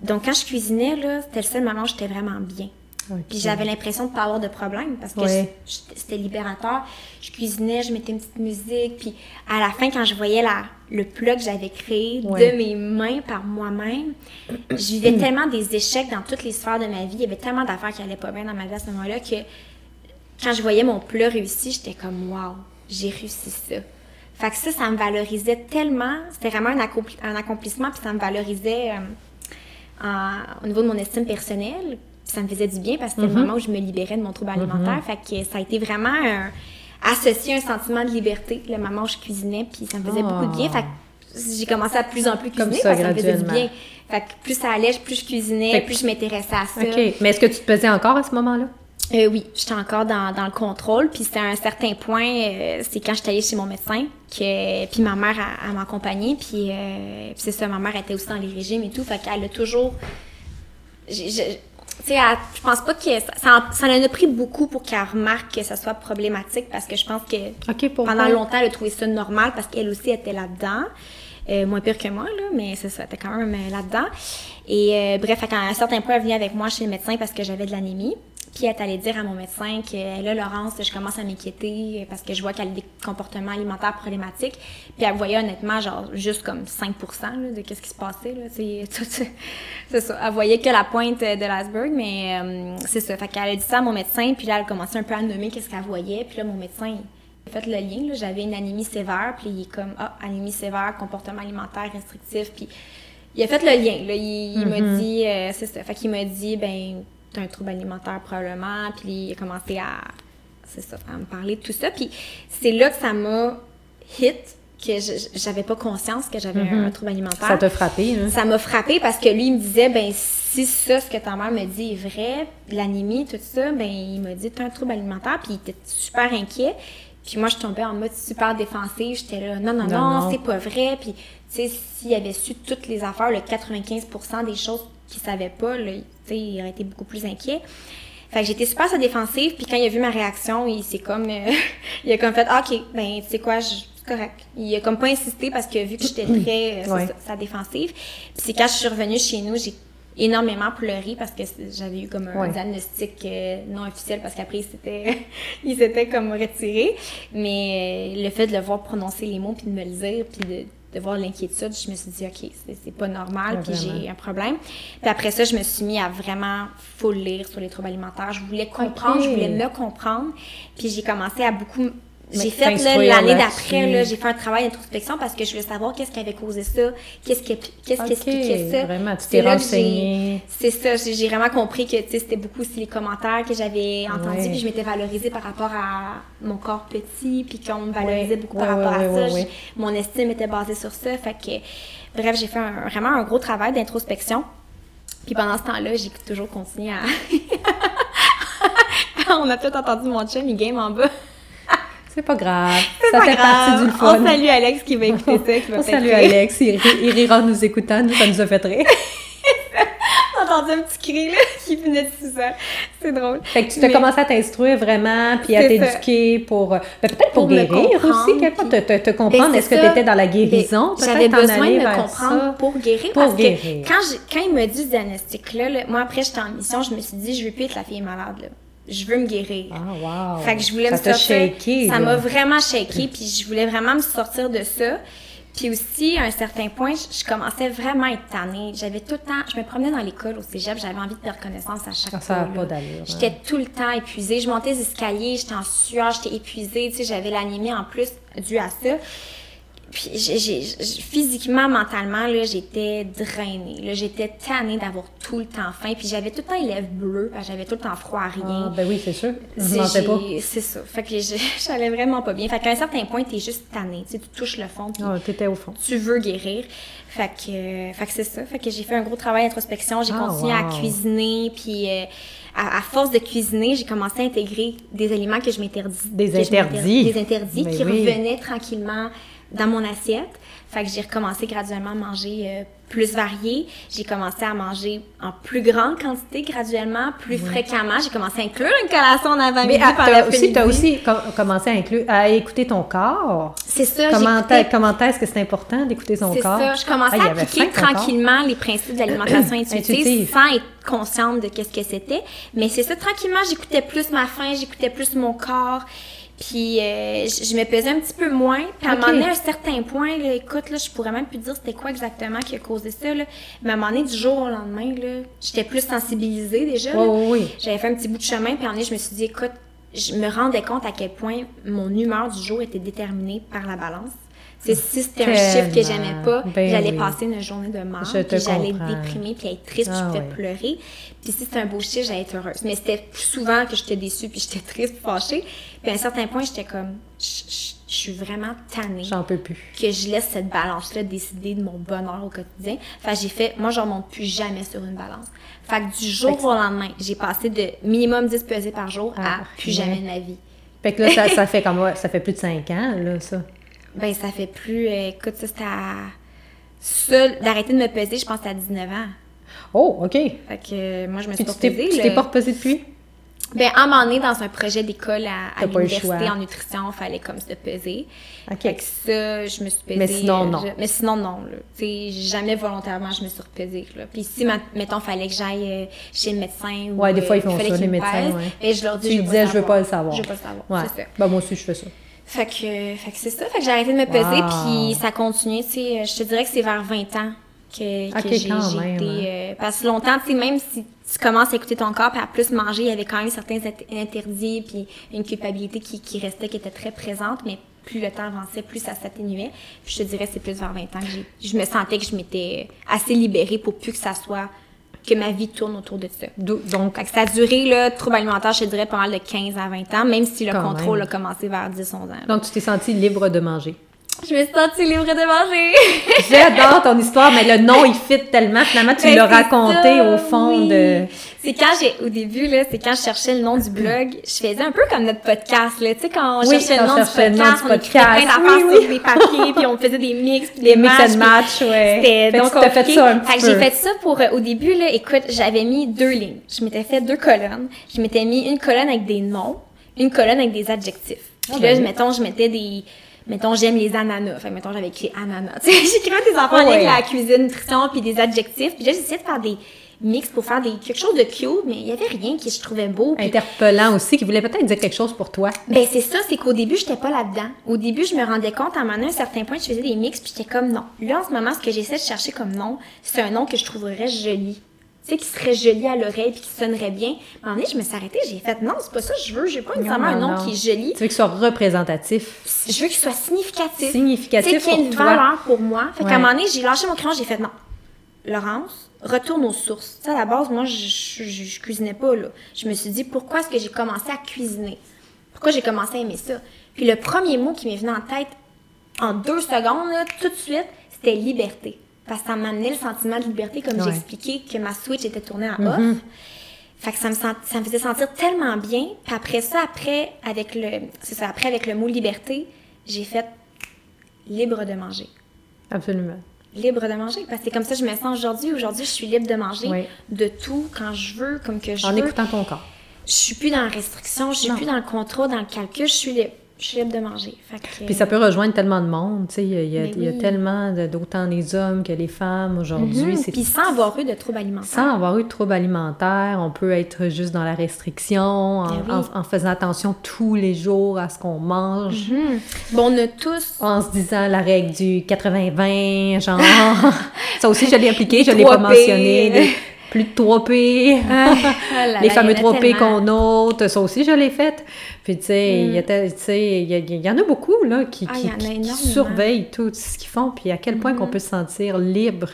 Donc, quand je cuisinais, là, c'était le seul moment où j'étais vraiment bien. Puis j'avais l'impression de pas avoir de problème parce que Ouais. c'était libérateur. Je cuisinais, je mettais une petite musique, puis à la fin, quand je voyais la, le plat que j'avais créé Ouais. de mes mains par moi-même, je vivais *clears throat* tellement des échecs dans toutes les sphères de ma vie. Il y avait tellement d'affaires qui allaient pas bien dans ma vie à ce moment-là que quand je voyais mon plat réussi, j'étais comme wow, j'ai réussi ça. Fait que ça, ça me valorisait tellement. C'était vraiment un, accompli- un accomplissement, puis ça me valorisait euh, en- au niveau de mon estime personnelle. Puis ça me faisait du bien parce que c'était le moment où je me libérais de mon trouble alimentaire. Fait que ça a été vraiment un- associé à un sentiment de liberté, le moment où je cuisinais, puis ça me faisait beaucoup de bien. Fait que j'ai commencé à plus en plus Comme cuisiner ça, parce que ça me faisait du bien. Fait que plus ça allait, plus je cuisinais, Fait plus je m'intéressais à ça. OK. Mais est-ce que tu te pesais encore à ce moment-là? Euh, oui, j'étais encore dans, dans le contrôle. Puis c'était à un certain point, euh, c'est quand j'étais allée chez mon médecin, que, puis ma mère, elle, elle m'accompagnait. Puis, euh, c'est ça, ma mère était aussi dans les régimes et tout. Fait qu'elle a toujours... Tu sais, je pense pas que... Ça, ça, en- ça en a pris beaucoup pour qu'elle remarque que ça soit problématique parce que je pense que OK, pourquoi? pendant longtemps, elle a trouvé ça normal parce qu'elle aussi était là-dedans. Euh, moins pire que moi, là, mais c'est ça, elle était quand même euh, là-dedans. Et euh, bref, à un certain point, elle venait avec moi chez le médecin parce que j'avais de l'anémie. Puis elle est allée dire à mon médecin que là, Laurence, je commence à m'inquiéter parce que je vois qu'elle a des comportements alimentaires problématiques. Puis elle voyait honnêtement, genre, juste comme 5 là, de qu'est-ce qui se passait. Là, *laughs* c'est, ça. Elle voyait que la pointe de l'iceberg, mais euh, c'est ça. Fait qu'elle a dit ça à mon médecin, puis là, elle a commencé un peu à nommer qu'est-ce qu'elle voyait. Puis là, mon médecin, il a fait le lien. Là, j'avais une anémie sévère, puis il est comme, ah, anémie sévère, comportement alimentaire restrictif, puis il a fait le lien. Là, il, il m'a dit, euh, c'est ça. Fait qu'il m'a dit, ben, t'as un trouble alimentaire probablement, puis il a commencé à, c'est ça, à me parler de tout ça. Puis c'est là que ça m'a hit, que j'avais pas conscience que j'avais un, un trouble alimentaire. Ça t'a frappé, hein? Ça m'a frappé parce que lui, il me disait, ben, si ça, ce que ta mère me dit est vrai, l'anémie, tout ça, ben, il m'a dit, t'as un trouble alimentaire, puis il était super inquiet. Puis moi, je tombais en mode super défensif. J'étais là, non, non, Non, non, c'est pas vrai. Puis, tu sais, s'il avait su toutes les affaires, le 95% des choses qu'il savait pas, là, sais, il aurait été beaucoup plus inquiet. Fait que j'étais super sa défensive, puis quand il a vu ma réaction, il s'est comme... euh, *laughs* il a comme fait, ah, OK, ben, tu sais quoi, je- c'est correct. Il a comme pas insisté parce que vu que j'étais *clears throat* très... euh, Ouais. sa défensive. Puis c'est quand je suis revenue chez nous, j'ai énormément pleuré parce que j'avais eu comme un Ouais. diagnostic euh, non officiel parce qu'après il s'était *laughs* il s'était comme retiré mais euh, le fait de le voir prononcer les mots puis de me le dire puis de, de voir l'inquiétude je me suis dit ok c'est, pas normal puis j'ai un problème. Puis après ça je me suis mis à vraiment full lire sur les troubles alimentaires. Je voulais comprendre je voulais me comprendre. Puis j'ai commencé à beaucoup j'ai fait l'année d'après là, j'ai fait un travail d'introspection parce que je voulais savoir qu'est-ce qui avait causé ça qu'est-ce qui qu'est-ce qui expliquait ça vraiment, tu C'est t'es renseignée. c'est ça, j'ai vraiment compris que tu sais, c'était beaucoup aussi les commentaires que j'avais entendus, Ouais. puis je m'étais valorisée par rapport à mon corps petit, puis qu'on me valorisait Ouais. beaucoup Ouais, par rapport à ça. Mon estime était basée sur ça, fait que bref, j'ai fait un- vraiment un gros travail d'introspection. Puis pendant ce temps-là, j'ai toujours continué à *laughs* On a peut-être entendu mon chum, il game en bas. C'est pas grave. Ça pas fait grave. partie du fun. On salue Alex qui va écouter ça, qui On salue rire. Alex. Il, il rira en nous écoutant. Nous, ça nous a fait rire. *laughs* J'ai entendu un petit cri là, qui venait de ça. C'est drôle. Fait que tu t'as Mais- commencé à t'instruire vraiment, puis à t'éduquer pour. euh, ben, peut-être pour, Pour me guérir comprendre, aussi, quelque part, te, puis- te, te comprendre. Ben, Est-ce c'est que tu étais dans la guérison? Ben, J'avais Peut-être t'en besoin de me comprendre ça. pour guérir Pour parce guérir. que quand, quand il m'a dit ce diagnostic-là, là, moi après j'étais en mission, je me suis dit je veux plus être la fille malade. Là. Je veux me guérir. Ah, wow. Fait que je voulais ça me sortir. shaké, ça m'a vraiment shaké, puis je voulais vraiment me sortir de ça. Puis aussi, à un certain point, je, je commençais vraiment à être tannée. J'avais tout le temps, je me promenais dans l'école au cégep, j'avais envie de perdre connaissance à chaque Ah, fois. ça d'allure, hein. J'étais tout le temps épuisée. Je montais les escaliers, j'étais en sueur, j'étais épuisée. Tu sais, j'avais l'anémie en plus dû à ça. Puis j'ai- physiquement, mentalement, là, j'étais drainée. Là, j'étais tannée d'avoir tout le temps faim. Puis j'avais tout le temps les lèvres bleues, j'avais tout le temps froid à rien. Ah, ben oui, c'est sûr. Je mentais pas. C'est ça. Fait que *laughs* j'allais vraiment pas bien. Fait qu'à un certain point, t'es juste tanné. Tu sais, tu touches le fond. Ah, t'étais au fond. tu veux guérir. Fait que, euh, fait que c'est ça. Fait que j'ai fait un gros travail d'introspection. J'ai Ah, continué wow. à cuisiner. Puis euh, à, à force de cuisiner, j'ai commencé à intégrer des aliments que je m'interdis. Des interdits. Des interdits Ben qui oui. revenaient tranquillement dans mon assiette. Fait que j'ai recommencé graduellement à manger euh, plus varié. J'ai commencé à manger en plus grande quantité graduellement, plus fréquemment. J'ai commencé à inclure une collation en avant-midi Mais ah, t'as aussi, t'as aussi com- commencé à, inclure, à écouter ton corps. C'est ça, Comment, comment est-ce que c'est important d'écouter son C'est corps? ça. Je commençais Ah, à appliquer tranquillement les principes de l'alimentation *coughs* Intuitive. sans être consciente de qu'est-ce que c'était. Mais c'est ça, tranquillement, j'écoutais plus ma faim, j'écoutais plus mon corps. Puis euh, je je me pesais un petit peu moins. Puis à un moment donné, à un certain point, là, écoute, là, je pourrais même plus dire c'était quoi exactement qui a causé ça. Là. Mais à un moment donné, du jour au lendemain, là, j'étais plus sensibilisée déjà. là. Oui. J'avais fait un petit bout de chemin, puis à un moment donné, je me suis dit, écoute, je me rendais compte à quel point mon humeur du jour était déterminée par la balance. C'est si c'était un chiffre que j'aimais pas, Ben j'allais oui. passer une journée de mort, puis j'allais déprimer, puis être triste, puis Ah je pouvais ouais. pleurer. Puis si c'était un beau chiffre, j'allais être heureuse. Mais c'était souvent que j'étais déçue, puis j'étais triste, puis fâchée. Puis à un certain point, j'étais comme, je suis vraiment tannée J'en peux plus. que je laisse cette balance-là décider de mon bonheur au quotidien. Fait que j'ai fait, moi, je remonte plus jamais sur une balance. Fait que du jour au lendemain, j'ai passé de minimum 10 pesées par jour à Ah, plus ouais. jamais de ma vie. Fait que là, ça, ça *laughs* fait comme ça fait plus de 5 ans, là, ça. Ben, ça fait plus, euh, écoute, ça, c'était à... Ça, d'arrêter de me peser, je pense que c'était à 19 ans. Oh, OK. Fait que euh, moi, je me suis pas pesée. tu t'es pas repesé depuis? Ben, à un moment donné, dans un projet d'école à, à l'université en nutrition, il fallait comme se peser. OK. Fait que ça, je me suis pesée. Mais sinon, euh, non. je- mais sinon, non. Tu sais, jamais volontairement, je me suis repesée. Là. Puis si, ma- mettons, fallait que j'aille euh, chez le médecin ou Ouais, des fois, ils euh, font ça, les médecins, ouais. ben, je leur dis, Tu je disais, pas je veux pas le savoir. Je veux pas le savoir. Ouais. C'est ça. Ben, moi aussi, je fais ça. Fait que, fait que c'est ça. Fait que j'ai arrêté de me peser, Wow. puis ça continue. Tu sais, je te dirais que c'est vers 20 ans que, que j'ai été. hein. euh, parce que longtemps, tu sais, même si tu commences à écouter ton corps, puis à plus manger, il y avait quand même certains int- interdits, puis une culpabilité qui, qui restait, qui était très présente, mais plus le temps avançait, plus ça s'atténuait. Puis je te dirais, c'est plus vers 20 ans que j'ai, je me sentais que je m'étais assez libérée pour plus que ça soit, que ma vie tourne autour de ça. Do- Donc, Fait que ça a duré, là, trouble alimentaire, je te dirais, mal de 15 à 20 ans, même si le contrôle même. a commencé vers 10-11 ans. là. donc tu t'es senti libre de manger? Je me suis sentie libre de manger. *laughs* J'adore ton histoire, mais le nom, il fit tellement. Finalement, tu Ben, l'as raconté ça, au fond oui. de... C'est quand j'ai, au début, là, c'est quand je cherchais le nom du blog, je faisais un peu comme notre podcast, là. Tu sais, quand on Oui, cherchait quand le nom on cherchait le nom podcast, du on écrivait podcast. Oui, oui. des papiers, puis on faisait des mix, puis Des des mix and match, ouais. C'était donc fait ça un petit Fait que peu. j'ai fait ça pour, euh, au début, là, écoute, j'avais mis deux lignes. Je m'étais fait deux colonnes. Je m'étais mis une colonne avec des noms, une colonne avec des adjectifs. Puis là, mettons, je mettais des, mettons, j'aime les ananas. Fait que, mettons, j'avais écrit ananas. *laughs* J'écrivais des enfants en lien avec Ouais. la cuisine, nutrition, puis des adjectifs. Puis j'essayais de faire des mix pour faire des, quelque chose de cute, mais il y avait rien qui je trouvais beau. Interpellant aussi, qui voulait peut-être dire quelque chose pour toi. ben c'est ça, c'est qu'au début, j'étais pas là-dedans. Au début, je me rendais compte à un moment donné, à un certain point, je faisais des mix, puis j'étais comme non. Là, en ce moment, ce que j'essaie de chercher comme nom, c'est un nom que je trouverais joli. Sais, qui serait joli à l'oreille, puis qui sonnerait bien. À un moment donné, je me suis arrêtée, j'ai fait non, c'est pas ça que je veux, j'ai pas nécessairement un nom non. qui est joli. Tu veux qu'il soit représentatif, Je veux qu'il soit significatif. Tu sais, significatif qu'il y ait une toi. valeur pour moi. Fait Ouais. qu'à un moment donné, j'ai lâché mon crayon, j'ai fait non. Laurence, retourne aux sources. Sais, à la base, moi, je, je, je- je cuisinais pas, là. Je me suis dit, pourquoi est-ce que j'ai commencé à cuisiner? Pourquoi j'ai commencé à aimer ça? Puis le premier mot qui m'est venu en tête, en deux secondes, là, tout de suite, c'était liberté. Parce que ça m'amenait le sentiment de liberté, comme Ouais. j'ai expliqué, que ma switch était tournée en off. Fait que ça me, sent- ça me faisait sentir tellement bien. Puis après ça, après, avec le, c'est ça, après, avec le mot liberté, j'ai fait libre de manger. Absolument. Libre de manger. Parce que c'est comme ça que je me sens aujourd'hui. Aujourd'hui, je suis libre de manger Oui. de tout quand je veux, comme que je En veux. écoutant ton corps. Je suis plus dans la restriction, je suis Non. plus dans le contrôle, dans le calcul, je suis libre. Je suis libre de manger. Fait que, Puis ça peut rejoindre tellement de monde, tu sais, il y a, il y oui. tellement d'autant les hommes que les femmes aujourd'hui. C'est Puis sans avoir eu de troubles alimentaires. sans avoir eu de troubles alimentaires, on peut être juste dans la restriction, en, Ben oui. en- en faisant attention tous les jours à ce qu'on mange, Mhm. Bon, on a tous. en se disant la règle du 80-20, genre. *laughs* ça aussi, je l'ai appliqué, je l'ai 3 pas mentionné. Plus de 3 P. *laughs* Ah là les fameux il y en a 3 P tellement. qu'on note, ça aussi, je l'ai fait. Puis, tu sais, il y en a beaucoup, là, qui, Ah, qui- qui- qui surveillent tout ce qu'ils font, puis à quel point qu'on peut se sentir libre.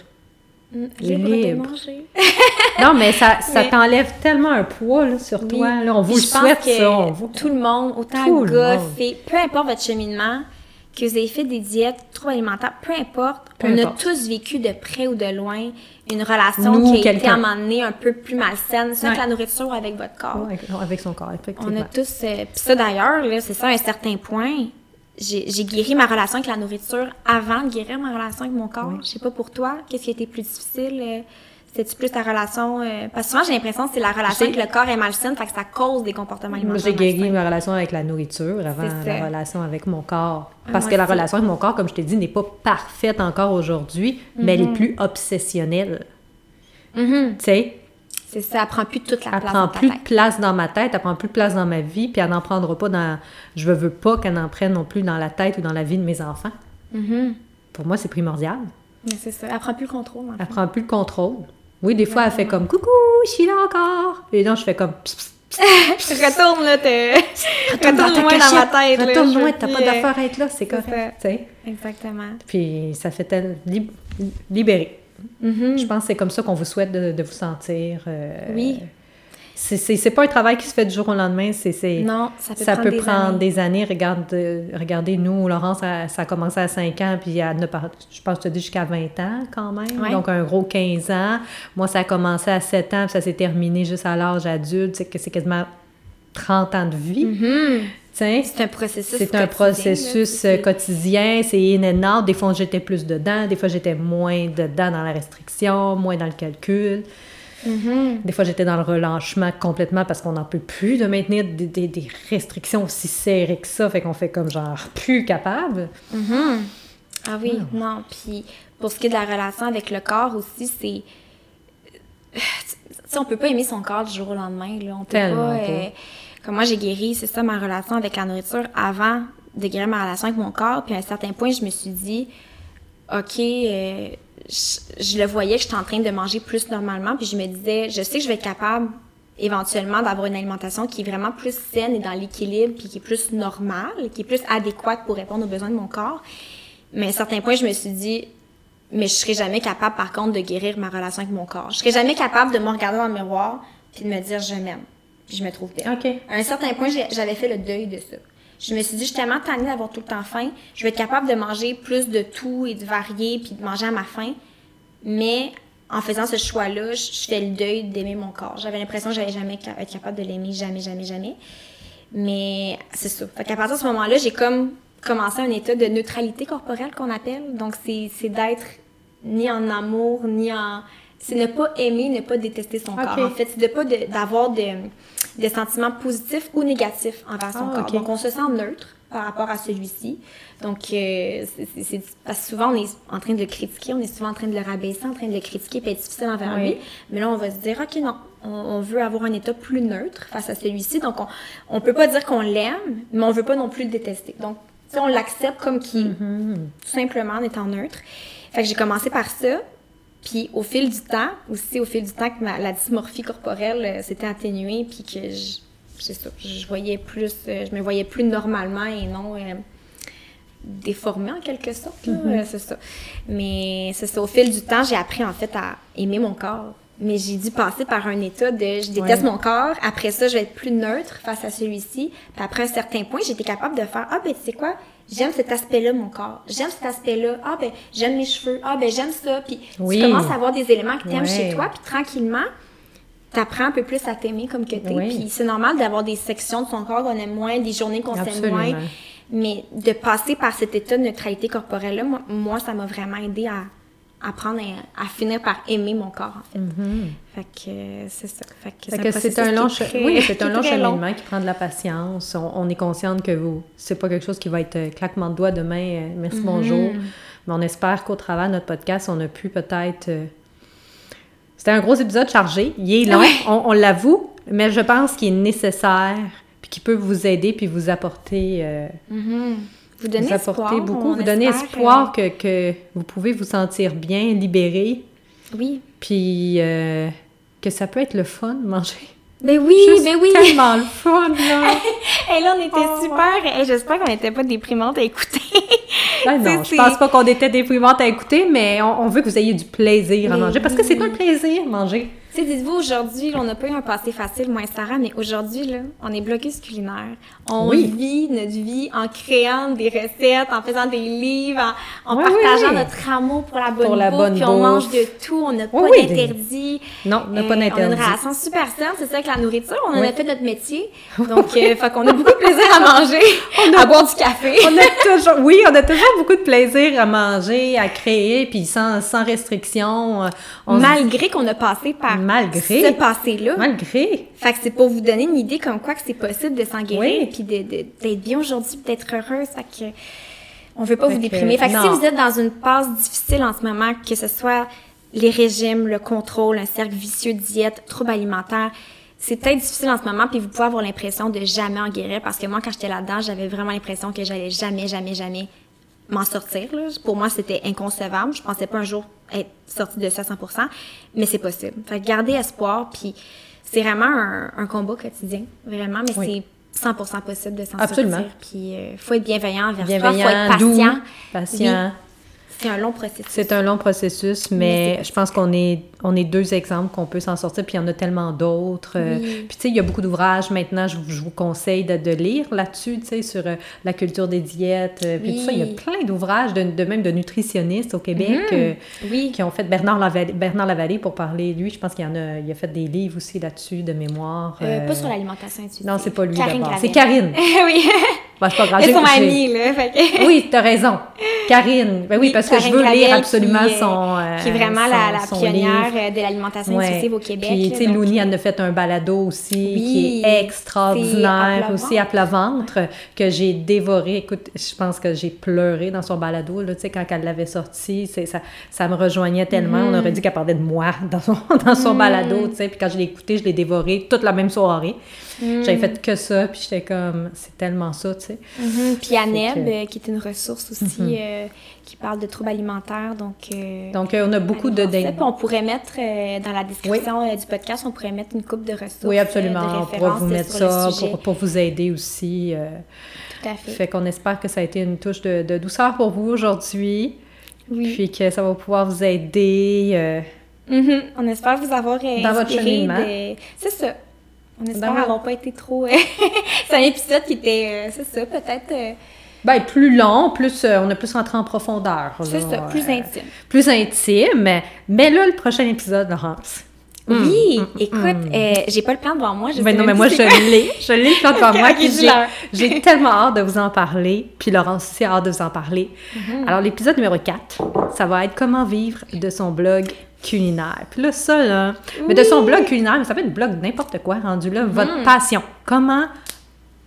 Mm, Libre, Libre. de manger. *laughs* Non, mais ça, ça Mais- t'enlève tellement un poids, là, sur Oui. toi. Là, on vous Puis le je pense souhaite, que ça. On vous... Tout le monde, autant gars, filles, peu importe votre cheminement, que vous ayez fait des diètes, troubles alimentaires, peu importe, Peu on importe. a tous vécu de près ou de loin une relation Nous, qui a été à un moment donné un peu plus malsaine, soit avec Ouais. la nourriture ou avec votre corps. Ouais, avec, son corps, On a tous. euh, Puis ça d'ailleurs, là, c'est ça à un certain point. J'ai guéri ma relation avec la nourriture avant de guérir ma relation avec mon corps. Je sais pas pour toi, qu'est-ce qui a été plus difficile? euh, C'était-tu plus ta relation. euh, Parce que souvent, j'ai l'impression que c'est la relation avec le corps est malsaine, fait que ça cause des comportements alimentaires. j'ai guéri ma relation avec la nourriture avant la relation avec mon corps. Ah, Parce que la relation avec mon corps, comme je t'ai dit, n'est pas parfaite encore aujourd'hui, mais elle est plus obsessionnelle. Mhm. Tu sais, C'est ça, elle prend plus toute la elle place prend dans ta plus de tête. place dans ma tête, elle prend plus de place dans ma vie, puis elle n'en prendra pas dans... Je veux pas qu'elle en prenne non plus dans la tête ou dans la vie de mes enfants. Mhm. Pour moi, c'est primordial. Mais c'est ça, elle prend plus le contrôle. le Elle prend plus le contrôle. Oui, des fois, elle fait comme « Coucou, je suis là encore! » Et non, je fais comme « Psst, psst, Retourne là, t'es. *laughs* Retourne Retourne loin dans ma tête. là, Retourne je loin, t'as pas d'affaire à être là, c'est correct. Exactement. Puis ça fait tel... lib- libérer. Mhm. Je pense que c'est comme ça qu'on vous souhaite de, de vous sentir. euh, Oui. C'est- pas un travail qui se fait du jour au lendemain, c'est... Non, ça peut ça prendre peut des prendre années. des années. Regarde, euh, regardez, nous, Laurence, ça, ça a commencé à 5 ans, puis part- je pense que tu as dit jusqu'à 20 ans quand même. Ouais. Donc, un gros 15 ans. Moi, ça a commencé à 7 ans, puis ça s'est terminé juste à l'âge adulte. C'est que c'est quasiment 30 ans de vie. Tiens. C'est un processus. C'est un processus là, euh, quotidien, c'est out. Des fois, j'étais plus dedans, des fois, j'étais moins dedans dans la restriction, moins dans le calcul. Mhm. Des fois, j'étais dans le relâchement complètement parce qu'on n'en peut plus de maintenir des, des- des restrictions aussi serrées que ça. Fait qu'on fait comme genre plus capable. Mhm. Ah oui, non. Puis pour ce qui est de la relation avec le corps aussi, c'est. Tu sais, on peut pas aimer son corps du jour au lendemain. Là. On peut Tellement pas. euh, Comme moi, j'ai guéri, c'est ça, ma relation avec la nourriture avant de guérir ma relation avec mon corps. Puis à un certain point, je me suis dit, OK, euh, je, je le voyais que j'étais en train de manger plus normalement. Puis je me disais, je sais que je vais être capable éventuellement d'avoir une alimentation qui est vraiment plus saine et dans l'équilibre, puis qui est plus normale, qui est plus adéquate pour répondre aux besoins de mon corps. Mais à un certain point, je me suis dit, mais je serai jamais capable, par contre, de guérir ma relation avec mon corps. Je serai jamais capable de me regarder dans le miroir puis de me dire je m'aime, puis je me trouve. OK. À un certain point, j'avais fait le deuil de ça. Je me suis dit, je suis tellement tannée d'avoir tout le temps faim, je vais être capable de manger plus de tout et de varier puis de manger à ma faim. Mais en faisant ce choix-là, je, je fais le deuil d'aimer mon corps. J'avais l'impression que j'allais jamais être capable de l'aimer, jamais, jamais, jamais. Mais c'est ça. Fait qu'à partir de ce moment-là, j'ai comme commencé un état de neutralité corporelle qu'on appelle. Donc, c'est c'est d'être ni en amour, ni en... C'est ne pas aimer, ne pas détester son corps. En fait, c'est de pas d'avoir de, des sentiments positifs ou négatifs envers son Ah, corps. Donc, on se sent neutre par rapport à celui-ci. Donc, euh, c'est- c'est- c'est- parce que souvent, on est en train de le critiquer, on est souvent en train de le rabaisser, en train de le critiquer, puis être difficile envers Oui. lui. Mais là, on va se dire, OK, non, on, on veut avoir un état plus neutre face à celui-ci. Donc, on, on peut pas dire qu'on l'aime, mais on veut pas non plus le détester. Donc, on l'accepte comme qui, Mm-hmm. tout simplement en étant neutre. Fait que j'ai commencé par ça. Puis au fil du temps, aussi au fil du temps que ma- la dysmorphie corporelle euh, s'était atténuée, puis que je, ça, je voyais plus, euh, je me voyais plus normalement et non euh, déformée en quelque sorte. là, euh, c'est ça. Mais c'est ça, au fil du temps, j'ai appris en fait à aimer mon corps. Mais j'ai dû passer par un état de je déteste Ouais. mon corps. Après ça, je vais être plus neutre face à celui-ci. Puis après un certain point, j'étais capable de faire ah ben tu sais quoi, j'aime cet aspect-là mon corps. J'aime cet aspect-là. Ah ben j'aime mes cheveux. Ah ben j'aime ça. Puis Oui. tu commences à avoir des éléments que tu aimes Ouais. chez toi. Puis tranquillement, t'apprends un peu plus à t'aimer comme que t'es. Oui. Puis c'est normal d'avoir des sections de son corps qu'on aime moins, des journées qu'on s'aime moins. Mais de passer par cet état de neutralité corporelle-là, moi, moi, ça m'a vraiment aidé à apprendre à, à finir par aimer mon corps, en fait. Fait que euh, c'est ça. Fait que, Fait que *laughs* c'est un long, très- oui, c'est un long cheminement qui prend de la patience. On, on est consciente que vous, c'est pas quelque chose qui va être euh, claquement de doigts demain. euh, merci, bonjour. Mais on espère qu'au travers de notre podcast, on a pu peut-être. euh, C'était un gros épisode chargé. Il est long, Ouais. on, on l'avoue, mais je pense qu'il est nécessaire puis qui peut vous aider puis vous apporter. euh, Mhm. Vous donnez espoir, beaucoup, vous espère, espoir que, que vous pouvez vous sentir bien, libéré, Oui. puis euh, que ça peut être le fun de *laughs* manger. Mais oui, Juste mais oui! tellement le fun, là! *laughs* Et là, on était Oh, super. Hey, J'espère qu'on n'était pas déprimantes à écouter. Ben *laughs* non, je pense pas qu'on était déprimantes à écouter, mais on, on veut que vous ayez du plaisir à manger, parce que c'est un plaisir, manger. Tu sais, dites-vous, aujourd'hui, on n'a pas eu un passé facile, moi et Sarah, mais aujourd'hui, là, on est bloqués culinaire. On Oui. vit notre vie en créant des recettes, en faisant des livres, en, en Oui, partageant oui, notre amour pour la bonne Pour la bouffe, bonne puis on mange bouffe. de tout, on n'a pas d'interdit. Non, on n'a pas Euh, On a une d'interdit. relation super saine, c'est ça, avec la nourriture. On en a fait notre métier. *laughs* Donc, euh, fait qu'on a beaucoup de plaisir à manger, *laughs* à boire du café. *laughs* On a toujours, oui, on a toujours beaucoup de plaisir à manger, à créer, puis sans, sans restriction. euh, on Malgré qu'on a passé par Malgré. ce passé-là. Malgré. Fait que c'est pour vous donner une idée comme quoi que c'est possible de s'en guérir Oui. et puis de- de- d'être bien aujourd'hui, puis d'être heureuse. Fait que on veut pas Fait vous déprimer. Fait que si vous êtes dans une passe difficile en ce moment, que ce soit les régimes, le contrôle, un cercle vicieux diète, troubles alimentaires, c'est peut-être difficile en ce moment, puis vous pouvez avoir l'impression de jamais en guérir parce que moi, quand j'étais là-dedans, j'avais vraiment l'impression que j'allais jamais, jamais, jamais m'en sortir. là. Pour moi, c'était inconcevable. Je pensais pas un jour être sortie de ça à 100%, mais c'est possible. Fait que gardez espoir, puis c'est vraiment un, un combat quotidien, vraiment, mais Oui. c'est 100% possible de s'en Absolument. sortir. Puis euh, faut être bienveillant envers soi, faut Bienveillant, être doux, patient. patient. Oui. C'est un long processus. C'est un long processus, Mais je pense qu'on est, on est deux exemples qu'on peut s'en sortir, puis il y en a tellement d'autres. Euh, Oui. Puis tu sais, il y a beaucoup d'ouvrages maintenant, je, vous- je vous conseille de, de lire là-dessus, tu sais, sur euh, la culture des diètes, euh, puis tout ça. Il y a Oui. plein d'ouvrages, de, de même de nutritionnistes au Québec, Mhm. euh, Oui. qui ont fait Bernard Lavallée, Bernard Lavallée pour parler. Lui, je pense qu'il y en a, il a fait des livres aussi là-dessus de mémoire. Euh, euh, pas sur l'alimentation intuitive. Non, c'est pas lui. C'est. Karine. *laughs* oui. Bah, c'est pas grave. C'est j'ai- son amie, là. Fait que- Oui, t'as raison. Karine. Ben oui, Oui, parce que je veux lire absolument qui, euh, son. euh, qui est vraiment la, la pionnière livre. euh, de l'alimentation Ouais. intuitive au Québec. Puis, tu sais, Louni euh, en a fait un balado aussi Oui, qui est extraordinaire à plat aussi à plat ventre, que j'ai dévoré. Écoute, je pense que j'ai pleuré dans son balado, là, tu sais, quand elle l'avait sorti. Ça, ça me rejoignait tellement. Mm-hmm. On aurait dit qu'elle parlait de moi *laughs* dans son, dans son balado, tu sais. Puis quand je l'ai écouté, je l'ai dévoré toute la même soirée. Mm. J'avais fait que ça, puis j'étais comme, c'est tellement ça, tu sais. Mhm. Puis Aneb, que- euh, qui est une ressource aussi, euh, qui parle de troubles alimentaires. Donc, euh, Donc, on a beaucoup de... on pourrait mettre dans la description du podcast, on pourrait mettre une coupe de ressources. Oui, absolument. On pourra vous mettre ça pour, pour vous aider aussi. Tout à fait. Fait qu'on espère que ça a été une touche de, de douceur pour vous aujourd'hui. Oui. Puis que ça va pouvoir vous aider. euh, Mhm. On espère vous avoir euh, Dans votre cheminement. C'est ça. On espère Dans votre- avoir pas été trop... euh, *laughs* c'est un épisode qui était... euh, c'est ça, peut-être... euh, Ben, plus long, plus euh, on a plus rentré en profondeur. c'est ça, plus euh, intime. Plus intime. Mais là, le prochain épisode, Laurence. Oui, écoute, euh, j'ai pas le plan devant moi. Je Ben non, mais moi, je l'ai. Je l'ai le plan devant moi. j'ai tellement hâte de vous en parler. Puis Laurence aussi a hâte de vous en parler. Mhm. Alors, l'épisode numéro 4, ça va être comment vivre de son blog culinaire. Puis là, ça, là, mais de son blog culinaire, mais ça peut être blog n'importe quoi, rendu là, votre passion. Comment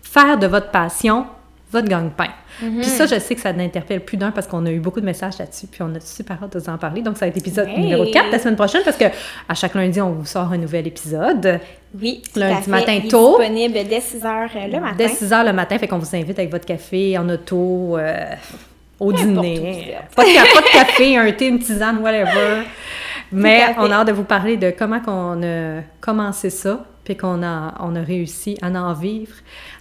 faire de votre passion votre gagne-pain. Mhm. Puis ça, je sais que ça n'interpelle plus d'un parce qu'on a eu beaucoup de messages là-dessus, puis on a super hâte de vous en parler. Donc, ça va être l'épisode Hey. numéro 4 la semaine prochaine parce que à chaque lundi, on vous sort un nouvel épisode. Oui, Lundi fait. matin tôt. disponible dès 6 heures euh, le matin. Dès 6 heures le matin, fait qu'on vous invite avec votre café en auto, euh, au dîner. Pas de, pas de café, un thé, une tisane, whatever. *laughs* Mais on a hâte de vous parler de comment qu'on a commencé ça, puis qu'on a, on a réussi à en vivre.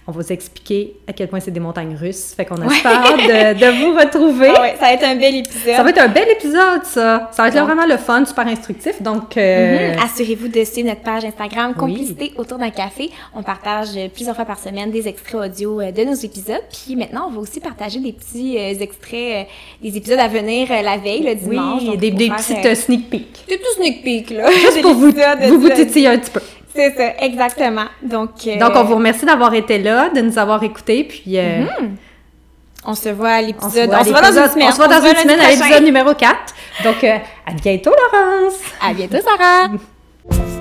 On va vous expliquer à quel point c'est des montagnes russes. Fait qu'on a super hâte de, de vous retrouver. *laughs* Ah ouais, ça va être un bel épisode. Ça va être un bel épisode, ça. Ça va être Donc- vraiment le fun, super instructif. Donc, euh, Mhm. Assurez-vous de suivre notre page Instagram Oui. Complicité autour d'un café. On partage euh, plusieurs fois par semaine des extraits audio euh, de nos épisodes. Puis maintenant, on va aussi partager des petits extraits des épisodes à venir la veille, le dimanche. oui, Donc, des, des faire, petites euh, sneak peeks. Des petits sneak peaks, là. Juste pour vous, vous, vous titiller un petit peu. C'est ça, exactement. Donc, euh, Donc, on vous remercie d'avoir été là, de nous avoir écoutés, puis... euh, on se voit à On se l'épisode. voit, On à se voit dans une l'épisode- semaine. on se voit dans une semaine à l'épisode numéro 4. Donc, euh, à bientôt, Laurence! À bientôt, Sarah! *laughs*